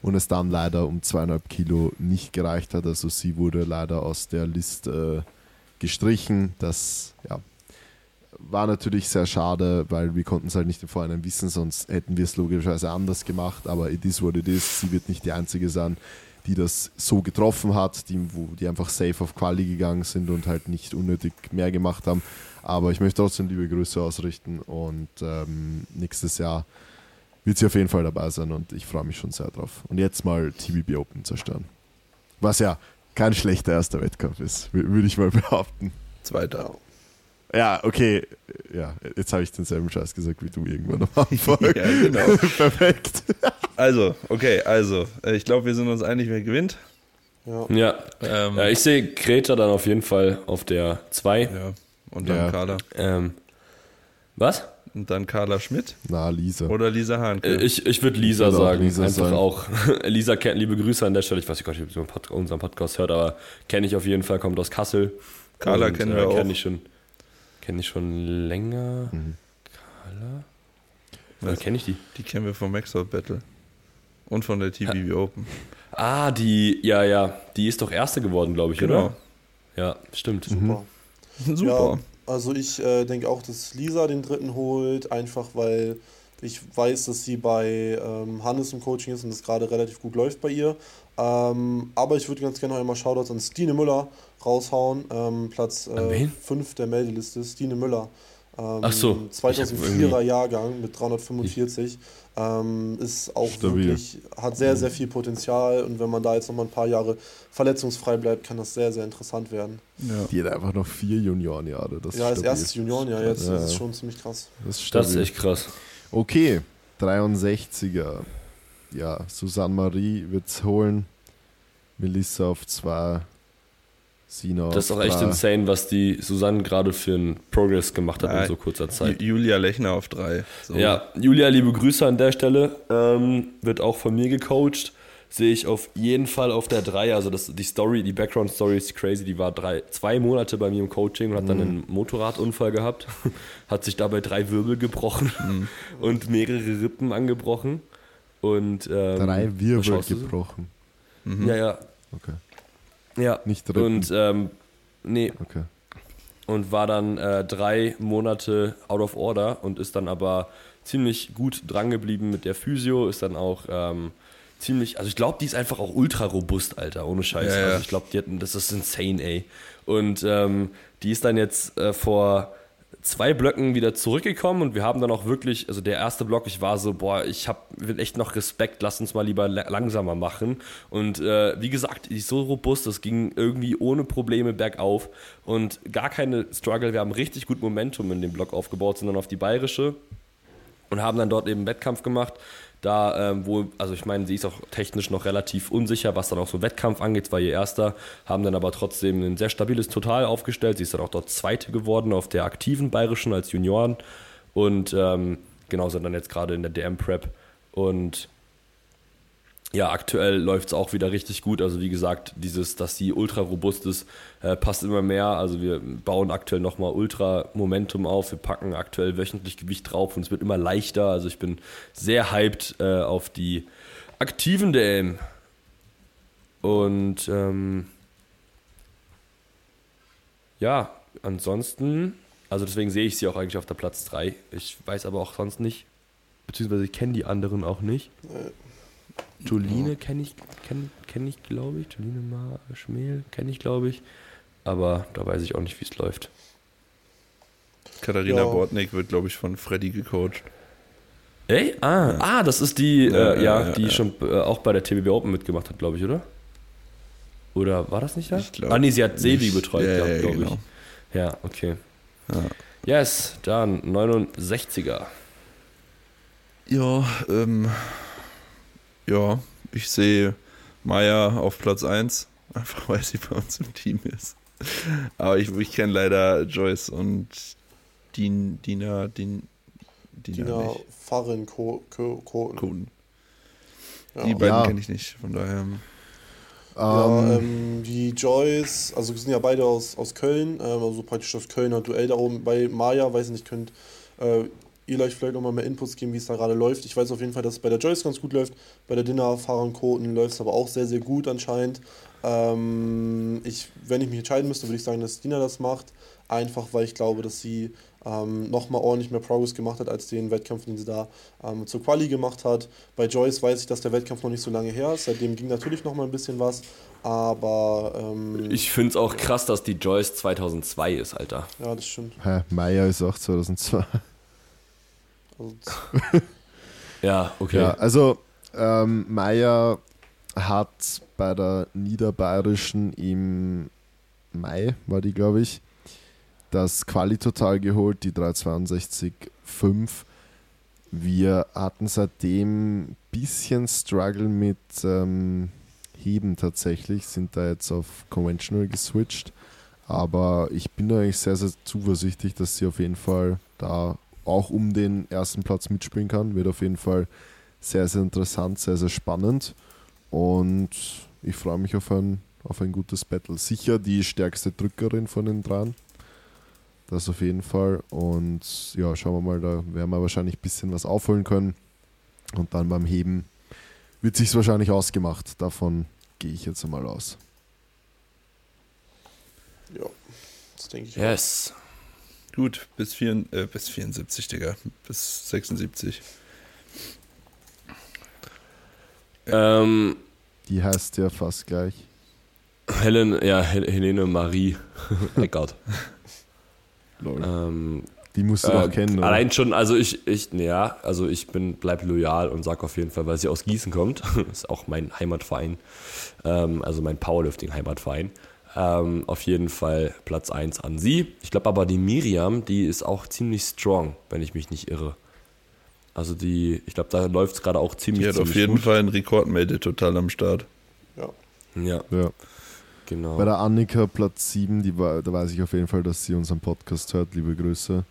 und es dann leider um zweieinhalb Kilo nicht gereicht hat. Also sie wurde leider aus der Liste äh, gestrichen. Das ja, war natürlich sehr schade, weil wir konnten es halt nicht im Vorhinein wissen, sonst hätten wir es logischerweise anders gemacht. Aber it is what it is. Sie wird nicht die Einzige sein, die das so getroffen hat, die, wo, die einfach safe auf Quali gegangen sind und halt nicht unnötig mehr gemacht haben. Aber ich möchte trotzdem liebe Grüße ausrichten und ähm, nächstes Jahr wird sie auf jeden Fall dabei sein und ich freue mich schon sehr drauf. Und jetzt mal TBB Open zerstören. Was ja kein schlechter erster Wettkampf ist, wür- würde ich mal *laughs* behaupten. Zweiter. Ja, okay. Ja, jetzt habe ich denselben Scheiß gesagt wie du irgendwann am *laughs* Anfang. Ja, genau. *laughs* Perfekt. Also, okay, also, äh, ich glaube, wir sind uns einig, wer gewinnt. Ja. Ja. Ähm, ja, ich sehe Greta dann auf jeden Fall auf der 2. ja. Und dann Ja. Carla. Ähm, was? Und dann Carla Schmidt Na, Lisa. oder Lisa Hahnke. Äh, Ich, ich würde Lisa auch sagen. Lisa Einfach sagen. auch. *laughs* Lisa kennt, liebe Grüße an der Stelle. Ich weiß nicht, ob sie unseren Pod- unseren Podcast hört, aber kenne ich auf jeden Fall, kommt aus Kassel. Carla kennen wir auch. Kenne ich schon, kenne ich schon länger. Mhm. Kenne ich die? Die kennen wir vom Maxwell Battle. Und von der TBB Open. Ah, die, ja, ja, die ist doch Erste geworden, glaube ich, Genau. oder? Ja, stimmt. Super. Super. Ja, also ich äh, denke auch, dass Lisa den dritten holt, einfach weil ich weiß, dass sie bei ähm, Hannes im Coaching ist und es gerade relativ gut läuft bei ihr. Ähm, aber ich würde ganz gerne noch einmal Shoutouts an Stine Müller raushauen. Ähm, Platz An wen? 5 der Meldeliste, Stine Müller. Ähm, Ach so, ich hab 2004er irgendwie- Jahrgang mit 345. Ähm, ist auch Stabil. wirklich, hat sehr, sehr viel Potenzial und wenn man da jetzt noch mal ein paar Jahre verletzungsfrei bleibt, kann das sehr, sehr interessant werden. Ja. Die hat einfach noch vier Juniorenjahre. Das Ja, als stabil. erstes Juniorenjahr jetzt, Ja, das ist schon ziemlich krass. Das ist, Das ist echt krass. Okay, 63er. Ja, Susanne Marie wird's holen. Melissa auf zwei. Sina Das ist auch echt drei. insane, was die Susanne gerade für einen Progress gemacht hat Ja, in so kurzer Zeit. Ju- Julia Lechner auf drei. So. Ja, Julia, liebe Grüße an der Stelle. Ähm, wird auch von mir gecoacht. Sehe ich auf jeden Fall auf der 3. Also das, die Story, die Background-Story ist crazy. Die war drei, zwei Monate bei mir im Coaching und hat dann einen Motorradunfall gehabt. *laughs* hat sich dabei drei Wirbel gebrochen *laughs* und mehrere Rippen angebrochen. Und, ähm, Drei Wirbel gebrochen. Ja, ja. Okay. Ja. Nicht Rippen. Und ähm, nee, Okay. und war dann äh, drei Monate out of order und ist dann aber ziemlich gut drangeblieben mit der Physio, ist dann auch ähm, ziemlich, also ich glaube, die ist einfach auch ultra robust, Alter, ohne Scheiß. Ja. Also ich glaube, die hatten, das ist insane, ey. Und ähm, die ist dann jetzt äh, vor zwei Blöcken wieder zurückgekommen und wir haben dann auch wirklich, also der erste Block, ich war so, boah, ich habe echt noch Respekt, lass uns mal lieber la- langsamer machen. Und äh, wie gesagt, die ist so robust, das ging irgendwie ohne Probleme bergauf und gar keine Struggle. Wir haben richtig gut Momentum in dem Block aufgebaut, sind dann auf die bayerische und haben dann dort eben Wettkampf gemacht. Da, ähm, wo, also ich meine, sie ist auch technisch noch relativ unsicher, was dann auch so Wettkampf angeht, war ihr erster, haben dann aber trotzdem ein sehr stabiles Total aufgestellt. Sie ist dann auch dort Zweite geworden auf der aktiven Bayerischen als Junioren. Und ähm, genau, sind dann jetzt gerade in der DM-Prep und ja, aktuell läuft es auch wieder richtig gut. Also wie gesagt, dieses, dass sie ultra robust ist, äh, passt immer mehr. Also wir bauen aktuell nochmal ultra Momentum auf. Wir packen aktuell wöchentlich Gewicht drauf und es wird immer leichter. Also ich bin sehr hyped äh, auf die aktiven DM. Und ähm, ja, ansonsten, also deswegen sehe ich sie auch eigentlich auf der Platz 3. Ich weiß aber auch sonst nicht, beziehungsweise ich kenne die anderen auch nicht. Joline kenne ich, kenne kenn ich glaube ich. Joline Ma Schmel kenne ich, glaube ich. Aber da weiß ich auch nicht, wie es läuft. Katharina Ja. Bortnick wird, glaube ich, von Freddy gecoacht. Ey? Ah, ah das ist die, Ja, äh, ja, ja, die ja. schon äh, auch bei der TBB Open mitgemacht hat, glaube ich, oder? Oder war das nicht da? Ich glaub ah, nee, sie hat Sevi nicht. betreut, Ja, glaube ja, glaub genau. ich. Ja, okay. Ja. Yes, dann 69er. Ja, ähm, ja, ich sehe Maya auf Platz 1, einfach weil sie bei uns im Team ist. Aber ich, ich kenne leider Joyce und Din, Dina, Din, Dina, Dina. Farin Ko Ko Ko Coden. ja. Die beiden Ja. kenne ich nicht, von daher. Ja, Ähm, ähm, die Joyce, also wir sind ja beide aus, aus Köln, ähm, also praktisch das Kölner Duell da oben. Bei Maya, weiß ich nicht, könnt äh, ihr euch vielleicht nochmal mehr Inputs geben, wie es da gerade läuft. Ich weiß auf jeden Fall, dass es bei der Joyce ganz gut läuft, bei der Dinner, Fahrern, Koten läuft es aber auch sehr, sehr gut anscheinend. Ähm, ich, wenn ich mich entscheiden müsste, würde ich sagen, dass Dina das macht, einfach weil ich glaube, dass sie ähm, nochmal ordentlich mehr Progress gemacht hat als den Wettkampf, den sie da ähm, zur Quali gemacht hat. Bei Joyce weiß ich, dass der Wettkampf noch nicht so lange her ist, seitdem ging natürlich nochmal ein bisschen was, aber ähm, Ich finde es auch krass, dass die Joyce 2002 ist, Alter. ja, das stimmt. hä, Maya ist auch 2002. *laughs* Ja, okay. Ja, also ähm, Maya hat bei der Niederbayerischen im Mai, war die, glaube ich, das Quali-Total geholt, die 362,5. Wir hatten seitdem ein bisschen Struggle mit ähm, Heben tatsächlich, sind da jetzt auf Conventional geswitcht. Aber ich bin eigentlich sehr, sehr zuversichtlich, dass sie auf jeden Fall da auch um den ersten Platz mitspielen kann. Wird auf jeden Fall sehr, sehr interessant, sehr, sehr spannend. Und ich freue mich auf ein, auf ein gutes Battle. Sicher die stärkste Drückerin von den dreien. Das auf jeden Fall. Und ja, schauen wir mal, da werden wir wahrscheinlich ein bisschen was aufholen können. Und dann beim Heben wird sich's wahrscheinlich ausgemacht. Davon gehe ich jetzt einmal aus. Ja, das denke ich. auch. Gut, bis, vier, äh, bis 74, Digga. Bis 76. Ähm, Die heißt ja fast gleich. Helen, ja, Hel Helene Marie *laughs* Eckert. Ähm, Die musst du äh, doch kennen, oder? allein schon, also ich, ich, ja, also ich bin, bleib loyal und sag auf jeden Fall, weil sie aus Gießen kommt. *laughs* ist auch mein Heimatverein. Ähm, also mein Powerlifting-Heimatverein. Ähm, auf jeden Fall Platz 1 an sie. Ich glaube aber die Miriam, die ist auch ziemlich strong, wenn ich mich nicht irre. Also die, ich glaube, da läuft es gerade auch ziemlich, Die hat auf jeden gut. Fall einen Rekordmelde total am Start. Ja. Ja, Ja. genau. Bei der Annika Platz 7, die war, da weiß ich auf jeden Fall, dass sie unseren Podcast hört. Liebe Grüße.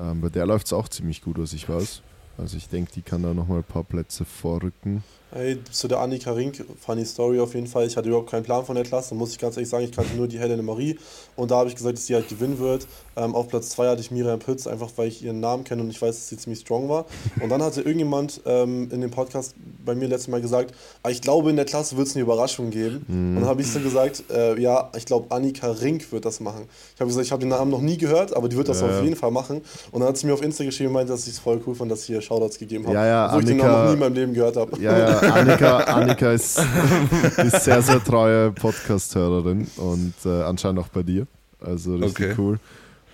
Ähm, bei der läuft es auch ziemlich gut, was ich weiß. Also ich denke, die kann da nochmal ein paar Plätze vorrücken. Hey, zu der Annika Rink, funny Story auf jeden Fall. Ich hatte überhaupt keinen Plan von der Klasse, muss ich ganz ehrlich sagen. Ich kannte nur die Helene Marie und da habe ich gesagt, dass sie halt gewinnen wird. Ähm, auf Platz 2 hatte ich Miriam Pütz, einfach weil ich ihren Namen kenne und ich weiß, dass sie ziemlich strong war. Und dann hatte irgendjemand ähm, in dem Podcast bei mir letztes Mal gesagt, ah, ich glaube, in der Klasse wird es eine Überraschung geben. Und dann habe ich so gesagt, äh, ja, ich glaube, Annika Rink wird das machen. Ich habe gesagt, ich habe den Namen noch nie gehört, aber die wird das Ja. auf jeden Fall machen. Und dann hat sie mir auf Insta geschrieben und meinte, dass ich es voll cool fand, dass sie ihr Shoutouts gegeben hat. Ja, ja, Obwohl ich den Annika- Namen noch nie in meinem Leben gehört habe. Ja, ja, Annika, Annika ist, *laughs* ist sehr, sehr treue Podcast-Hörerin und äh, anscheinend auch bei dir. Also richtig Okay. cool.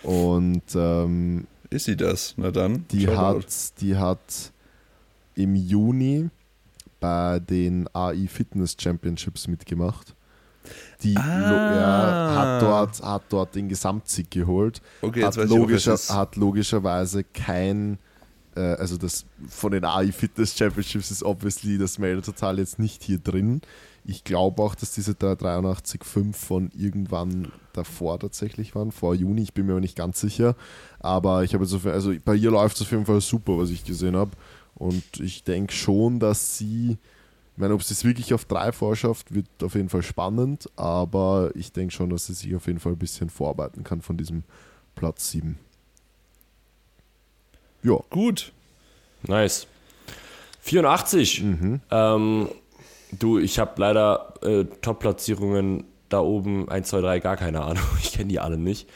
Und ähm, Ist sie das? Na dann. die, hat, die hat im Juni bei den AI Fitness Championships mitgemacht. Die Ah. ja, hat, dort, hat dort den Gesamtsieg geholt. Okay, hat, logischer, hat logischerweise kein, äh, also das von den AI Fitness Championships ist obviously das Mail total jetzt nicht hier drin. Ich glaube auch, dass diese 383,5 von irgendwann davor tatsächlich waren, vor Juni, ich bin mir aber nicht ganz sicher. Aber ich habe jetzt also bei ihr läuft es auf jeden Fall super, was ich gesehen habe. Und ich denke schon, dass sie, ich meine, ob sie es wirklich auf drei vorschafft, wird auf jeden Fall spannend, aber ich denke schon, dass sie sich auf jeden Fall ein bisschen vorarbeiten kann von diesem Platz 7. Ja. Gut. Nice. 84. Mhm. Ähm, du, ich habe leider äh, Top-Platzierungen da oben 1, 2, 3, gar keine Ahnung. *laughs* Ich kenne die alle nicht.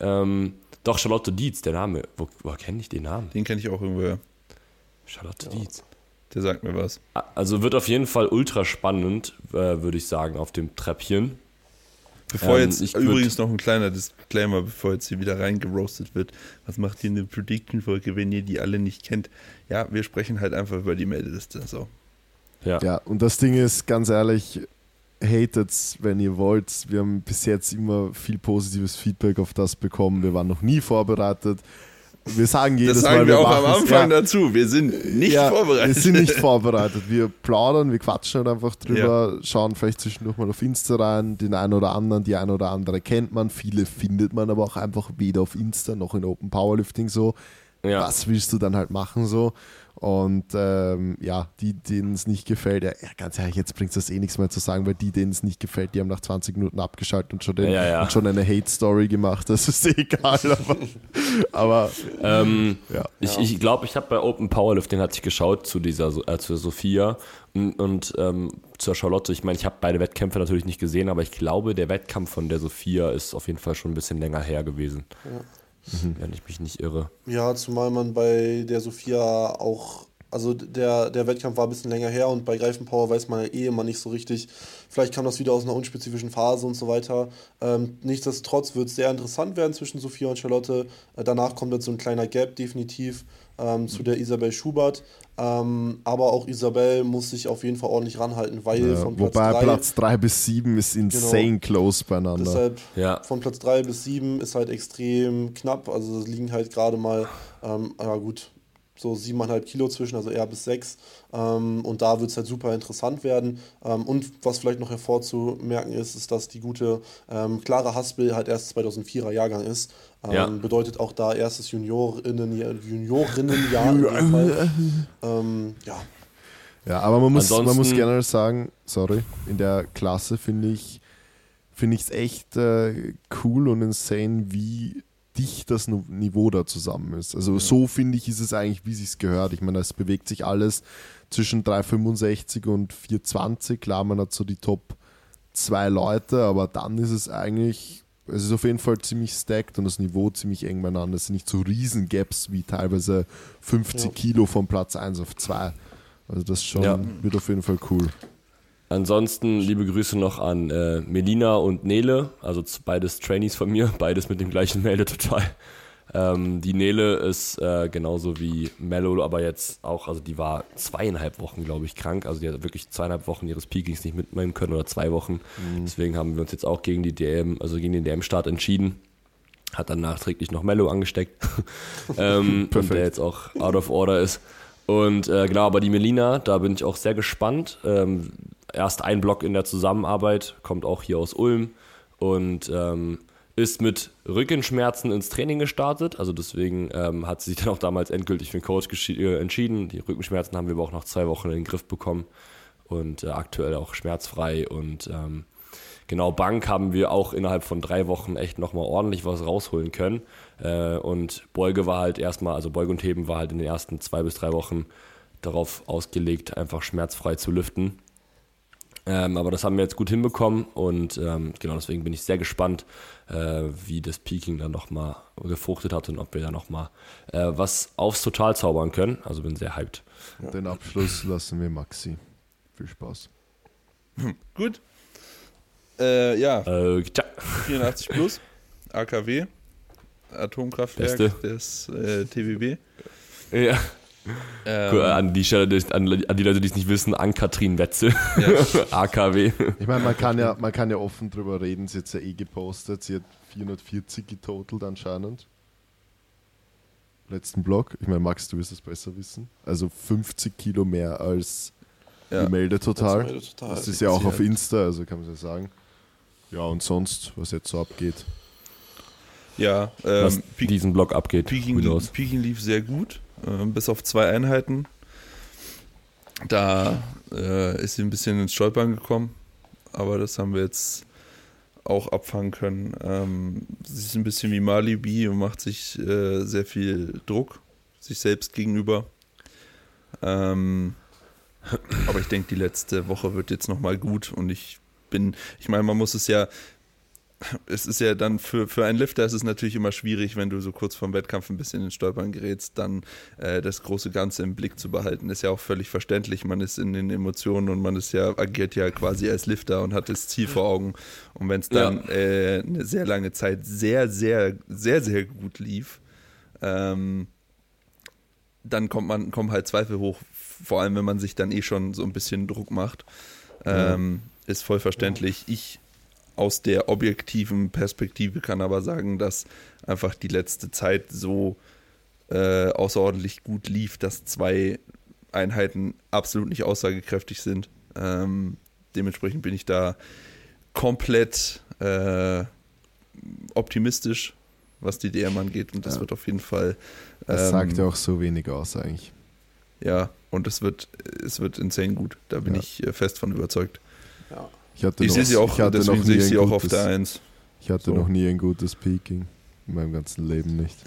Ähm, doch, Charlotte Dietz, der Name. Wo, woher kenne ich den Namen? Den kenne ich auch irgendwoher. Charlotte Dietz. Der sagt mir was. Also wird auf jeden Fall ultra spannend, äh, würde ich sagen, auf dem Treppchen. Bevor Ähm, jetzt übrigens noch ein kleiner Disclaimer, bevor jetzt hier wieder reingeroastet wird. Was macht ihr eine Prediction-Folge, wenn ihr die alle nicht kennt? Ja, wir sprechen halt einfach über die Meldeliste. So. Ja. Ja, und das Ding ist, ganz ehrlich, hatet's, wenn ihr wollt. Wir haben bis jetzt immer viel positives Feedback auf das bekommen. Wir waren noch nie vorbereitet. Wir sagen jedes Das sagen Mal, wir auch am Anfang ja, dazu. Wir sind nicht ja, vorbereitet. Wir sind nicht vorbereitet. Wir plaudern, wir quatschen halt einfach drüber, schauen vielleicht zwischendurch mal auf Insta rein. Den einen oder anderen, die eine oder andere kennt man. Viele findet man aber auch einfach weder auf Insta noch in Open Powerlifting so. Ja. Was willst du dann halt machen so? Und ähm, ja, die, denen es nicht gefällt, ja, ja, ganz ehrlich, jetzt bringt es das eh nichts mehr zu sagen, weil die, denen es nicht gefällt, die haben nach 20 Minuten abgeschaltet und schon, den, Ja, ja. Und schon eine Hate-Story gemacht. Das ist eh *laughs* egal, aber, aber Ähm, ja. Ich, ich glaube, ich habe bei Open Powerlifting hatte ich geschaut zu dieser äh, zu Sophia und, und ähm, zur Charlotte. Ich meine, ich habe beide Wettkämpfe natürlich nicht gesehen, aber ich glaube, der Wettkampf von der Sophia ist auf jeden Fall schon ein bisschen länger her gewesen. Wenn ich mich nicht irre. Ja, zumal man bei der Sophia auch, also der, der Wettkampf war ein bisschen länger her und bei Greifenpower weiß man ja eh immer nicht so richtig. Vielleicht kam das wieder aus einer unspezifischen Phase und so weiter. Ähm, nichtsdestotrotz wird es sehr interessant werden zwischen Sophia und Charlotte. Äh, danach kommt jetzt so ein kleiner Gap definitiv ähm, zu der Isabel Schubert. Ähm, aber auch Isabel muss sich auf jeden Fall ordentlich ranhalten, weil Ja, von Platz wobei drei- Platz 3 bis 7 ist insane close beieinander. Deshalb Ja. von Platz 3 bis 7 ist halt extrem knapp. Also es liegen halt gerade mal, ähm, ja gut, so 7,5 Kilo zwischen, also eher bis 6. Ähm, und da wird es halt super interessant werden. Ähm, und was vielleicht noch hervorzumerken ist, ist, dass die gute ähm, Clara Haspel halt erst 2004er Jahrgang ist. Ähm, Ja. Bedeutet auch da erstes Juniorinnen, Juniorinnenjahr in dem Fall. Ähm, ja, Ja, aber man muss, man muss Ansonsten- generell sagen, sorry, in der Klasse finde ich finde ich es echt äh, cool und insane, wie dicht das Niveau da zusammen ist. Also so finde ich, ist es eigentlich, wie es gehört. Ich meine, es bewegt sich alles zwischen 3,65 und 4,20. Klar, man hat so die Top zwei Leute, aber dann ist es eigentlich, es ist auf jeden Fall ziemlich stacked und das Niveau ziemlich eng beieinander. Es sind nicht so riesen Gaps wie teilweise 50 Ja. Kilo von Platz 1 auf 2. Also das schon Ja. wird auf jeden Fall cool. Ansonsten liebe Grüße noch an äh, Melina und Nele, also beides Trainees von mir, *laughs* beides mit dem gleichen Meldetotal. Ähm, die Nele ist äh, genauso wie Mello, aber jetzt auch, also die war zweieinhalb Wochen, glaube ich, krank. Also die hat wirklich zweieinhalb Wochen ihres Peakings nicht mitnehmen können oder zwei Wochen. Deswegen haben wir uns jetzt auch gegen die DM, also gegen den DM-Start entschieden. Hat dann nachträglich noch Mello angesteckt, *laughs* ähm, der jetzt auch out of order ist. Und äh, genau, aber die Melina, da bin ich auch sehr gespannt. Ähm, erst ein Block in der Zusammenarbeit, kommt auch hier aus Ulm und ähm, ist mit Rückenschmerzen ins Training gestartet. Also deswegen ähm, hat sie sich *laughs* dann auch damals endgültig für den Coach äh, entschieden. Die Rückenschmerzen haben wir aber auch nach zwei Wochen in den Griff bekommen und äh, aktuell auch schmerzfrei. Und ähm, genau, Bank haben wir auch innerhalb von drei Wochen echt nochmal ordentlich was rausholen können. Äh, und Beuge war halt erstmal, also Beuge und Heben war halt in den ersten zwei bis drei Wochen darauf ausgelegt, einfach schmerzfrei zu lüften. Ähm, aber das haben wir jetzt gut hinbekommen und ähm, genau deswegen bin ich sehr gespannt, äh, wie das Peaking dann nochmal gefruchtet hat und ob wir da nochmal äh, was aufs Total zaubern können. Also bin sehr hyped. Den Abschluss lassen wir Maxi. Viel Spaß. Gut. Äh, ja, Äh, tja. 84 plus, AKW, Atomkraftwerk Beste. des äh, TBB. Ja. Ähm, Cool, an, die Stelle, an, an die Leute, die es nicht wissen, Ann-Kathrin Wetzel, AKW. *laughs* Ich meine, man kann ja, man kann ja offen drüber reden. Sie hat ja eh gepostet. Sie hat 440 getotalt anscheinend. Letzten Block. Ich meine, Max, du wirst es besser wissen. Also 50 Kilo mehr als Ja. gemeldet total. Das ist total. Das ist ja auch auf Insta, also kann man so sagen. Ja, und sonst, was jetzt so abgeht. ja, Was ähm, Peak, diesen Block abgeht. Knows? Peaking lief sehr gut, ähm, bis auf zwei Einheiten. Da äh, ist sie ein bisschen ins Stolpern gekommen, aber das haben wir jetzt auch abfangen können. Ähm, sie ist ein bisschen wie Mali B und macht sich äh, sehr viel Druck, sich selbst gegenüber. Ähm, aber ich denke, die letzte Woche wird jetzt nochmal gut und ich bin, ich meine, man muss es ja, es ist ja dann für, für einen Lifter ist es natürlich immer schwierig, wenn du so kurz vorm Wettkampf ein bisschen in Stolpern gerätst, dann äh, das große Ganze im Blick zu behalten. Ist ja auch völlig verständlich. Man ist in den Emotionen und man ist ja, agiert ja quasi als Lifter und hat das Ziel vor Augen. Und wenn es dann äh, eine sehr lange Zeit sehr, sehr, sehr, sehr gut lief, ähm, dann kommt man, kommen halt Zweifel hoch, vor allem wenn man sich dann eh schon so ein bisschen Druck macht. Ähm, ist voll verständlich. Ich aus der objektiven Perspektive kann aber sagen, dass einfach die letzte Zeit so äh, außerordentlich gut lief, dass zwei Einheiten absolut nicht aussagekräftig sind. Ähm, dementsprechend bin ich da komplett äh, optimistisch, was die DM angeht und das Ja. wird auf jeden Fall Das ähm, sagt ja auch so wenig aus eigentlich. ja, und es wird, es wird insane gut. Da bin Ja. ich äh, fest von überzeugt. Ja. Ich hatte Ich noch, sehe sie auch, ich hatte deswegen noch sehe nie ich ein sie auch auf gutes, der 1. Ich hatte So. noch nie ein gutes Peaking. In meinem ganzen Leben nicht. *laughs*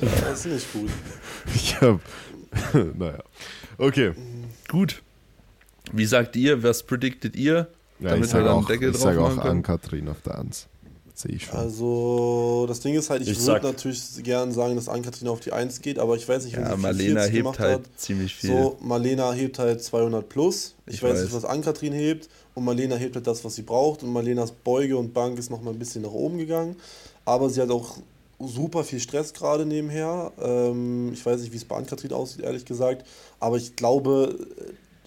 Das ist nicht gut. *laughs* Ich hab. *laughs* naja. Okay. Gut. Wie sagt ihr, was prediktet ihr? Ja, Damit ich sage auch, ich sag auch an Katrin auf der 1. Sehe ich schon. Also, das Ding ist halt, ich, Ich würde sag- natürlich gern sagen, dass Ann-Kathrin auf die 1 geht, aber ich weiß nicht, wenn Ja, sie Marlena 440 hebt gemacht halt hat. ziemlich viel. So, Marlena hebt halt 200 plus. Ich, Ich weiß, weiß. nicht, was Ann-Kathrin hebt. Und Marlena hebt halt das, was sie braucht. Und Marlenas Beuge und Bank ist nochmal ein bisschen nach oben gegangen. Aber sie hat auch super viel Stress gerade nebenher. Ähm, ich weiß nicht, wie es bei Ann-Kathrin aussieht, ehrlich gesagt. Aber ich glaube,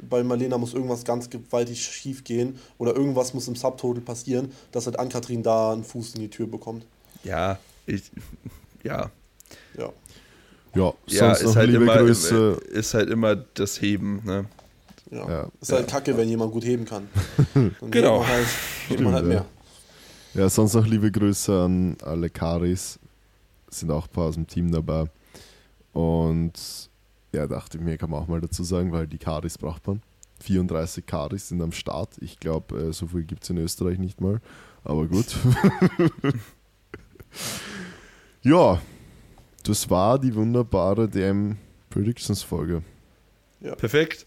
bei Marlena muss irgendwas ganz gewaltig schief gehen. Oder irgendwas muss im Subtotal passieren, dass halt Ann-Kathrin da einen Fuß in die Tür bekommt. Ja, ich, ja. Ja. ja, Ja, sonst ist halt, liebe immer, Grüße. ist halt immer das Heben. Ne? Ja. Ja. Ist halt kacke, wenn jemand gut heben kann. *laughs* Dann Genau. man halt, man halt Stimmt, mehr. Ja, sonst noch liebe Grüße an alle Karis. Sind auch ein paar aus dem Team dabei. Und ja, dachte ich mir, kann man auch mal dazu sagen, weil die Karis braucht man. 34 Karis sind am Start. Ich glaube, äh, so viel gibt es in Österreich nicht mal. Aber gut. *laughs* Ja, das war die wunderbare DM Predictions Folge. Perfekt.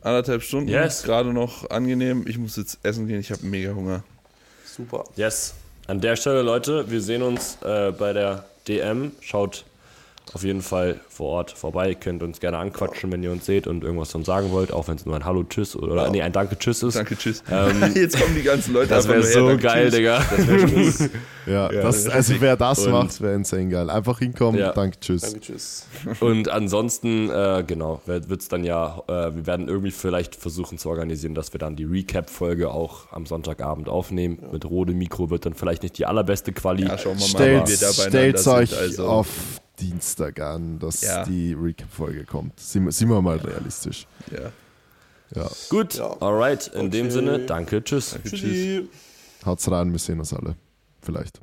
Anderthalb Stunden. Yes. Gerade noch angenehm. Ich muss jetzt essen gehen. Ich habe mega Hunger. Super. Yes. An der Stelle, Leute, wir sehen uns äh, bei der DM. Schaut auf jeden Fall vor Ort vorbei. Könnt uns gerne anquatschen, wenn ihr uns seht und irgendwas dann sagen wollt, auch wenn es nur ein Hallo, Tschüss oder nee, ein Danke, Tschüss ist. Danke, tschüss. Ähm, *laughs* Jetzt kommen die ganzen Leute Das wäre so Danke, geil, tschüss. Digga. Das. *laughs* Ja, Ja, das, also wer das Und- macht, wäre insane geil. Einfach hinkommen, Ja. danke, tschüss. Danke, tschüss. *laughs* Und ansonsten, äh, genau, wird es dann ja, äh, wir werden irgendwie vielleicht versuchen zu organisieren, dass wir dann die Recap-Folge auch am Sonntagabend aufnehmen. Mit Rode Mikro wird dann vielleicht nicht die allerbeste Quali. Ja, schauen wir mal, Stellt, wir da stellt euch sind. Also, auf Dienstag an, dass Ja. die Recap-Folge kommt. Sind, wir- sind wir mal realistisch. ja. Ja. Gut, Ja. alright, in dem Okay. Sinne, danke, tschüss. Danke, tschüss. Haut's rein, wir sehen uns alle. Vielleicht.